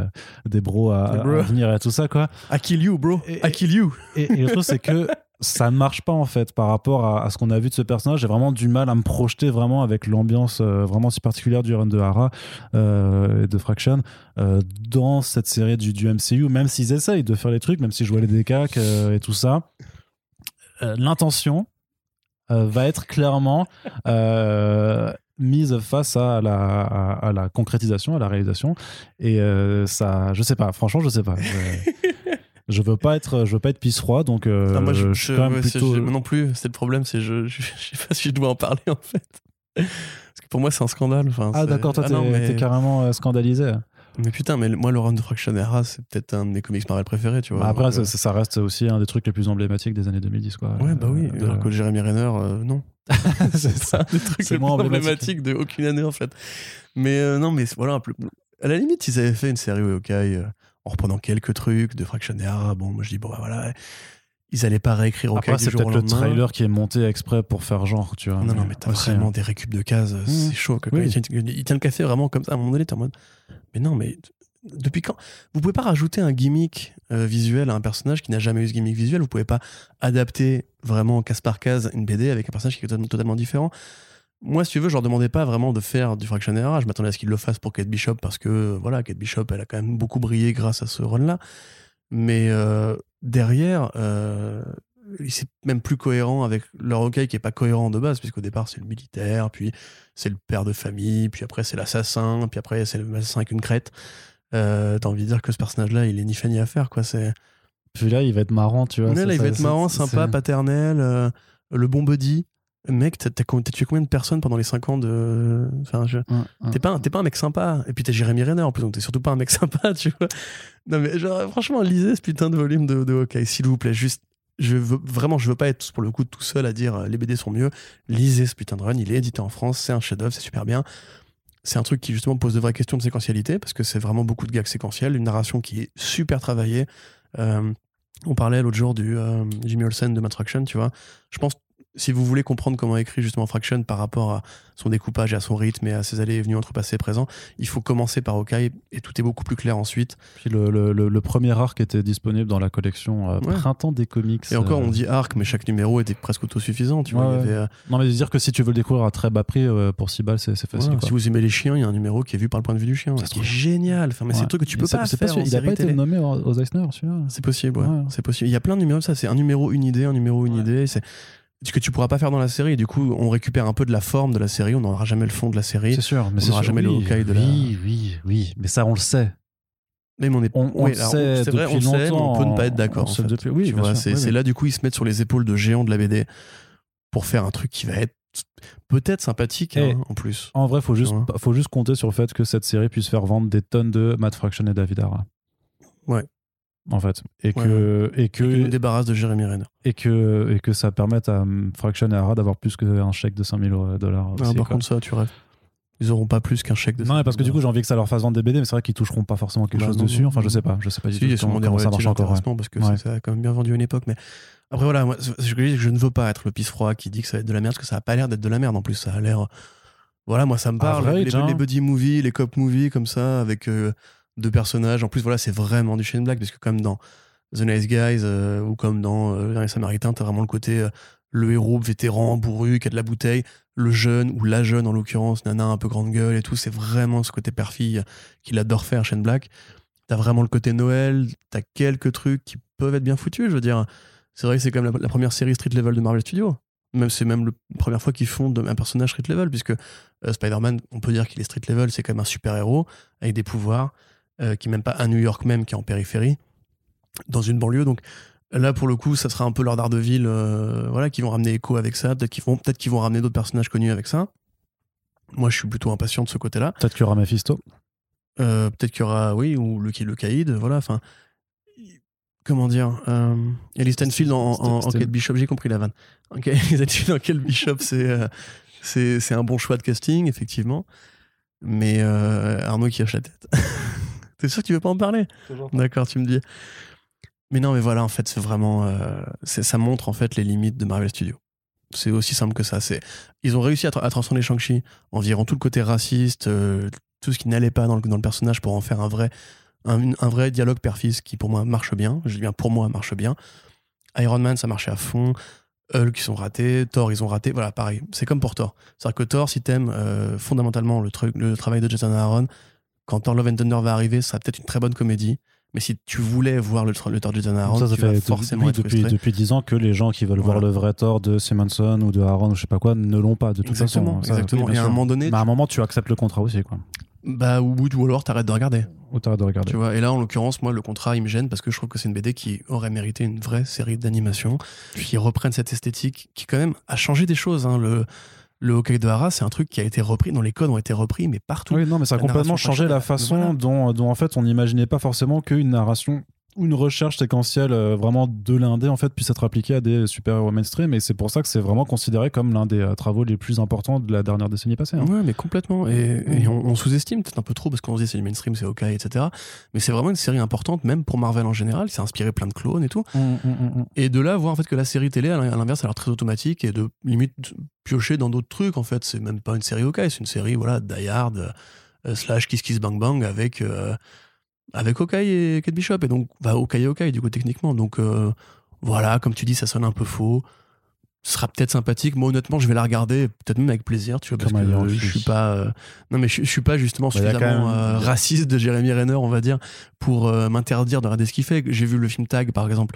[SPEAKER 1] des bros à,
[SPEAKER 2] Des
[SPEAKER 1] à venir et tout ça quoi.
[SPEAKER 2] I kill you, bro. I kill you.
[SPEAKER 1] Et, et le truc, c'est que ça ne marche pas en fait par rapport à, ce qu'on a vu de ce personnage. J'ai vraiment du mal à me projeter vraiment avec l'ambiance euh, vraiment si particulière du run de Hara euh, et de Fraction euh, dans cette série du, MCU, même s'ils essayent de faire les trucs, même si je vois les décacs et tout ça. L'intention va être clairement mise face à la, concrétisation, à la réalisation. Et ça, je sais pas, franchement, je sais pas. je veux pas être, je veux pas être pisse froid, donc euh,
[SPEAKER 2] Ah, moi, je,
[SPEAKER 1] je suis
[SPEAKER 2] je-
[SPEAKER 1] quand même
[SPEAKER 2] ouais, c'est-
[SPEAKER 1] plutôt.
[SPEAKER 2] je- moi non plus, c'est le problème, c'est je, je, je sais pas si je dois en parler en fait. Parce que pour moi, c'est un scandale. Enfin,
[SPEAKER 1] Ah d'accord, toi
[SPEAKER 2] Ah
[SPEAKER 1] t'es
[SPEAKER 2] non, mais...
[SPEAKER 1] carrément euh, scandalisé.
[SPEAKER 2] mais putain, mais moi, le run de Fraction Era, c'est peut-être un de mes comics Marvel préférés, tu vois.
[SPEAKER 1] Bah, après, ça,
[SPEAKER 2] euh,
[SPEAKER 1] reste aussi un des trucs les plus emblématiques des années 2010, quoi.
[SPEAKER 2] Ouais, bah oui.
[SPEAKER 1] Euh, de-
[SPEAKER 2] Alors que Jeremy Renner, euh, non.
[SPEAKER 1] c'est ça.
[SPEAKER 2] des trucs les plus
[SPEAKER 1] emblématique.
[SPEAKER 2] emblématiques de aucune année en fait. Mais euh, non, mais voilà, à la limite, ils avaient fait une série Hawkeye euh, en reprenant quelques trucs de Fraction Era. Bon, moi je dis, bon, bah voilà, ils allaient pas réécrire Hawkeye
[SPEAKER 1] Après, c'est
[SPEAKER 2] au
[SPEAKER 1] peut-être le trailer qui est monté exprès pour faire genre, tu vois.
[SPEAKER 2] Non, non, mais t'as
[SPEAKER 1] aussi,
[SPEAKER 2] vraiment
[SPEAKER 1] hein.
[SPEAKER 2] des récup de cases, euh, c'est chaud. quoi. Quand
[SPEAKER 1] Oui.
[SPEAKER 2] il, tient, il tient le café vraiment comme ça, à un moment donné, t'es en mode, mais non, mais depuis quand Vous pouvez pas rajouter un gimmick euh, visuel à un personnage qui n'a jamais eu ce gimmick visuel, vous pouvez pas adapter vraiment case par case une BD avec un personnage qui est totalement, totalement différent. Moi, si tu veux, je leur demandais pas vraiment de faire du Fraction Era. Je m'attendais à ce qu'ils le fassent pour Kate Bishop parce que, voilà, Kate Bishop, elle a quand même beaucoup brillé grâce à ce run-là. Mais euh, derrière, euh, c'est même plus cohérent avec leur hockey qui est pas cohérent de base, puisqu'au départ, c'est le militaire, puis c'est le père de famille, puis après, c'est l'assassin, puis après, c'est l'assassin avec une crête. Euh, T'as envie de dire que ce personnage-là, il est ni fait ni à faire, quoi. C'est
[SPEAKER 1] Puis là, il va être marrant, tu vois. Ça-
[SPEAKER 2] là, il
[SPEAKER 1] ça-
[SPEAKER 2] va être marrant, sympa, paternel, le bon buddy. Mec, t'as tué combien de personnes pendant les 5 ans de. Enfin, je-
[SPEAKER 1] Hum, hum.
[SPEAKER 2] T'es pas, un- t'es pas un mec sympa. Et puis t'es Jérémy Renner en plus, donc t'es surtout pas un mec sympa, tu vois. Non, mais genre, franchement, lisez ce putain de volume de, de Hawkeye, s'il vous plaît. Juste, je veux, vraiment, je veux pas être pour le coup tout seul à dire euh, les BD sont mieux. Lisez ce putain de run, il est édité en France, c'est un chef-d'œuvre, c'est super bien. C'est un truc qui justement pose de vraies questions de séquentialité, parce que c'est vraiment beaucoup de gags séquentiels, une narration qui est super travaillée. Euh, on parlait l'autre jour du euh, Jimmy Olsen de Matraction, tu vois. Je pense si vous voulez comprendre comment écrit justement Fraction par rapport à son découpage et à son rythme et à ses allées et venues entre passé et présent, il faut commencer par Hawkeye et tout est beaucoup plus clair ensuite.
[SPEAKER 1] Puis le, le- le- le premier arc était disponible dans la collection euh,
[SPEAKER 2] Ouais.
[SPEAKER 1] Printemps des comics.
[SPEAKER 2] Et encore,
[SPEAKER 1] euh,
[SPEAKER 2] on dit arc, mais chaque numéro était presque autosuffisant. Tu
[SPEAKER 1] Ouais,
[SPEAKER 2] vois, il y
[SPEAKER 1] ouais.
[SPEAKER 2] avait, euh,
[SPEAKER 1] Non, mais dire que si tu veux le découvrir à très bas prix, euh, pour 6 balles, c'est c'est facile. quoi.
[SPEAKER 2] si vous aimez les chiens, il y a un numéro qui est vu par le point de vue du chien.
[SPEAKER 1] Ça
[SPEAKER 2] Ce
[SPEAKER 1] se
[SPEAKER 2] qui est
[SPEAKER 1] trouve.
[SPEAKER 2] génial. Enfin, mais c'est des trucs que tu peux
[SPEAKER 1] ça-
[SPEAKER 2] pas
[SPEAKER 1] c'est
[SPEAKER 2] faire.
[SPEAKER 1] sûr,
[SPEAKER 2] en
[SPEAKER 1] Il a
[SPEAKER 2] série
[SPEAKER 1] pas été
[SPEAKER 2] télé.
[SPEAKER 1] nommé aux Eisner, celui-là.
[SPEAKER 2] C'est possible. C'est possible. Il y a plein de numéros, ça, c'est un numéro, une idée, un numéro, une idée. C'est que tu pourras pas faire dans la série. Et du coup, on récupère un peu de la forme de la série. On n'aura jamais le fond de la série.
[SPEAKER 1] C'est sûr, mais
[SPEAKER 2] on n'aura jamais le
[SPEAKER 1] oui,
[SPEAKER 2] Hawkeye de la-
[SPEAKER 1] Oui, oui, oui. Mais ça, on le sait.
[SPEAKER 2] Mais on est,
[SPEAKER 1] On, on
[SPEAKER 2] oui,
[SPEAKER 1] le sait
[SPEAKER 2] c'est vrai, on sait, on peut ne pas être d'accord.
[SPEAKER 1] depuis- Oui,
[SPEAKER 2] c'est
[SPEAKER 1] oui, oui.
[SPEAKER 2] là, du coup, ils se mettent sur les épaules de géants de la BD pour faire un truc qui va être peut-être sympathique hein, en plus.
[SPEAKER 1] En vrai, faut juste, faut juste compter sur le fait que cette série puisse faire vendre des tonnes de Matt Fraction et David Ara.
[SPEAKER 2] Ouais.
[SPEAKER 1] En fait. Et
[SPEAKER 2] Ouais,
[SPEAKER 1] que, et
[SPEAKER 2] Que nous débarrasse de Jérémy Renner.
[SPEAKER 1] et que, et que ça permette à hum, Fraction et Ara d'avoir plus qu'un chèque de 5000 dollars.
[SPEAKER 2] Ah, par
[SPEAKER 1] quoi.
[SPEAKER 2] contre, ça, tu rêves. Ils auront pas plus qu'un chèque de
[SPEAKER 1] Non, parce que du coup,
[SPEAKER 2] j'ai
[SPEAKER 1] envie que ça leur fasse vendre des BD, mais c'est vrai qu'ils toucheront pas forcément quelque
[SPEAKER 2] Bah,
[SPEAKER 1] chose
[SPEAKER 2] non,
[SPEAKER 1] dessus.
[SPEAKER 2] non,
[SPEAKER 1] Enfin, je sais pas. Je sais pas du
[SPEAKER 2] Si, a
[SPEAKER 1] tout comment, comment ça marche encore. ouais.
[SPEAKER 2] parce que
[SPEAKER 1] Ouais.
[SPEAKER 2] ça, a quand même bien vendu à une époque. Mais après, voilà, moi, je dis, c'est que je ne veux pas être le pisse froid qui dit que ça va être de la merde parce que ça a pas l'air d'être de la merde en plus. Ça a l'air. Voilà, moi, ça me parle. Les,
[SPEAKER 1] hein.
[SPEAKER 2] les buddy movies, les cop movies comme ça, avec euh, deux personnages. En plus, voilà, c'est vraiment du Shane Black parce que comme dans The Nice Guys euh, ou comme dans euh, Le Dernier Samaritain, t'as vraiment le côté euh, le héros vétéran, bourru, qui a de la bouteille, le jeune ou la jeune en l'occurrence, nana un peu grande gueule et tout. C'est vraiment ce côté père-fille qu'il adore faire, Shane Black. T'as vraiment le côté Noël, t'as quelques trucs qui peuvent être bien foutus, je veux dire. C'est vrai que c'est quand même la, première série street level de Marvel Studios. Même c'est même la première fois qu'ils font de- un personnage street level, puisque euh, Spider-Man, on peut dire qu'il est street level, c'est quand même un super héros avec des pouvoirs, euh, qui est même pas à New York même, qui est en périphérie, dans une banlieue. Donc là, pour le coup, ça sera un peu leur Daredevil, euh, voilà, qui vont ramener Echo avec ça. Peut-être qu'ils vont, peut-être qu'ils vont ramener d'autres personnages connus avec ça. Moi, je suis plutôt impatient de ce côté-là.
[SPEAKER 1] Peut-être qu'il y aura Mephisto.
[SPEAKER 2] Euh, peut-être qu'il y aura, oui, ou Lucky le Caïd, voilà, enfin. Comment dire euh, Ellie Stanfield en, en, en
[SPEAKER 1] C'était-
[SPEAKER 2] Kate Bishop, j'ai compris la vanne. Ok, Ellie Stanfield en Kate Bishop, c'est c'est c'est un bon choix de casting, effectivement. Mais euh, Arnaud qui hoche la tête. T'es sûr que tu veux pas en parler? D'accord, tu me dis. Mais non, mais voilà, en fait, c'est vraiment. euh, ça montre en fait les limites de Marvel Studios. C'est aussi simple que ça. C'est, ils ont réussi à, tra- à transformer Shang-Chi en virant tout le côté raciste, euh, tout ce qui n'allait pas dans le, dans le personnage pour en faire un vrai, un, un vrai dialogue père-fils qui pour moi marche bien. Je dis bien pour moi marche bien. Iron Man, ça marchait à fond. Hulk, ils sont ratés. Thor, ils ont raté. Voilà, pareil. C'est comme pour Thor. C'est-à-dire que Thor, si t'aimes euh, fondamentalement le, le travail de Jason Aaron, quand Thor Love and Thunder va arriver, ça sera peut-être une très bonne comédie. Mais si tu voulais voir le, le Thor de Jason Aaron,
[SPEAKER 1] ça, ça
[SPEAKER 2] tu vas
[SPEAKER 1] fait
[SPEAKER 2] forcément
[SPEAKER 1] oui,
[SPEAKER 2] être
[SPEAKER 1] depuis, depuis 10 ans que les gens qui veulent voir
[SPEAKER 2] Voilà.
[SPEAKER 1] le vrai Thor de Simonson ou de Aaron ou je sais pas quoi ne l'ont pas de toute
[SPEAKER 2] Exactement,
[SPEAKER 1] façon. Ça,
[SPEAKER 2] exactement. Et à un moment donné,
[SPEAKER 1] Mais à un moment, tu acceptes le contrat aussi. Quoi.
[SPEAKER 2] bah, ou, ou alors t'arrêtes de regarder.
[SPEAKER 1] Ou t'arrêtes de regarder.
[SPEAKER 2] Tu vois, et là, en l'occurrence, moi, le contrat, il me gêne parce que je trouve que c'est une BD qui aurait mérité une vraie série d'animation, qui reprenne cette esthétique, qui quand même a changé des choses. hein. Le, le Hawkeye de Hara, c'est un truc qui a été repris, dont les codes ont été repris, mais partout.
[SPEAKER 1] Oui, non, mais ça a
[SPEAKER 2] La
[SPEAKER 1] complètement changé la façon
[SPEAKER 2] voilà.
[SPEAKER 1] dont, dont, en fait, on n'imaginait pas forcément qu'une narration une recherche séquentielle euh, vraiment de l'indé en fait puisse être appliquée à des super-héros mainstream et c'est pour ça que c'est vraiment considéré comme l'un des euh, travaux les plus importants de la dernière décennie passée. hein.
[SPEAKER 2] Ouais, mais complètement. Et, et on, on sous-estime peut-être un peu trop parce qu'on se dit c'est du mainstream, c'est Hawkeye, etc. Mais c'est vraiment une série importante, même pour Marvel en général. C'est inspiré plein de clones et tout.
[SPEAKER 1] Hum, hum, hum.
[SPEAKER 2] Et de là, voir en fait que la série télé, à l'inverse, a l'air très automatique et de limite piocher dans d'autres trucs. En fait, c'est même pas une série Hawkeye, c'est une série, voilà, Die Hard, euh, slash Kiss Kiss Bang Bang avec, euh, avec Hawkeye et Kate Bishop. Et donc, bah, Hawkeye et Hawkeye, du coup, techniquement. Donc, euh, voilà, comme tu dis, ça sonne un peu faux. Ce sera peut-être sympathique. Moi, honnêtement, je vais la regarder, peut-être même avec plaisir, tu vois, parce que je suis pas. euh, Non, mais je, je suis pas justement
[SPEAKER 1] Bah,
[SPEAKER 2] suffisamment
[SPEAKER 1] même-
[SPEAKER 2] euh, raciste de Jeremy Renner, on va dire, pour m'interdire de regarder ce qu'il fait. J'ai vu le film Tag, par exemple,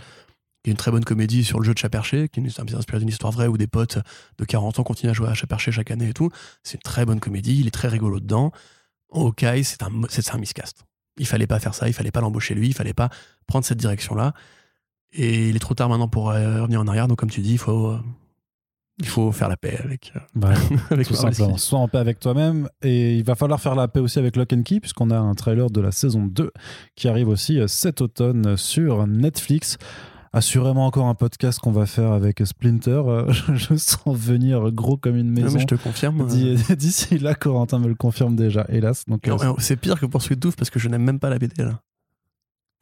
[SPEAKER 2] qui est une très bonne comédie sur le jeu de chat perché, qui est inspiré d'une histoire vraie où des potes de 40 ans continuent à jouer à chat perché chaque année et tout. C'est une très bonne comédie, il est très rigolo dedans. Hawkeye, c'est un, c'est un miscast. Il fallait pas faire ça, il fallait pas l'embaucher lui, il fallait pas prendre cette direction-là. Et il est trop tard maintenant pour euh, revenir en arrière, donc comme tu dis, il faut, euh, il faut faire la paix avec, euh,
[SPEAKER 1] Bah,
[SPEAKER 2] avec
[SPEAKER 1] tout simplement. Sois en paix avec toi-même et il va falloir faire la paix aussi avec Lock and Key puisqu'on a un trailer de la saison 2 qui arrive aussi cet automne sur Netflix. Assurément encore un podcast qu'on va faire avec Splinter. Euh, Je, sens venir gros comme une
[SPEAKER 2] Non,
[SPEAKER 1] maison.
[SPEAKER 2] mais je te confirme. euh,
[SPEAKER 1] D'i- D'ici là, Corentin me le confirme déjà, hélas. Donc, euh,
[SPEAKER 2] c'est pire que pour Sweet Tooth parce que je n'aime même pas la BD là.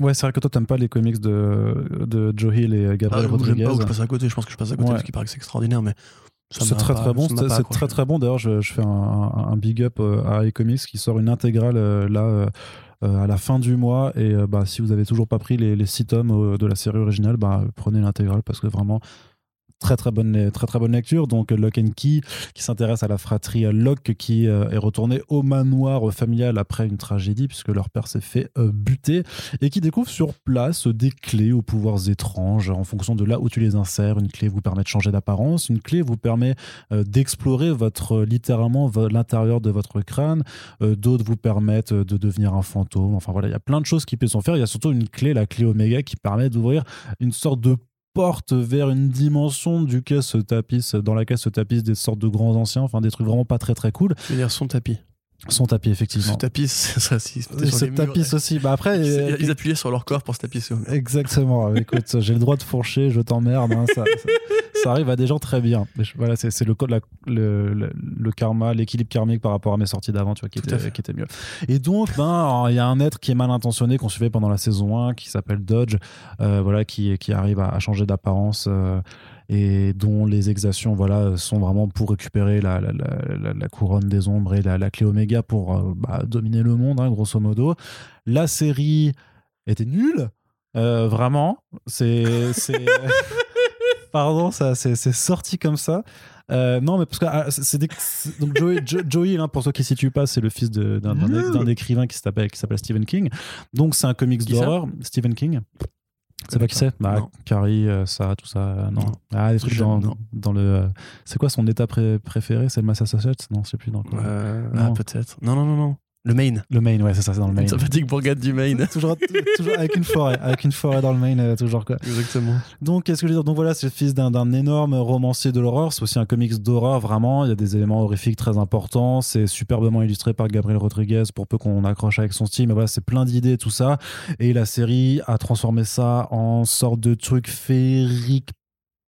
[SPEAKER 1] Ouais, c'est vrai que toi, t'aimes pas les comics de, de Joe Hill et Gabriel
[SPEAKER 2] Ah,
[SPEAKER 1] Rodriguez.
[SPEAKER 2] pas ou je passe à côté. Je pense que je passe à côté
[SPEAKER 1] Ouais.
[SPEAKER 2] parce qu'il paraît que c'est extraordinaire, mais
[SPEAKER 1] C'est très très bon, c'est très très bon. D'ailleurs, je, je fais un, un- big up euh, à iComics qui sort une intégrale euh, là euh, euh, à la fin du mois. Et euh, bah, si vous avez toujours pas pris les, les six tomes euh, de la série originale, bah, prenez l'intégrale parce que vraiment très très bonne lecture. Donc Lock and Key qui s'intéresse à la fratrie Locke qui euh, est retournée au manoir familial après une tragédie puisque leur père s'est fait euh, buter et qui découvre sur place des clés aux pouvoirs étranges en fonction de là où tu les insères. Une clé vous permet de changer d'apparence, une clé vous permet euh, d'explorer votre littéralement l'intérieur de votre crâne. Euh, D'autres vous permettent euh, de devenir un fantôme. Enfin voilà, il y a plein de choses qui peuvent s'en faire. Il y a surtout une clé, la clé Oméga, qui permet d'ouvrir une sorte de porte vers une dimension duquel se tapissent, dans laquelle se tapissent des sortes de grands anciens, enfin des trucs vraiment pas très très cool.
[SPEAKER 2] Je veux dire, son tapis.
[SPEAKER 1] Son tapis effectivement.
[SPEAKER 2] Ce tapis, c'est ça, si,
[SPEAKER 1] Et ce tapis aussi. Bah après, euh,
[SPEAKER 2] Ils, ils appuyaient sur leur corps pour se tapisser.
[SPEAKER 1] Exactement. Écoute, j'ai le droit de fourcher, je t'emmerde. hein, ça, ça- ça arrive à des gens très bien. Voilà, c'est le, code- la- le, le, le karma, l'équilibre karmique par rapport à mes sorties d'avant, tu vois, était, qui était mieux. Et donc, ben, il y a un être qui est mal intentionné qu'on suivait pendant la saison 1, qui s'appelle Dodge, euh, voilà, qui, qui arrive à, à changer d'apparence. euh, et dont les exactions voilà, sont vraiment pour récupérer la, la, la- la- la couronne des ombres et la, clé Oméga pour euh, bah, dominer le monde, hein, grosso modo. La série était nulle, euh, vraiment. C'est. Pardon, ça, c'est sorti comme ça. Euh, non, mais parce que ah, c'est des- donc Joey, Jo- Joey, hein, pour ceux qui ne situent pas, c'est le fils d'un écrivain qui s'appelle qui s'appelle Stephen King. Donc c'est un comics d'horreur. Stephen King. C'est pas qui c'est? Bah. Carrie, euh, ça, tout ça, euh, non.
[SPEAKER 2] Non.
[SPEAKER 1] Ah, des trucs dans,
[SPEAKER 2] non.
[SPEAKER 1] dans le. euh, c'est quoi son état pré- préféré? C'est le Massachusetts? Non, je sais plus dans quoi.
[SPEAKER 2] Euh, ah, peut-être. Non, non, non, non. Le Maine.
[SPEAKER 1] Le Maine, ouais, c'est ça, c'est dans le Maine.
[SPEAKER 2] Sympathique bourgade du Maine.
[SPEAKER 1] toujours, toujours avec une forêt, avec une forêt dans le Maine, euh, toujours quoi.
[SPEAKER 2] Exactement.
[SPEAKER 1] Donc, qu'est-ce que je veux dire? Donc voilà, c'est le fils d'un d'un énorme romancier de l'horreur. C'est aussi un comics d'horreur, vraiment. Il y a des éléments horrifiques très importants. C'est superbement illustré par Gabriel Rodriguez pour peu qu'on accroche avec son style. Mais voilà, c'est plein d'idées, tout ça. Et la série a transformé ça en sorte de truc féerique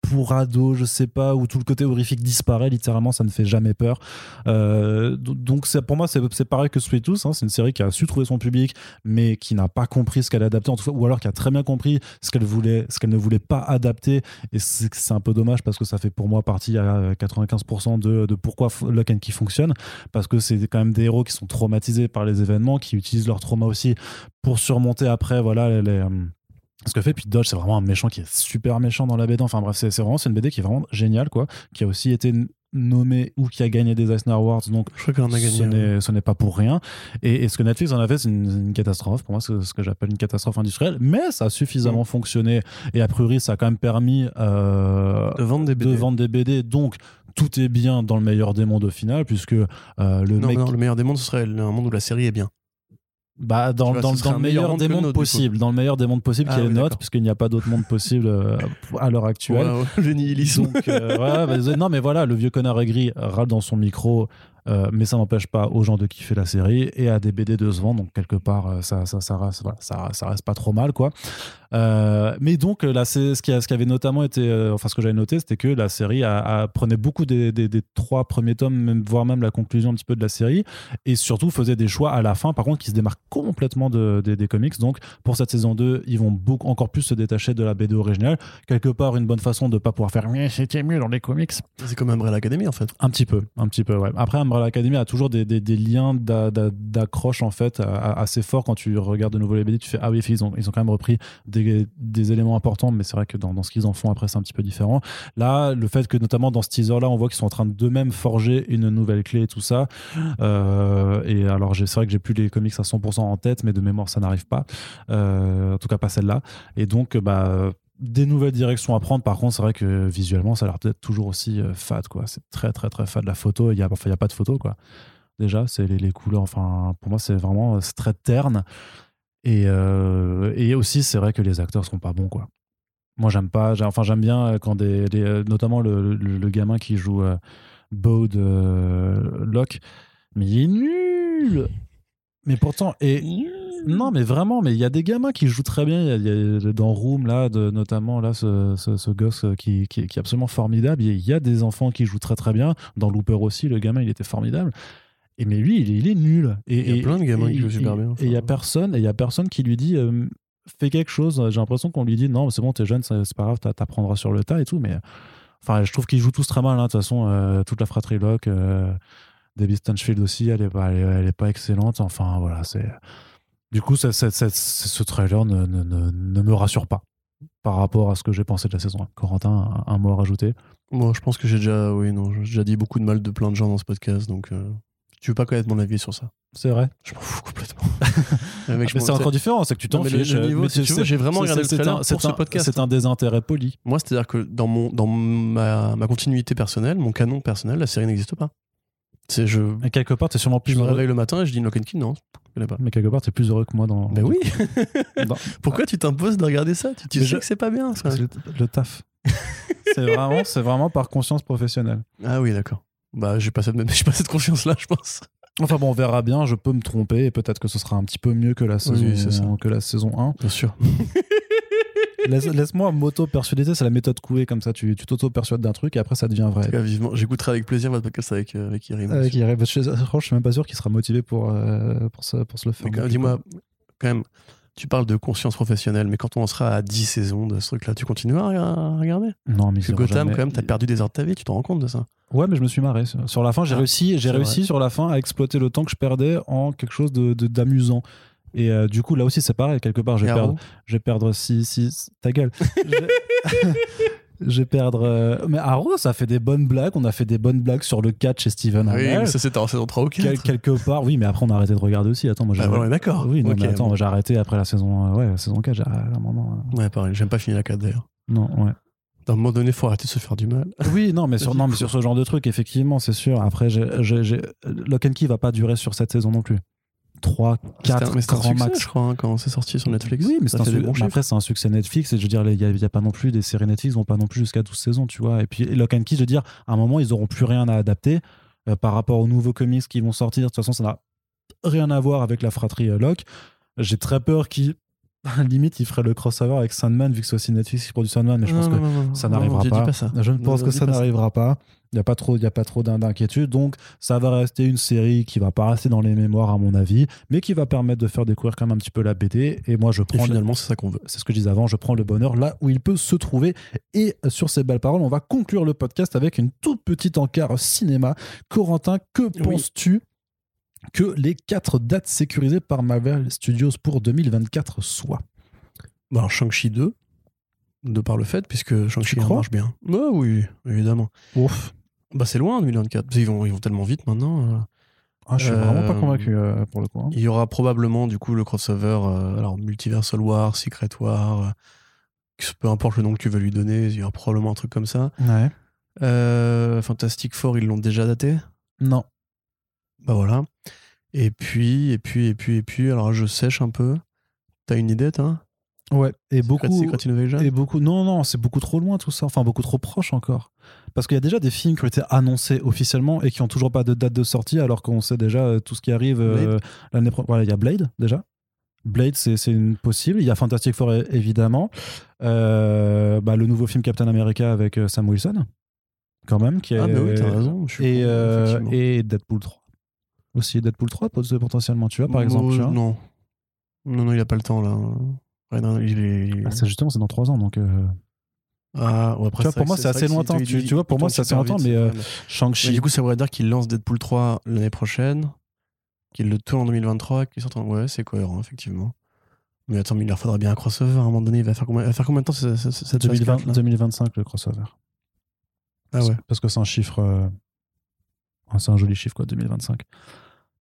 [SPEAKER 1] pour ados, je sais pas, où tout le côté horrifique disparaît, littéralement, ça ne fait jamais peur. Euh, do- donc pour moi, c'est pareil que Sweet Tooth, hein, c'est une série qui a su trouver son public, mais qui n'a pas compris ce qu'elle adaptait, en tout cas, ou alors qui a très bien compris ce qu'elle voulait, ce qu'elle ne voulait pas adapter. Et c'est un peu dommage parce que ça fait pour moi partie à 95% de, pourquoi Lock and Key fonctionne, parce que c'est quand même des héros qui sont traumatisés par les événements, qui utilisent leur trauma aussi pour surmonter après, voilà, les. les, euh, ce que fait puis Dodge c'est vraiment un méchant qui est super méchant dans la BD enfin bref c'est c'est vraiment c'est une BD qui est vraiment géniale quoi qui a aussi été n- nommée ou qui a gagné des Eisner Awards donc
[SPEAKER 2] Je crois qu'on en a gagné.
[SPEAKER 1] ce n'est- pas pour rien. Et, et ce que Netflix en a fait, c'est une, une catastrophe. Pour moi, c'est ce que j'appelle une catastrophe industrielle. Mais ça a suffisamment fonctionné. Et a priori, ça a quand même permis euh,
[SPEAKER 2] De vendre des BD.
[SPEAKER 1] de vendre des BD. Donc, tout est bien dans le meilleur des mondes au final, puisque euh, le
[SPEAKER 2] Non,
[SPEAKER 1] mec.
[SPEAKER 2] non, le meilleur des mondes, ce serait un monde où la série est bien.
[SPEAKER 1] Bah, dans,
[SPEAKER 2] vois,
[SPEAKER 1] le
[SPEAKER 2] meilleur
[SPEAKER 1] des mondes possibles. Dans le meilleur des mondes possibles, qui est le nôtre, puisqu'il n'y a pas d'autre monde possible euh, à l'heure actuelle.
[SPEAKER 2] Le nihilisme.
[SPEAKER 1] Donc, euh, ouais, bah, non, mais voilà, le vieux connard aigri râle dans son micro, euh, mais ça n'empêche pas aux gens de kiffer la série et à des BD de se vendre. Donc, quelque part, euh, ça, ça, ça, reste, voilà, ça, ça reste pas trop mal, quoi. Euh, mais donc, là, c'est ce qui, a, ce qui avait notamment été, euh, enfin, ce que j'avais noté, c'était que la série a, a- prenait beaucoup des, des- des trois premiers tomes, même, voire même la conclusion un petit peu de la série, et surtout faisait des choix à la fin, par contre, qui se démarquent complètement de- des- des comics. Donc, pour cette saison 2, ils vont beaucoup, encore plus se détacher de la BD originale. Quelque part, une bonne façon de pas pouvoir faire mais c'était mieux dans les comics.
[SPEAKER 2] C'est comme Umbrella Academy, en fait.
[SPEAKER 1] Un petit peu, un petit peu, ouais. Après, Umbrella Academy a toujours des, liens d'a- d'a- d'accroche, en fait, assez forts. Quand tu regardes de nouveau les BD, tu fais Ah oui, ils ont, quand même repris des, éléments importants, mais c'est vrai que dans, ce qu'ils en font après, c'est un petit peu différent. Là, le fait que, notamment dans ce teaser-là, on voit qu'ils sont en train d'eux-mêmes forger une nouvelle clé et tout ça. Euh, et alors, c'est vrai que j'ai plus les comics à 100% en tête, mais de mémoire, ça n'arrive pas. Euh, en tout cas, pas celle-là. Et donc, bah des nouvelles directions à prendre. Par contre, c'est vrai que visuellement, ça a l'air peut-être toujours aussi euh, fade, quoi. C'est très, très, très fade la photo. Il y a, enfin, a pas de photo, quoi. Déjà, c'est les, les couleurs. Enfin, pour moi, c'est vraiment c'est très terne. Et, euh, et aussi, c'est vrai que les acteurs sont pas bons, quoi. Moi, j'aime pas. Enfin, j'aime bien euh, quand des, euh, notamment le, le- gamin qui joue euh, Bode euh, Locke, mais il est nul. Mais pourtant, et non, mais vraiment, mais il y a des gamins qui jouent très bien. Il y a, il y a- dans Room, là, de, notamment, là, ce, ce, ce gosse qui, qui, qui est absolument formidable. Il y a- des enfants qui jouent très très bien. Dans Looper aussi, le gamin, il était formidable. Et mais lui, il est, il est nul. Et,
[SPEAKER 2] Il y a
[SPEAKER 1] et-
[SPEAKER 2] plein de gamins qui jouent super bien,
[SPEAKER 1] Et il y a personne, et il y a personne qui lui dit. euh, fait quelque chose. J'ai l'impression qu'on lui dit non, c'est bon, t'es jeune, c'est pas grave, t'a- t'apprendras sur le tas et tout. Mais enfin, je trouve qu'ils jouent tous très mal. hein. De toute façon, euh, toute la fratrie Locke, euh, Debbie Stanfield aussi, elle est pas, elle est, elle est pas excellente. Enfin, voilà, c'est. Du coup, ça- ça- ça- ce trailer ne, ne, ne, ne me rassure pas par rapport à ce que j'ai pensé de la saison 1. Corentin, un, un mot à rajouter?
[SPEAKER 2] Moi, je pense que j'ai déjà, oui, non, j'ai déjà dit beaucoup de mal de plein de gens dans ce podcast, donc euh, tu veux pas connaître mon avis sur ça.
[SPEAKER 1] C'est vrai?
[SPEAKER 2] Je m'en fous complètement. M'en-
[SPEAKER 1] c'est encore différent, c'est que tu t'en fiches.
[SPEAKER 2] si j'ai vraiment regardé le trailer
[SPEAKER 1] un-
[SPEAKER 2] pour ce podcast.
[SPEAKER 1] C'est un désintérêt poli.
[SPEAKER 2] Moi, c'est-à-dire que dans, mon, dans ma, ma continuité personnelle, mon canon personnel, la série n'existe pas. C'est je,
[SPEAKER 1] Et quelque part, t'es sûrement plus
[SPEAKER 2] je me
[SPEAKER 1] heureux.
[SPEAKER 2] réveille le matin et je dis Lock and Key, non, je connais pas.
[SPEAKER 1] Mais quelque part, t'es plus heureux que moi dans.
[SPEAKER 2] Ben oui.
[SPEAKER 1] dans-
[SPEAKER 2] Pourquoi tu t'imposes de regarder ça? Tu, tu
[SPEAKER 1] Mais
[SPEAKER 2] sais
[SPEAKER 1] je-
[SPEAKER 2] que c'est pas bien. ça.
[SPEAKER 1] le, le taf. c'est vraiment, c'est vraiment par conscience professionnelle.
[SPEAKER 2] Ah oui, d'accord. Bah, j'ai pas cette, j'ai pas cette confiance-là, je pense.
[SPEAKER 1] Enfin bon, on verra bien. Je peux me tromper et peut-être que ce sera un petit peu mieux que la saison,
[SPEAKER 2] Oui, c'est ça.
[SPEAKER 1] que la saison 1.
[SPEAKER 2] Bien sûr.
[SPEAKER 1] Laisse- Laisse-moi m'auto-persuader. C'est la méthode Coué comme ça. Tu t'auto-persuades d'un truc et après ça devient
[SPEAKER 2] En
[SPEAKER 1] vrai.
[SPEAKER 2] cas, vivement. J'écouterai avec plaisir votre podcast avec, euh, avec Irim.
[SPEAKER 1] Avec Iré, parce que je, franchement, je suis même pas sûr qu'il sera motivé pour, euh, pour, se, pour se le faire.
[SPEAKER 2] Dis-moi, quand même, tu parles de conscience professionnelle, mais quand on sera à 10 saisons de ce truc-là, tu continueras à regarder?
[SPEAKER 1] Non, mais
[SPEAKER 2] Parce que Gotham,
[SPEAKER 1] jamais-
[SPEAKER 2] quand même, t'as perdu des heures de ta vie, tu te rends compte de ça?
[SPEAKER 1] Ouais, mais je me suis marré. Sur la fin, j'ai
[SPEAKER 2] Ah,
[SPEAKER 1] réussi, j'ai réussi
[SPEAKER 2] vrai.
[SPEAKER 1] sur la fin à exploiter le temps que je perdais en quelque chose de de- d'amusant. Et euh, du coup, là aussi, c'est pareil. Quelque part, je vais perdre, je vais perdre 6, 6, ta gueule. je, vais... perdre. euh, Mais Arrow, ça fait des bonnes blagues. On a fait des bonnes blagues sur le catch chez Steven
[SPEAKER 2] Oui, mais ça c'était en saison 3 ou 4.
[SPEAKER 1] Quel- quelque part, oui, mais après, on a arrêté de regarder aussi. Attends, moi, j'ai.
[SPEAKER 2] Voilà, d'accord.
[SPEAKER 1] oui, non, mais attends,
[SPEAKER 2] bon.
[SPEAKER 1] j'ai arrêté après la saison, euh, ouais, la saison 4. J'ai à un moment. euh,
[SPEAKER 2] Ouais, pareil, j'aime pas finir la 4 d'ailleurs.
[SPEAKER 1] Non, ouais.
[SPEAKER 2] À un moment donné, faut arrêter de se faire du mal.
[SPEAKER 1] Oui, non, mais sur, non, mais sur ce genre de truc, effectivement, c'est sûr. Après, j'ai- j'ai- j'ai- Lock and Key va pas durer sur cette saison non plus. 3,
[SPEAKER 2] C'était un-
[SPEAKER 1] 4
[SPEAKER 2] mais c'était un
[SPEAKER 1] grand
[SPEAKER 2] succès,
[SPEAKER 1] max.
[SPEAKER 2] je crois, hein, quand c'est sorti sur Netflix.
[SPEAKER 1] Oui, mais c'est un, mais après, c'est un succès Netflix. Et je veux dire, il n'y a, il y a pas non plus des séries Netflix vont pas non plus jusqu'à 12 saisons, tu vois. Et puis, Lock and Key, je veux dire, à un moment, ils auront plus rien à adapter euh, par rapport aux nouveaux comics qui vont sortir. De toute façon, ça n'a rien à voir avec la fratrie euh, Locke. J'ai très peur qu'ils, limite, ils feraient le crossover avec Sandman, vu que c'est aussi Netflix qui produit Sandman. Mais je pense
[SPEAKER 2] Non,
[SPEAKER 1] que
[SPEAKER 2] non, non,
[SPEAKER 1] ça n'arrivera pas.
[SPEAKER 2] pas ça.
[SPEAKER 1] Je ne pense que ça n'arrivera pas. Il n'y a pas trop, il y a pas trop d'in- d'inquiétude. Donc, ça va rester une série qui va pas rester dans les mémoires, à mon avis, mais qui va permettre de faire découvrir quand même un petit peu la BD. Et moi, je
[SPEAKER 2] Et
[SPEAKER 1] prends. le-
[SPEAKER 2] finalement, c'est ça qu'on veut.
[SPEAKER 1] C'est ce que je disais avant. Je prends le bonheur là où il peut se trouver. Et sur ces belles paroles, on va conclure le podcast avec une toute petite encart cinéma. Corentin, que penses-tu que les quatre dates sécurisées par Marvel Studios pour 2024 soient
[SPEAKER 2] Bon, alors, Shang-Chi 2, de par le fait, puisque Shang-Chi
[SPEAKER 1] Tu
[SPEAKER 2] 1
[SPEAKER 1] crois
[SPEAKER 2] marche bien. Bah oui, évidemment.
[SPEAKER 1] Ouf.
[SPEAKER 2] Bah c'est loin 2024. Parce qu'ils vont, ils vont tellement vite maintenant. euh.
[SPEAKER 1] Ah, je suis vraiment pas
[SPEAKER 2] Euh,
[SPEAKER 1] convaincu euh, pour le coup. hein.
[SPEAKER 2] Il y aura probablement du coup le crossover, euh, alors Multiversal War, Secret War, peu importe le nom que tu veux lui donner, il y aura probablement un truc comme ça.
[SPEAKER 1] Ouais.
[SPEAKER 2] Fantastic Four, ils l'ont déjà daté?
[SPEAKER 1] Non.
[SPEAKER 2] Bah voilà. Et puis, et puis, et puis, et puis, alors je sèche un peu. T'as une idée, toi?
[SPEAKER 1] Ouais. Et beaucoup. Et beaucoup, non, non, c'est beaucoup trop loin tout ça, enfin beaucoup trop proche encore. Parce qu'il y a déjà des films qui ont été annoncés officiellement et qui ont toujours pas de date de sortie, alors qu'on sait déjà euh, tout ce qui arrive euh, l'année prochaine. Voilà, il y a Blade déjà. Blade, c'est une possible. Il y a Fantastic Four évidemment. Euh, bah, le nouveau film Captain America avec Sam Wilson, quand même, qui est.
[SPEAKER 2] Ah, bah oui, t'as raison. je
[SPEAKER 1] et, euh, et Deadpool 3. Aussi Deadpool 3 pot- potentiellement, tu vois, par exemple. tu vois.
[SPEAKER 2] Non. Non, non, il a pas le temps là. Ouais, non, il est...
[SPEAKER 1] Ah, c'est justement, c'est dans 3 ans, donc. euh,
[SPEAKER 2] Ah, ouais, après,
[SPEAKER 1] Tu vois,
[SPEAKER 2] c'est
[SPEAKER 1] pour moi, c'est assez lointain. Tu- tu vois, pour moi, c'est assez
[SPEAKER 2] vite,
[SPEAKER 1] mais, euh, Shang-Chi.
[SPEAKER 2] Du coup, ça voudrait dire qu'il lance Deadpool 3 l'année prochaine, qu'il le tourne en 2023, qu'il sorte en... Ouais, c'est cohérent, effectivement. Mais attends, mais il leur faudra bien un crossover à un moment donné. Il va faire combien, va faire combien de temps ce- ce- ce- cette phase
[SPEAKER 1] 2020
[SPEAKER 2] 4, là
[SPEAKER 1] 2025 le crossover.
[SPEAKER 2] Ah ouais.
[SPEAKER 1] Parce que c'est un chiffre. euh, C'est un joli chiffre, quoi, 2025.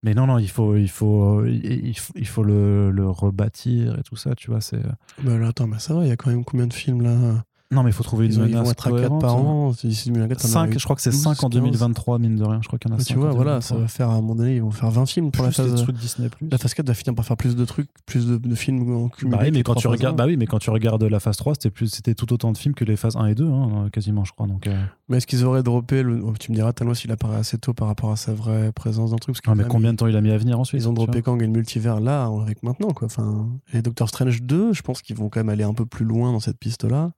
[SPEAKER 1] Mais non, non, il faut, il faut, il faut, le, rebâtir et tout ça, tu vois. C'est...
[SPEAKER 2] Bah là, attends, mais ça va, il y a quand même combien de films là?
[SPEAKER 1] Non, mais il faut trouver
[SPEAKER 2] ils,
[SPEAKER 1] une
[SPEAKER 2] ont- ils vont
[SPEAKER 1] menace
[SPEAKER 2] être à 4
[SPEAKER 1] cohérente.
[SPEAKER 2] par an. D'ici 2024, t'en auras
[SPEAKER 1] 5,
[SPEAKER 2] eu
[SPEAKER 1] je crois que c'est
[SPEAKER 2] 12,
[SPEAKER 1] 5 en
[SPEAKER 2] 15.
[SPEAKER 1] 2023, mine de rien. Je crois qu'il y en a
[SPEAKER 2] Mais
[SPEAKER 1] 5
[SPEAKER 2] tu vois, voilà, ça
[SPEAKER 1] 2023.
[SPEAKER 2] va faire à un moment donné, ils vont faire 20 films pour la phase.
[SPEAKER 1] trucs Disney+.
[SPEAKER 2] La phase 4 va finir par faire plus de trucs, plus de, films en cumulé.
[SPEAKER 1] Bah oui, mais quand tu regardes, bah oui, mais quand tu regardes la phase 3, c'était tout autant de films que les phases 1 et 2, hein, quasiment, je crois. Donc, euh,
[SPEAKER 2] Mais est-ce qu'ils auraient droppé le... oh, Tu me diras, Thanos, il apparaît assez tôt par rapport à sa vraie présence dans le truc.
[SPEAKER 1] Ah, mais combien de temps il a mis à venir ensuite
[SPEAKER 2] Ils ont droppé Kang et le multivers là, avec maintenant, quoi. Enfin, et Doctor Strange 2, je pense qu'ils vont quand même aller un peu plus loin dans cette piste-là.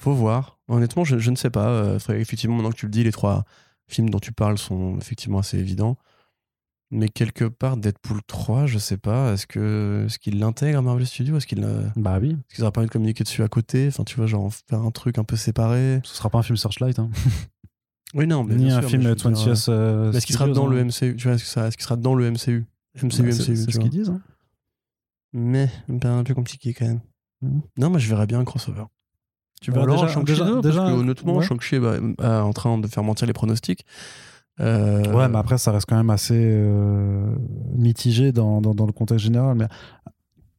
[SPEAKER 2] Faut voir. Honnêtement, je, je ne sais pas. Euh, effectivement, maintenant que tu le dis, les trois films dont tu parles sont effectivement assez évidents. Mais quelque part, Deadpool 3, je sais pas, est-ce que est-ce qu'il l'intègre à Marvel Studios? Est-ce qu'il l'a-
[SPEAKER 1] Bah oui.
[SPEAKER 2] est-ce qu'ils auraient pas envie de communiquer dessus à côté? Enfin, tu vois, genre faire un truc un peu séparé.
[SPEAKER 1] Ce sera pas un film Searchlight. Hein.
[SPEAKER 2] Oui, non, mais
[SPEAKER 1] Ni un
[SPEAKER 2] sûr,
[SPEAKER 1] film
[SPEAKER 2] mais je veux
[SPEAKER 1] 20
[SPEAKER 2] dire,
[SPEAKER 1] th euh,
[SPEAKER 2] mais Est-ce qu'il sera dans
[SPEAKER 1] hein.
[SPEAKER 2] le MCU Tu vois, est-ce qu'il sera dans le MCU MCU,
[SPEAKER 1] Bah,
[SPEAKER 2] MCU,
[SPEAKER 1] C'est ce qu'ils disent. hein.
[SPEAKER 2] Mais ben, un peu compliqué quand même.
[SPEAKER 1] Mhm.
[SPEAKER 2] Non, mais je verrais bien un crossover.
[SPEAKER 1] Tu
[SPEAKER 2] alors
[SPEAKER 1] déjà-
[SPEAKER 2] Shang-Chi
[SPEAKER 1] déjà-
[SPEAKER 2] 2,
[SPEAKER 1] déjà-
[SPEAKER 2] parce que honnêtement,
[SPEAKER 1] ouais.
[SPEAKER 2] Shang-Chi est bah, euh, en train de faire mentir les pronostics. Euh,
[SPEAKER 1] Ouais, mais après, ça reste quand même assez euh, mitigé dans, dans, dans le contexte général. Mais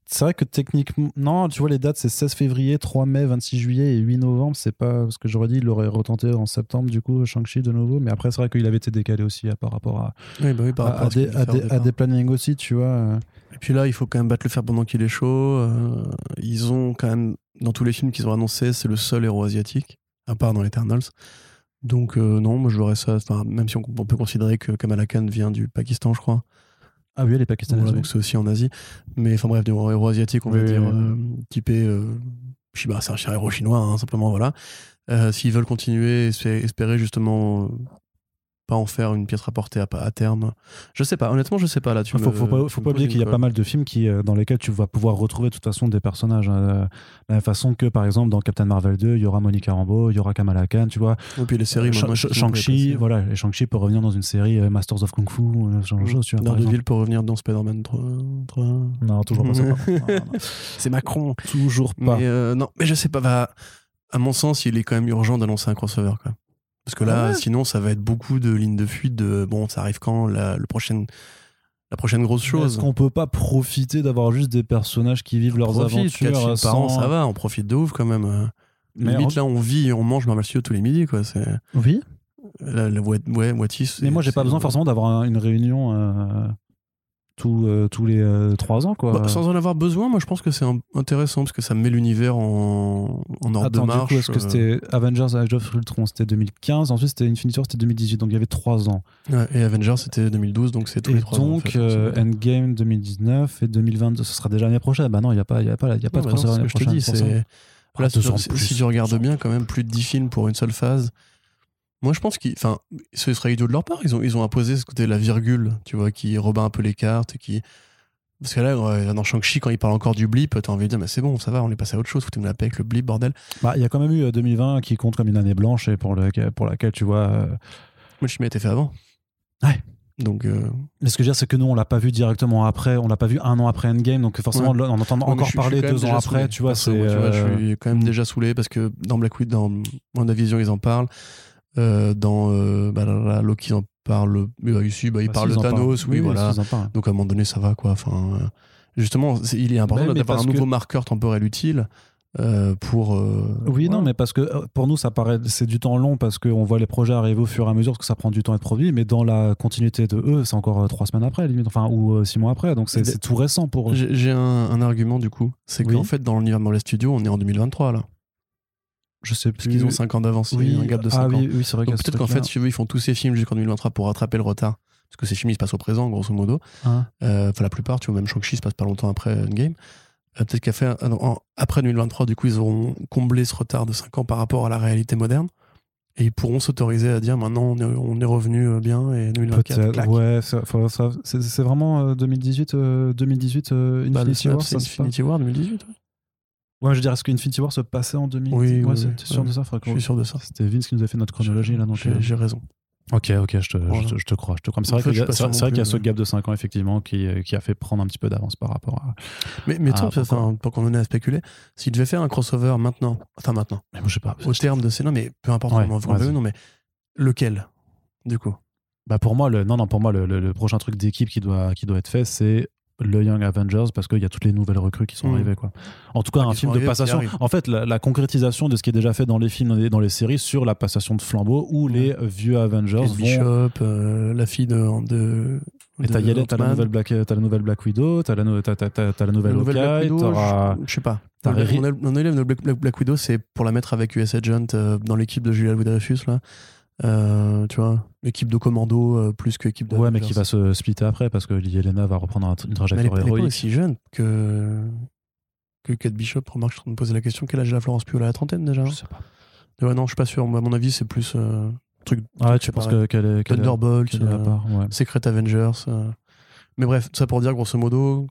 [SPEAKER 1] c'est vrai que techniquement, non, tu vois, les dates, c'est 16 février, 3 mai, 26 juillet et 8 novembre. C'est pas ce que j'aurais dit, il l'aurait retenté en septembre, du coup, Shang-Chi de nouveau. Mais après, c'est vrai qu'il avait été décalé aussi à- par rapport à,
[SPEAKER 2] oui, bah oui, par
[SPEAKER 1] à-
[SPEAKER 2] rapport
[SPEAKER 1] à
[SPEAKER 2] à, ce qu'il
[SPEAKER 1] des, à à plannings aussi, tu vois. euh.
[SPEAKER 2] Et puis là, il faut quand même battre le fer pendant qu'il est chaud. Euh, ils ont quand même, dans tous les films qu'ils ont annoncés, c'est le seul héros asiatique, à part dans Eternals. Donc euh, non, moi je l'aurais ça. Même si on, on peut considérer que Kamala Khan vient du Pakistan, je crois.
[SPEAKER 1] Ah oui, les Pakistanais.
[SPEAKER 2] Voilà,
[SPEAKER 1] oui.
[SPEAKER 2] donc c'est aussi en Asie. Mais enfin bref, des héros asiatiques, on va
[SPEAKER 1] Oui,
[SPEAKER 2] dire,
[SPEAKER 1] oui, oui.
[SPEAKER 2] euh, typé. Euh, c'est un héros chinois, hein, simplement, voilà. Euh, S'ils veulent continuer, espérer, justement pas en faire une pièce rapportée à, à terme. Je sais pas, honnêtement, je sais pas là. Tu
[SPEAKER 1] faut,
[SPEAKER 2] me-
[SPEAKER 1] faut pas, faut pas oublier qu'il y a pas mal de films qui, euh, dans lesquels tu vas pouvoir retrouver de toute façon des personnages. hein. Euh, de la même façon que, par exemple, dans Captain Marvel 2, il y aura Monica Rambeau, il y aura Kamala Khan, tu vois.
[SPEAKER 2] Et puis les séries,
[SPEAKER 1] Euh, Sh- Sh- Shang-Chi, voilà, et Shang-Chi peut revenir dans une série Masters of Kung Fu, genre de choses, tu vois.
[SPEAKER 2] Daredevil peut revenir dans Spider-Man 3. 3.
[SPEAKER 1] Non, toujours pas ça.
[SPEAKER 2] C'est Macron.
[SPEAKER 1] Toujours pas.
[SPEAKER 2] Mais euh, non, mais je sais pas. bah, à mon sens, il est quand même urgent d'annoncer un crossover. Quoi. Parce que là,
[SPEAKER 1] Ah ouais
[SPEAKER 2] sinon, ça va être beaucoup de lignes de fuite. De bon, ça arrive quand la, le prochaine, la prochaine grosse
[SPEAKER 1] Est-ce
[SPEAKER 2] chose?
[SPEAKER 1] qu'on peut pas profiter d'avoir juste des personnages qui vivent leurs
[SPEAKER 2] Profite,
[SPEAKER 1] aventures
[SPEAKER 2] quatre
[SPEAKER 1] euh,
[SPEAKER 2] par an,
[SPEAKER 1] sans-
[SPEAKER 2] ça va. On profite de ouf quand même. euh.
[SPEAKER 1] Mais
[SPEAKER 2] Limite, là, on vit et on mange Marvel Studios tous les midis. Quoi. C'est
[SPEAKER 1] Oui,
[SPEAKER 2] la, la, ouais, ouais, moitié.
[SPEAKER 1] mais moi j'ai pas besoin forcément d'avoir un- une réunion euh, tous, euh, tous les euh, trois ans, quoi.
[SPEAKER 2] Bah, sans en avoir besoin, moi je pense que c'est intéressant parce que ça met l'univers en, en ordre
[SPEAKER 1] Attends,
[SPEAKER 2] de marche.
[SPEAKER 1] est-ce que
[SPEAKER 2] euh.
[SPEAKER 1] c'était Avengers Age of Ultron C'était 2015, ensuite c'était Infinity War, c'était 2018, donc il y avait trois ans.
[SPEAKER 2] Ouais, et Avengers c'était 2012, donc c'est tous
[SPEAKER 1] et
[SPEAKER 2] les trois ans. en
[SPEAKER 1] donc,
[SPEAKER 2] fait,
[SPEAKER 1] euh, Endgame 2019 et 2022, ce sera déjà l'année prochaine. Bah non, il n'y a pas, il y a pas, il y a pas
[SPEAKER 2] Non,
[SPEAKER 1] de
[SPEAKER 2] bah non, ce je te dis, c'est.
[SPEAKER 1] Ah,
[SPEAKER 2] Là,
[SPEAKER 1] ans
[SPEAKER 2] si, tu regardes
[SPEAKER 1] ans.
[SPEAKER 2] bien, quand même, plus de 10 films pour une seule phase. Moi, je pense qu'ils. Enfin, ce serait idiot de leur part. Ils ont, ils ont imposé ce côté, la virgule, tu vois, qui rebat un peu les cartes qui. Parce que là, dans Shang-Chi, quand il parle encore du blip, t'as envie de dire, mais c'est bon, ça va, on est passé à autre chose, foutez-nous la paix avec le blip, bordel.
[SPEAKER 1] Bah, il y a quand même eu euh, 2020 qui compte comme une année blanche et pour, le, pour laquelle, tu vois. euh,
[SPEAKER 2] Moi, le a été fait avant.
[SPEAKER 1] Ouais.
[SPEAKER 2] Donc. euh,
[SPEAKER 1] Mais ce que je veux dire, c'est que nous, on l'a pas vu directement après, on l'a pas vu un an après Endgame, donc forcément,
[SPEAKER 2] Ouais.
[SPEAKER 1] on entend
[SPEAKER 2] Ouais, mais
[SPEAKER 1] encore
[SPEAKER 2] je suis- je
[SPEAKER 1] parler deux ans après,
[SPEAKER 2] saoulé,
[SPEAKER 1] tu vois, c'est.
[SPEAKER 2] moi, tu vois,
[SPEAKER 1] euh,
[SPEAKER 2] Je suis quand même
[SPEAKER 1] mm.
[SPEAKER 2] déjà saoulé parce que dans Black Widow, dans WandaVision, ils en parlent. Euh, dans euh, bah, là, là, Loki, en parlent. Mais bah, ici, bah, ils
[SPEAKER 1] bah,
[SPEAKER 2] parlent
[SPEAKER 1] si,
[SPEAKER 2] de Thanos, oui, voilà. Donc à un moment donné, ça va quoi. Enfin, euh, justement, il est important d'avoir un
[SPEAKER 1] que-
[SPEAKER 2] nouveau marqueur temporel utile euh, pour. euh,
[SPEAKER 1] Oui, non, mais parce que euh, pour nous, ça paraît, c'est du temps long parce qu'on voit les projets arriver au fur et à mesure, parce que ça prend du temps à être produit, mais dans la continuité de eux, c'est encore euh, trois semaines après, limite, enfin, ou euh, six mois après, donc c'est tout récent pour eux.
[SPEAKER 2] J'ai un, un argument du coup, c'est
[SPEAKER 1] Oui.
[SPEAKER 2] qu'en fait dans l'univers de Marvel Studios, on est en 2023 là,
[SPEAKER 1] Je sais
[SPEAKER 2] parce
[SPEAKER 1] plus.
[SPEAKER 2] qu'ils ont 5 ans d'avance, a un gap de 5
[SPEAKER 1] ah,
[SPEAKER 2] ans.
[SPEAKER 1] oui, oui, c'est vrai
[SPEAKER 2] peut-être qu'en fait, si ils font tous ces films jusqu'en 2023 pour rattraper le retard, parce que ces films ils se passent au présent, grosso modo.
[SPEAKER 1] Hein.
[SPEAKER 2] Euh, Enfin la plupart, tu vois, même Shang-Chi se passe pas longtemps après Endgame. Euh, peut-être faire en- après 2023, du coup, ils auront comblé ce retard de 5 ans par rapport à la réalité moderne. Et ils pourront s'autoriser à dire maintenant on est, on est revenu euh, bien et 2024.
[SPEAKER 1] Peut-être,
[SPEAKER 2] clac.
[SPEAKER 1] ouais, c'est vraiment euh, 2018, euh, 2018 euh,
[SPEAKER 2] Bah, le
[SPEAKER 1] Infinity War,
[SPEAKER 2] Infinity War 2018. ouais.
[SPEAKER 1] Ouais, je veux dire, est-ce que Infinity War se passait en 2018
[SPEAKER 2] Oui,
[SPEAKER 1] ouais,
[SPEAKER 2] oui, oui,
[SPEAKER 1] sûr
[SPEAKER 2] ouais.
[SPEAKER 1] de ça?
[SPEAKER 2] Je suis sûr de ça.
[SPEAKER 1] C'était Vince qui nous a fait notre chronologie là, donc.
[SPEAKER 2] J'ai
[SPEAKER 1] euh,
[SPEAKER 2] raison.
[SPEAKER 1] Ok, ok, je te,
[SPEAKER 2] Voilà.
[SPEAKER 1] je, te, je te crois. Je te crois. C'est
[SPEAKER 2] En
[SPEAKER 1] vrai qu'il y a- y ce gap de 5 ans, effectivement, qui, euh, qui a fait prendre un petit peu d'avance par rapport à.
[SPEAKER 2] Mais, mais toi, enfin, tant qu'on en est à spéculer, s'il devait faire un crossover maintenant, enfin maintenant,
[SPEAKER 1] Mais moi, je sais pas.
[SPEAKER 2] au terme de ces. Non, mais peu importe
[SPEAKER 1] Ouais,
[SPEAKER 2] comment vous
[SPEAKER 1] vas-y.
[SPEAKER 2] veut, non, mais lequel, du coup?
[SPEAKER 1] Bah pour moi, le, non, non, pour moi, le, le- le prochain truc d'équipe qui doit, qui doit être fait, c'est le Young Avengers parce qu'il y a toutes les nouvelles recrues qui sont
[SPEAKER 2] Mhm.
[SPEAKER 1] arrivées. Quoi. En tout cas,
[SPEAKER 2] Ah,
[SPEAKER 1] un film de passation. En fait, la, la concrétisation de ce qui est déjà fait dans les films et dans les séries sur la passation de flambeau où les vieux Avengers vont.
[SPEAKER 2] Bishop, euh, la fille de. de
[SPEAKER 1] Et t'as Yelena, t'as la, nouvelle Black, t'as la nouvelle Black Widow, t'as la, t'as la nouvelle
[SPEAKER 2] La nouvelle Black
[SPEAKER 1] Hawkeye,
[SPEAKER 2] Widow,
[SPEAKER 1] t'auras-
[SPEAKER 2] je, sais pas.
[SPEAKER 1] t'as
[SPEAKER 2] Mon,
[SPEAKER 1] Riri-
[SPEAKER 2] mon- mon élève de Black Widow, c'est pour la mettre avec US Agent euh, dans l'équipe de Julia Louis-Dreyfus, là. Euh, tu vois, l'équipe de commando euh, plus que l'équipe de.
[SPEAKER 1] Ouais, mais qui va se splitter après parce que Yelena va reprendre un- une
[SPEAKER 2] Mais elle est,
[SPEAKER 1] trajectoire
[SPEAKER 2] elle est pas
[SPEAKER 1] héroïque.
[SPEAKER 2] aussi jeune que. que Kate Bishop. Remarque, je suis en train de me poser la question quel âge a Florence Pugh? A la trentaine déjà
[SPEAKER 1] Je sais pas.
[SPEAKER 2] Ouais, non, je suis pas sûr. À mon avis, c'est plus. euh, truc.
[SPEAKER 1] Ah ouais, tu penses qu'elle est,
[SPEAKER 2] Thunderbolt,
[SPEAKER 1] est à
[SPEAKER 2] euh,
[SPEAKER 1] part, ouais.
[SPEAKER 2] Secret Avengers. Mais bref, ça pour dire grosso modo,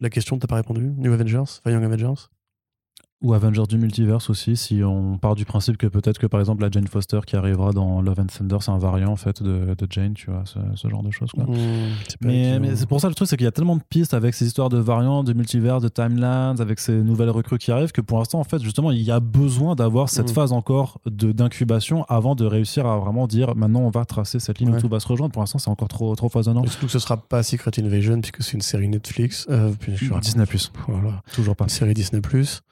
[SPEAKER 2] la question, t'as pas répondu New Avengers? Enfin, Young Avengers?
[SPEAKER 1] Ou Avengers du multiverse aussi, si on part du principe que peut-être que par exemple la Jane Foster qui arrivera dans Love and Thunder, c'est un variant en fait de, de Jane, tu vois, ce, ce genre de choses. Quoi.
[SPEAKER 2] Mmh, pas
[SPEAKER 1] Mais, mais c'est pour ça le truc, c'est qu'il y a tellement de pistes avec ces histoires de variants, de multivers, de timelines, avec ces nouvelles recrues qui arrivent, que pour l'instant, en fait, justement, il y a besoin d'avoir cette
[SPEAKER 2] Mm.
[SPEAKER 1] phase encore de d'incubation avant de réussir à vraiment dire maintenant on va tracer cette ligne
[SPEAKER 2] Ouais.
[SPEAKER 1] où tout va se rejoindre. Pour l'instant, c'est encore trop, trop foisonnant.
[SPEAKER 2] Et surtout que ce sera pas Secret Invasion, puisque c'est une série Netflix. Euh, puis je suis
[SPEAKER 1] Disney Plus,
[SPEAKER 2] Voilà.
[SPEAKER 1] toujours pas.
[SPEAKER 2] Une série Disney Plus.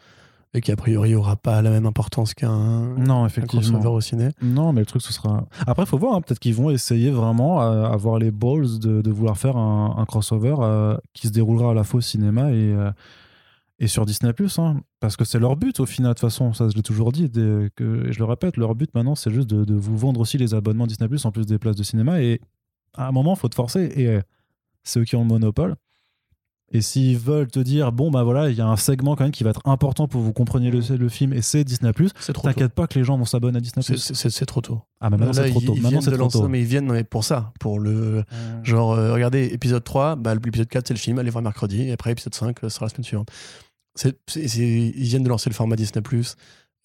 [SPEAKER 2] Et qui a priori aura pas la même importance qu'un
[SPEAKER 1] Non,
[SPEAKER 2] un
[SPEAKER 1] effectivement.
[SPEAKER 2] crossover au ciné.
[SPEAKER 1] Non, mais le truc, ce sera. Après, il faut voir. hein, Peut-être qu'ils vont essayer vraiment à avoir les balls de, de vouloir faire un, un crossover euh, qui se déroulera à la fois au cinéma et, euh, et sur Disney. Hein, parce que c'est leur but au final, de toute façon. Ça, je l'ai toujours dit. que, et je le répète, leur but maintenant, c'est juste de, de vous vendre aussi les abonnements Disney en plus des places de cinéma. Et à un moment, il faut te forcer. Et euh, c'est eux qui ont le monopole. Et s'ils veulent te dire, bon, bah voilà, il y a un segment quand même qui va être important pour que vous compreniez le, le film et c'est Disney,
[SPEAKER 2] C'est trop
[SPEAKER 1] t'inquiète pas que les gens vont s'abonner à Disney.
[SPEAKER 2] C'est- trop tôt.
[SPEAKER 1] Ah, mais maintenant c'est trop
[SPEAKER 2] ils-
[SPEAKER 1] tôt.
[SPEAKER 2] Ils,
[SPEAKER 1] Maintenant
[SPEAKER 2] de
[SPEAKER 1] trop
[SPEAKER 2] lancer,
[SPEAKER 1] tôt.
[SPEAKER 2] mais ils viennent mais pour ça, pour le genre euh, regardez épisode 3, bah l'épisode 4 c'est le film, allez voir mercredi et après épisode 5 euh, sera la semaine suivante. Ils viennent de lancer le format Disney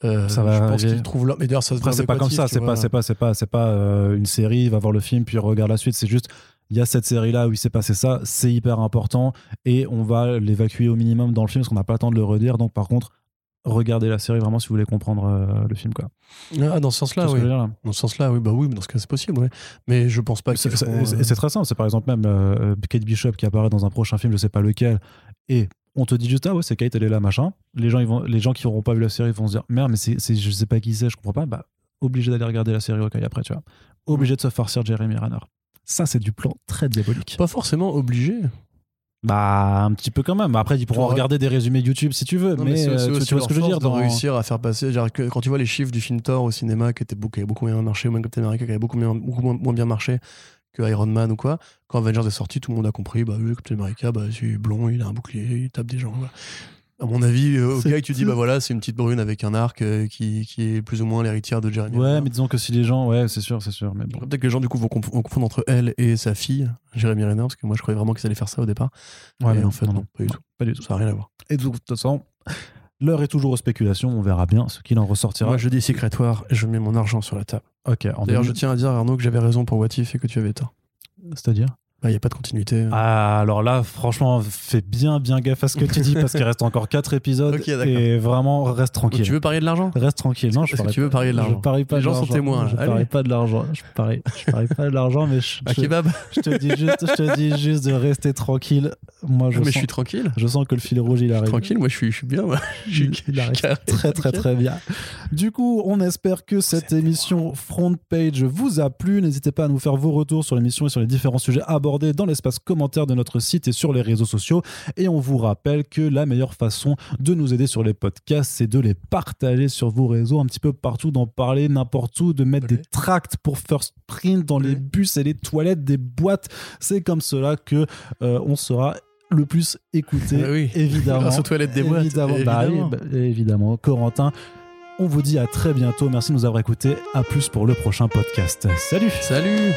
[SPEAKER 2] euh,
[SPEAKER 1] Ça va
[SPEAKER 2] je pense qu'ils trouvent leur mais d'ailleurs ça se
[SPEAKER 1] c'est pas comme ça. C'est pas, c'est pas, c'est pas, c'est pas euh, une série. Va voir le film puis regarde la suite. C'est juste, il y a cette série là où il s'est passé ça. C'est hyper important et on va l'évacuer au minimum dans le film parce qu'on n'a pas le temps de le redire. Donc, par contre, regardez la série vraiment si vous voulez comprendre euh, le film quoi.
[SPEAKER 2] Ah, dans ce sens-là, oui.
[SPEAKER 1] que là?
[SPEAKER 2] Dans ce senslà oui, bah oui, dans ce cas c'est possible, ouais. Mais je pense pas qu'ils
[SPEAKER 1] c'est-
[SPEAKER 2] euh,
[SPEAKER 1] très simple. C'est par exemple même euh, Kate Bishop qui apparaît dans un prochain film, je sais pas lequel, et on te dit juste ah ouais c'est Kate elle est là machin. Les gens ils vont, les gens qui n'auront pas vu la série vont se dire merde mais c'est, je sais pas qui c'est, je comprends pas. Bah obligé d'aller regarder la série au cas après tu vois. Obligé de se farcir Jeremy Renner. Ça c'est du plan très diabolique.
[SPEAKER 2] pas forcément obligé.
[SPEAKER 1] Bah un petit peu quand même. Après ils pourront
[SPEAKER 2] Toi,
[SPEAKER 1] regarder des résumés YouTube si tu veux,
[SPEAKER 2] Non,
[SPEAKER 1] mais, euh,
[SPEAKER 2] aussi-
[SPEAKER 1] tu,
[SPEAKER 2] aussi
[SPEAKER 1] tu vois ce que je veux dire
[SPEAKER 2] de
[SPEAKER 1] dans-
[SPEAKER 2] réussir à faire passer. genre que quand tu vois les chiffres du film Thor au cinéma qui était beaucoup, qui avait beaucoup moins marché, ou même Captain America qui avait beaucoup, moins, beaucoup moins, moins bien marché que Iron Man ou quoi. Quand Avengers est sorti, tout le monde a compris. Bah oui, Captain America, bah, c'est blond, il a un bouclier, il tape des gens. quoi. À mon avis, euh, au
[SPEAKER 1] C'est
[SPEAKER 2] gars, tu dis bah voilà, c'est une petite brune avec un arc euh, qui, qui est plus ou moins l'héritière de Jeremy.
[SPEAKER 1] Ouais
[SPEAKER 2] Renner.
[SPEAKER 1] mais disons que si les gens ouais c'est sûr c'est sûr mais bon.
[SPEAKER 2] Peut-être que les gens du coup vont, conf- vont confondre entre elle et sa fille, Jeremy Renner, parce que moi je croyais vraiment qu'ils allaient faire ça au départ.
[SPEAKER 1] Ouais, mais
[SPEAKER 2] en fait, non, pas du tout.
[SPEAKER 1] pas du tout.
[SPEAKER 2] Ça n'a rien à voir.
[SPEAKER 1] Et de toute façon, l'heure est toujours aux spéculations. On verra bien ce qu'il en ressortira.
[SPEAKER 2] Moi je dis et je mets mon argent sur la table.
[SPEAKER 1] Ok.
[SPEAKER 2] D'ailleurs, je
[SPEAKER 1] 2000
[SPEAKER 2] tiens à dire Arnaud que j'avais raison pour What If et que tu avais tort.
[SPEAKER 1] C'est-à-dire?
[SPEAKER 2] Il n'y a pas de continuité.
[SPEAKER 1] Ah, alors là, franchement, fais bien, bien gaffe à ce que tu dis parce qu'il reste encore 4 épisodes et vraiment, reste
[SPEAKER 2] Donc,
[SPEAKER 1] tranquille.
[SPEAKER 2] tu veux parier de l'argent?
[SPEAKER 1] Reste tranquille. Non, je
[SPEAKER 2] que tu veux parier de l'argent?
[SPEAKER 1] Je parie pas
[SPEAKER 2] Les
[SPEAKER 1] de
[SPEAKER 2] gens sont témoins,
[SPEAKER 1] Je
[SPEAKER 2] là.
[SPEAKER 1] parie
[SPEAKER 2] Allez.
[SPEAKER 1] pas de l'argent. Je parie, je parie pas de l'argent, mais je, je-
[SPEAKER 2] kebab
[SPEAKER 1] je te dis juste, je te dis juste de rester tranquille. Moi, je
[SPEAKER 2] Mais je
[SPEAKER 1] sens,
[SPEAKER 2] suis tranquille.
[SPEAKER 1] je sens que le fil rouge, il arrive.
[SPEAKER 2] Tranquille, moi je suis, je suis bien. moi. Je suis,
[SPEAKER 1] Il-
[SPEAKER 2] je
[SPEAKER 1] arrive
[SPEAKER 2] carré,
[SPEAKER 1] très très très bien. Du coup, on espère que cette émission Front Page vous a plu. N'hésitez pas à nous faire vos retours sur l'émission et sur les différents sujets abordés dans l'espace commentaire de notre site et sur les réseaux sociaux. Et on vous rappelle que la meilleure façon de nous aider sur les podcasts, c'est de les partager sur vos réseaux un petit peu partout, d'en parler n'importe où, de mettre des tracts pour first print dans les bus et les toilettes des boîtes. C'est comme cela que euh, on sera le plus écouté,
[SPEAKER 2] oui.
[SPEAKER 1] évidemment.
[SPEAKER 2] Grâce aux toilettes des boîtes,
[SPEAKER 1] Évidemment, bah bah, évidemment. Corentin, on vous dit à très bientôt. Merci de nous avoir écoutés. À plus pour le prochain podcast. Salut
[SPEAKER 2] Salut